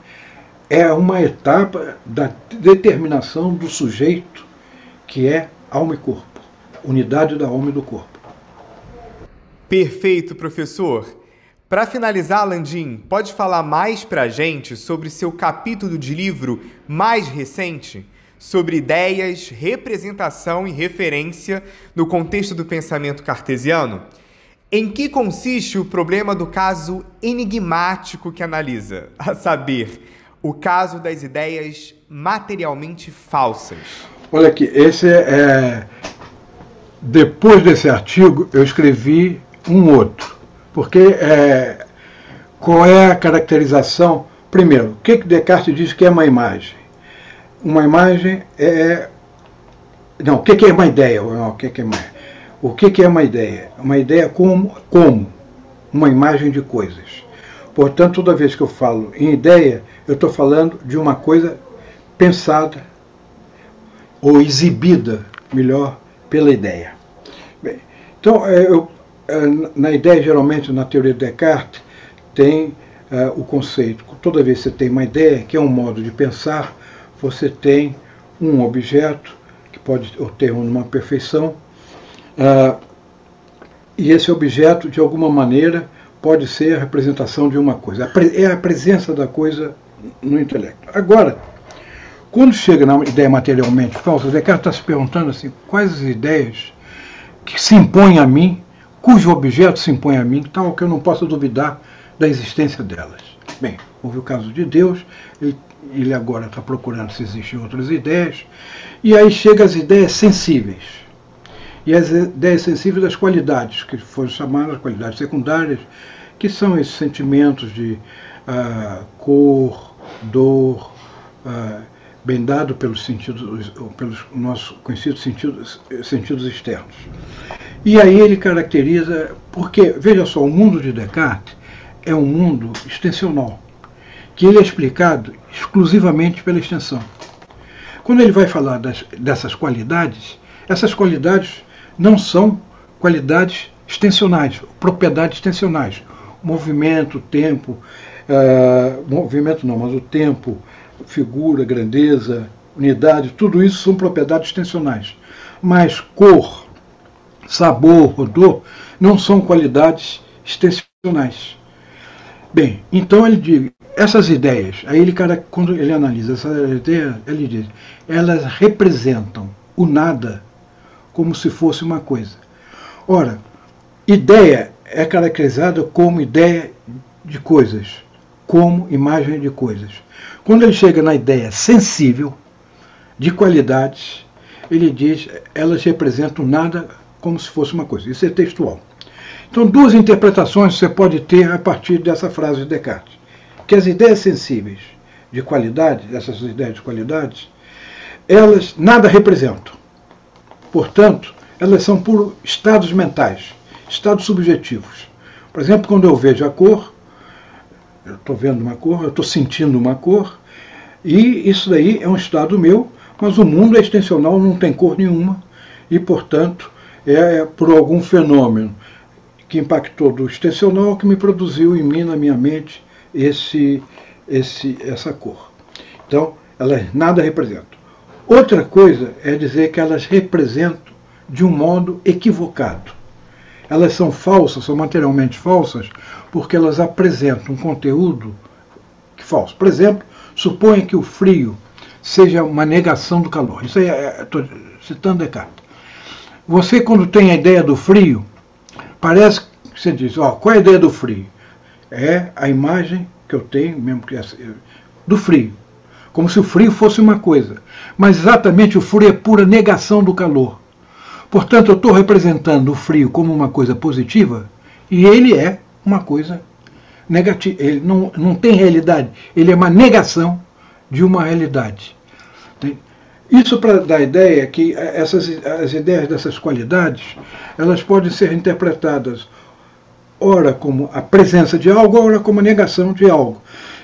é uma etapa da determinação do sujeito que é alma e corpo, unidade da alma e do corpo. Perfeito, professor. Para finalizar, Landim, pode falar mais para a gente sobre seu capítulo de livro mais recente, sobre ideias, representação e referência no contexto do pensamento cartesiano? Em que consiste o problema do caso enigmático que analisa, a saber, o caso das ideias materialmente falsas. Olha aqui, esse é, é depois desse artigo eu escrevi um outro, porque é, qual é a caracterização? Primeiro, o que, Descartes diz que é uma imagem? Uma imagem é. Não, o que, é uma ideia? Não, o que, é uma, o que, é uma ideia? Uma ideia como, como uma imagem de coisas. Portanto, toda vez que eu falo em ideia, eu estou falando de uma coisa pensada ou exibida, melhor, pela ideia. Bem, então, é, eu, na ideia, geralmente, na teoria de Descartes, tem uh, o conceito. Toda vez que você tem uma ideia, que é um modo de pensar, você tem um objeto que pode ter uma perfeição, uh, e esse objeto, de alguma maneira, pode ser a representação de uma coisa. É a presença da coisa no intelecto. Agora, quando chega na ideia materialmente falsa, Descartes está se perguntando assim, quais as ideias que se impõem a mim, cujo objeto se impõe a mim, tal que eu não possa duvidar da existência delas. Bem, houve o caso de Deus, ele, ele agora está procurando se existem outras ideias, e aí chega as ideias sensíveis. E as ideias sensíveis das qualidades, que foram chamadas qualidades secundárias, que são esses sentimentos de uh, cor, dor, uh, bem dado pelos sentidos, pelos nossos conhecidos sentidos, sentidos externos. E aí ele caracteriza, porque, veja só, o mundo de Descartes é um mundo extensional, que ele é explicado exclusivamente pela extensão. Quando ele vai falar das, dessas qualidades, essas qualidades não são qualidades extensionais, propriedades extensionais. Movimento, tempo, uh, movimento não, mas o tempo, figura, grandeza, unidade, tudo isso são propriedades extensionais. Mas cor, sabor, odor não são qualidades extensionais. Bem, então ele diz, essas ideias, aí ele, quando ele analisa essas ideias, ele diz, elas representam o nada como se fosse uma coisa. Ora, ideia é caracterizada como ideia de coisas, como imagem de coisas. Quando ele chega na ideia sensível, de qualidades, ele diz elas representam nada como se fosse uma coisa. Isso é textual. Então, duas interpretações você pode ter a partir dessa frase de Descartes. Que as ideias sensíveis de qualidade, essas ideias de qualidades, elas nada representam. Portanto, elas são por estados mentais, estados subjetivos. Por exemplo, quando eu vejo a cor, eu estou vendo uma cor, eu estou sentindo uma cor, e isso daí é um estado meu, mas o mundo é extensional, não tem cor nenhuma, e, portanto, é por algum fenômeno que impactou do extensional que me produziu em mim, na minha mente, esse, esse, essa cor. Então, elas nada representam. Outra coisa é dizer que elas representam de um modo equivocado. Elas são falsas, são materialmente falsas, porque elas apresentam um conteúdo falso. Por exemplo, suponha que o frio seja uma negação do calor. Isso aí, estou é, citando Descartes. Você, quando tem a ideia do frio, Parece que você diz, ó, qual é a ideia do frio? É a imagem que eu tenho, mesmo que do frio. Como se o frio fosse uma coisa. Mas exatamente o frio é pura negação do calor. Portanto, eu estou representando o frio como uma coisa positiva e ele é uma coisa negativa. Ele não, não tem realidade. Ele é uma negação de uma realidade. Isso para dar a ideia que essas, as ideias dessas qualidades elas podem ser interpretadas ora como a presença de algo, ora como a negação de algo.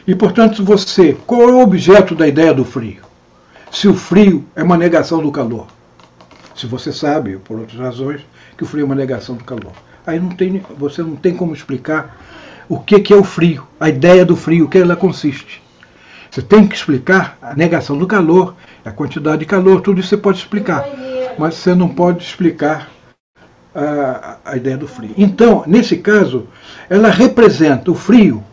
E, portanto, você, qual é o objeto da ideia do frio? Se o frio é uma negação do calor. Se você sabe, por outras razões, que o frio é uma negação do calor. Aí não tem, você não tem como explicar o que, que é o frio, a ideia do frio, o que ela consiste. Você tem que explicar a negação do calor, a quantidade de calor, tudo isso você pode explicar. Mas você não pode explicar a, a ideia do frio. Então, nesse caso, ela representa o frio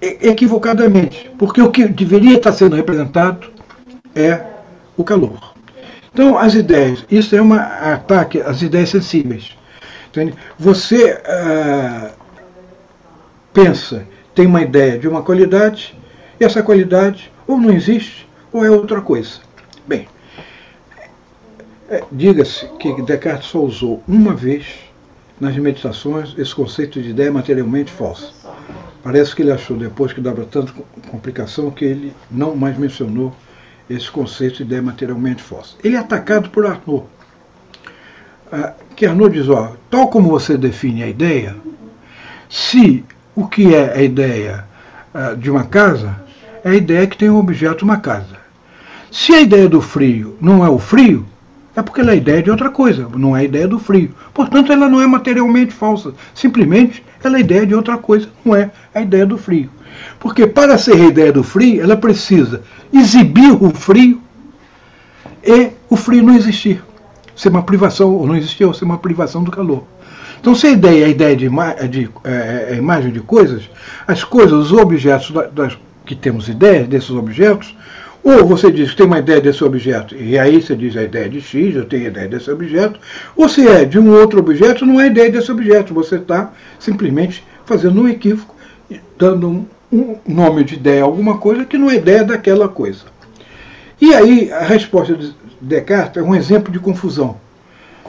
equivocadamente, porque o que deveria estar sendo representado é o calor. Então, as ideias, isso é um ataque às ideias sensíveis. Entende? Você ah, pensa, tem uma ideia de uma qualidade, e essa qualidade ou não existe ou é outra coisa. Bem, é, diga-se que Descartes só usou uma vez nas meditações esse conceito de ideia materialmente falsa. Parece que ele achou depois que dava tanta complicação que ele não mais mencionou esse conceito de ideia materialmente falsa. Ele é atacado por Arnaud. Ah, que Arnaud diz, ó, tal como você define a ideia, se o que é a ideia ah, de uma casa é a ideia que tem um objeto uma casa. Se a ideia do frio não é o frio, é porque ela é ideia de outra coisa, não é a ideia do frio. Portanto, ela não é materialmente falsa. Simplesmente ela é ideia de outra coisa, não é a ideia do frio. Porque para ser a ideia do frio, ela precisa exibir o frio e o frio não existir. Ser uma privação, ou não existir, ou ser uma privação do calor. Então, se a ideia é a ideia de, de é, é, imagem de coisas, as coisas, os objetos das, que temos ideia desses objetos, ou você diz que tem uma ideia desse objeto, e aí você diz a ideia de X, eu tenho a ideia desse objeto, ou se é de um outro objeto, não é ideia desse objeto, você está simplesmente fazendo um equívoco, dando um, um nome de ideia a alguma coisa que não é ideia daquela coisa. E aí a resposta de Descartes é um exemplo de confusão.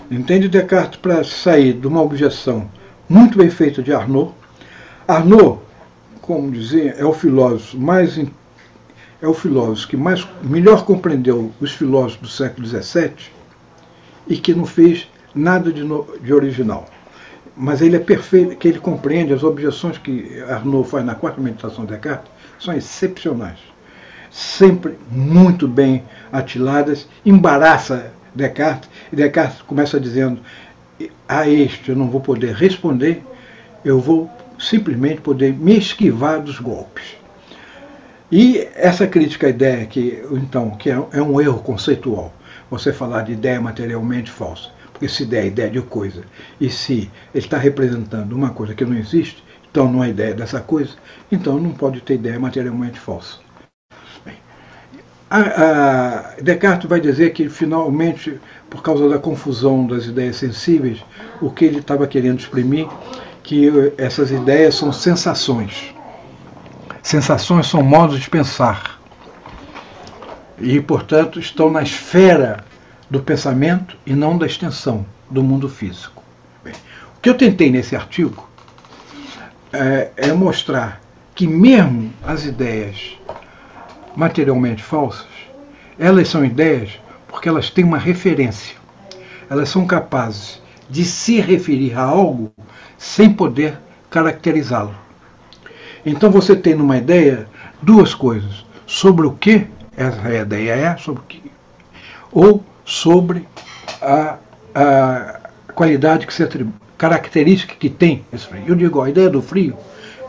Entende Descartes para sair de uma objeção muito bem feita de Arnaud. Arnaud, como dizer, é o filósofo mais é o filósofo que mais, melhor compreendeu os filósofos do século XVII e que não fez nada de, no, de original. Mas ele é perfeito, que ele compreende as objeções que Arnaud faz na quarta meditação de Descartes, são excepcionais. Sempre muito bem atiladas, embaraça Descartes, e Descartes começa dizendo: a este eu não vou poder responder, eu vou simplesmente poder me esquivar dos golpes. E essa crítica à ideia que, então, que é, é um erro conceitual, você falar de ideia materialmente falsa, porque se ideia é ideia de coisa, e se ele está representando uma coisa que não existe, então não é ideia dessa coisa, então não pode ter ideia materialmente falsa. A, a Descartes vai dizer que finalmente, por causa da confusão das ideias sensíveis, o que ele estava querendo exprimir, que essas ideias são sensações Sensações são modos de pensar e, portanto, estão na esfera do pensamento e não da extensão do mundo físico. Bem, o que eu tentei nesse artigo é, é mostrar que, mesmo as ideias materialmente falsas, elas são ideias porque elas têm uma referência. Elas são capazes de se referir a algo sem poder caracterizá-lo. Então você tem numa ideia duas coisas: sobre o que essa ideia é, sobre o que, ou sobre a, a qualidade que se atribui, característica que tem esse frio. Eu digo, a ideia do frio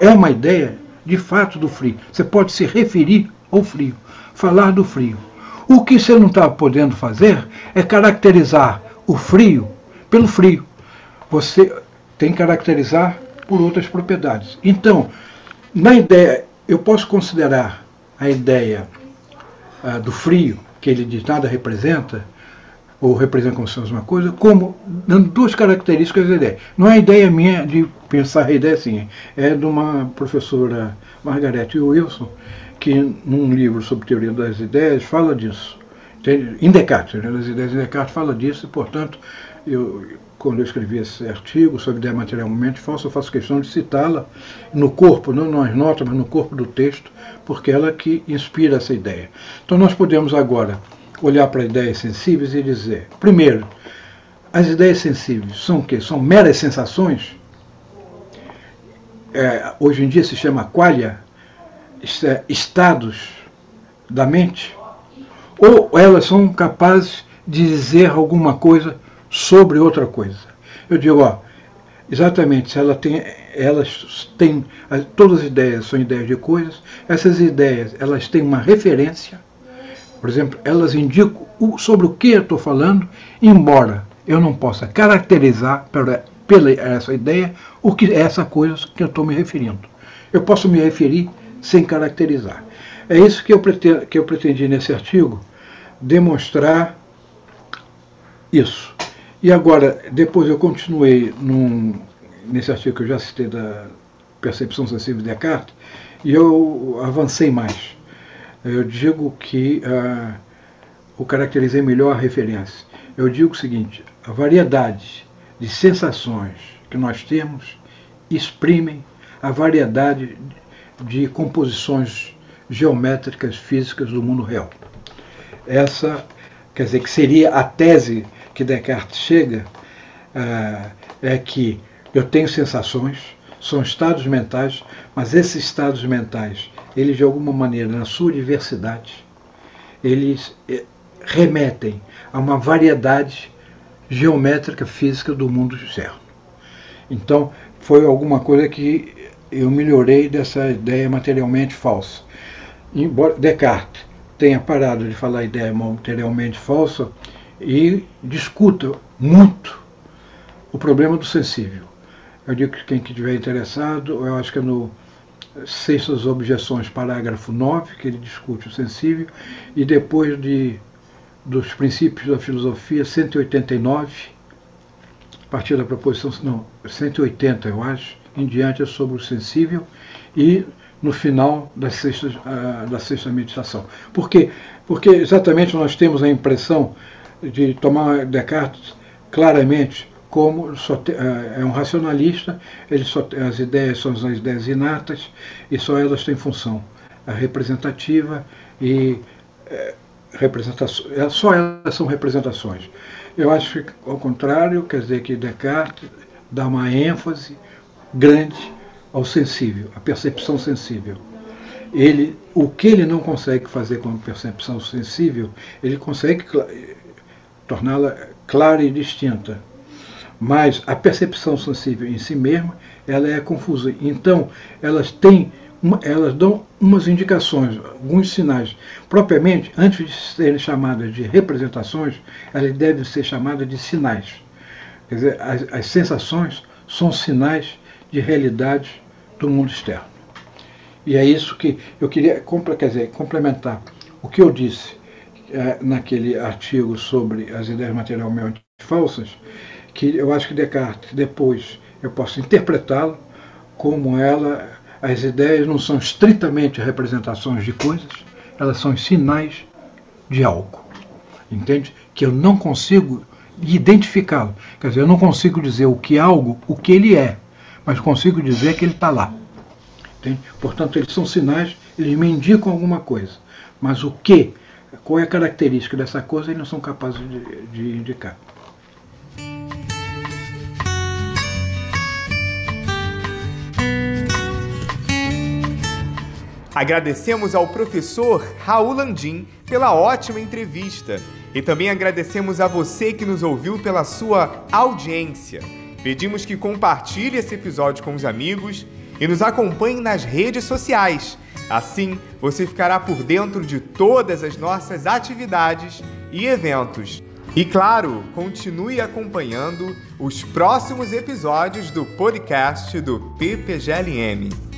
é uma ideia de fato do frio. Você pode se referir ao frio, falar do frio. O que você não está podendo fazer é caracterizar o frio pelo frio. Você tem que caracterizar por outras propriedades. Então, na ideia, eu posso considerar a ideia uh, do frio, que ele de nada representa, ou representa como se fosse uma coisa, como dando duas características da ideia. Não é ideia minha de pensar a ideia assim, é de uma professora Margarete Wilson, que num livro sobre teoria das ideias fala disso. Em Descartes, as ideias de Descartes fala disso, e portanto eu quando eu escrevi esse artigo sobre ideia materialmente falsa, eu faço questão de citá-la no corpo, não nas notas, mas no corpo do texto, porque ela é que inspira essa ideia. Então nós podemos agora olhar para ideias sensíveis e dizer, primeiro, as ideias sensíveis são o quê? São meras sensações? É, hoje em dia se chama qualia, é, estados da mente? Ou elas são capazes de dizer alguma coisa sobre outra coisa. Eu digo, ó, exatamente, se ela tem, elas têm, todas as ideias são ideias de coisas, essas ideias, elas têm uma referência, por exemplo, elas indicam sobre o que eu estou falando, embora eu não possa caracterizar pela, pela essa ideia o que é essa coisa que eu estou me referindo. Eu posso me referir sem caracterizar. É isso que eu, pretendi, que eu pretendi nesse artigo, demonstrar isso. E agora, depois eu continuei num, nesse artigo que eu já citei da, percepção sensível de Descartes e eu avancei mais. Eu digo que uh, o caracterizei melhor a referência. Eu digo o seguinte: a variedade de sensações que nós temos exprimem a variedade de composições geométricas físicas do mundo real. Essa, quer dizer, que seria a tese que Descartes chega, uh, é que eu tenho sensações, são estados mentais, mas esses estados mentais, eles de alguma maneira, na sua diversidade, eles eh, remetem a uma variedade geométrica física do mundo externo. Então, foi alguma coisa que eu melhorei dessa ideia materialmente falsa. Embora Descartes tenha parado de falar ideia materialmente falsa e discuta muito o problema do sensível. Eu digo que quem estiver interessado, eu acho que é no Sextas Objeções, parágrafo 9, que ele discute o sensível, e depois de, dos princípios da filosofia, 189, a partir da proposição, não, 180, eu acho, em diante é sobre o sensível, e no final da sexta, uh, da sexta meditação. Por quê? Porque exatamente nós temos a impressão de tomar Descartes claramente como te, é, é um racionalista, ele só, as ideias são as ideias inatas e só elas têm função a representativa e é, representação, é, só elas são representações. Eu acho que, ao contrário, quer dizer que Descartes dá uma ênfase grande ao sensível, à percepção sensível. Ele, o que ele não consegue fazer com a percepção sensível, ele consegue torná-la clara e distinta mas a percepção sensível em si mesma ela é confusa. Então, elas têm elas dão umas indicações, alguns sinais. Propriamente, antes de serem chamadas de representações, elas devem ser chamadas de sinais. Quer dizer, as, as sensações são sinais de realidade do mundo externo. E é isso que eu queria quer dizer, complementar o que eu disse naquele artigo sobre as ideias materialmente falsas, que eu acho que Descartes depois eu posso interpretá-lo como ela, as ideias não são estritamente representações de coisas, elas são sinais de algo. Entende? Que eu não consigo identificá-lo. Quer dizer, eu não consigo dizer o que é algo, o que ele é, mas consigo dizer que ele está lá. Entende? Portanto, eles são sinais, eles me indicam alguma coisa. Mas o que, qual é a característica dessa coisa, eles não são capazes de, de indicar. Agradecemos ao professor Raul Landim pela ótima entrevista e também agradecemos a você que nos ouviu pela sua audiência. Pedimos que compartilhe esse episódio com os amigos e nos acompanhe nas redes sociais. Assim, você ficará por dentro de todas as nossas atividades e eventos. E claro, continue acompanhando os próximos episódios do podcast do PPGLM.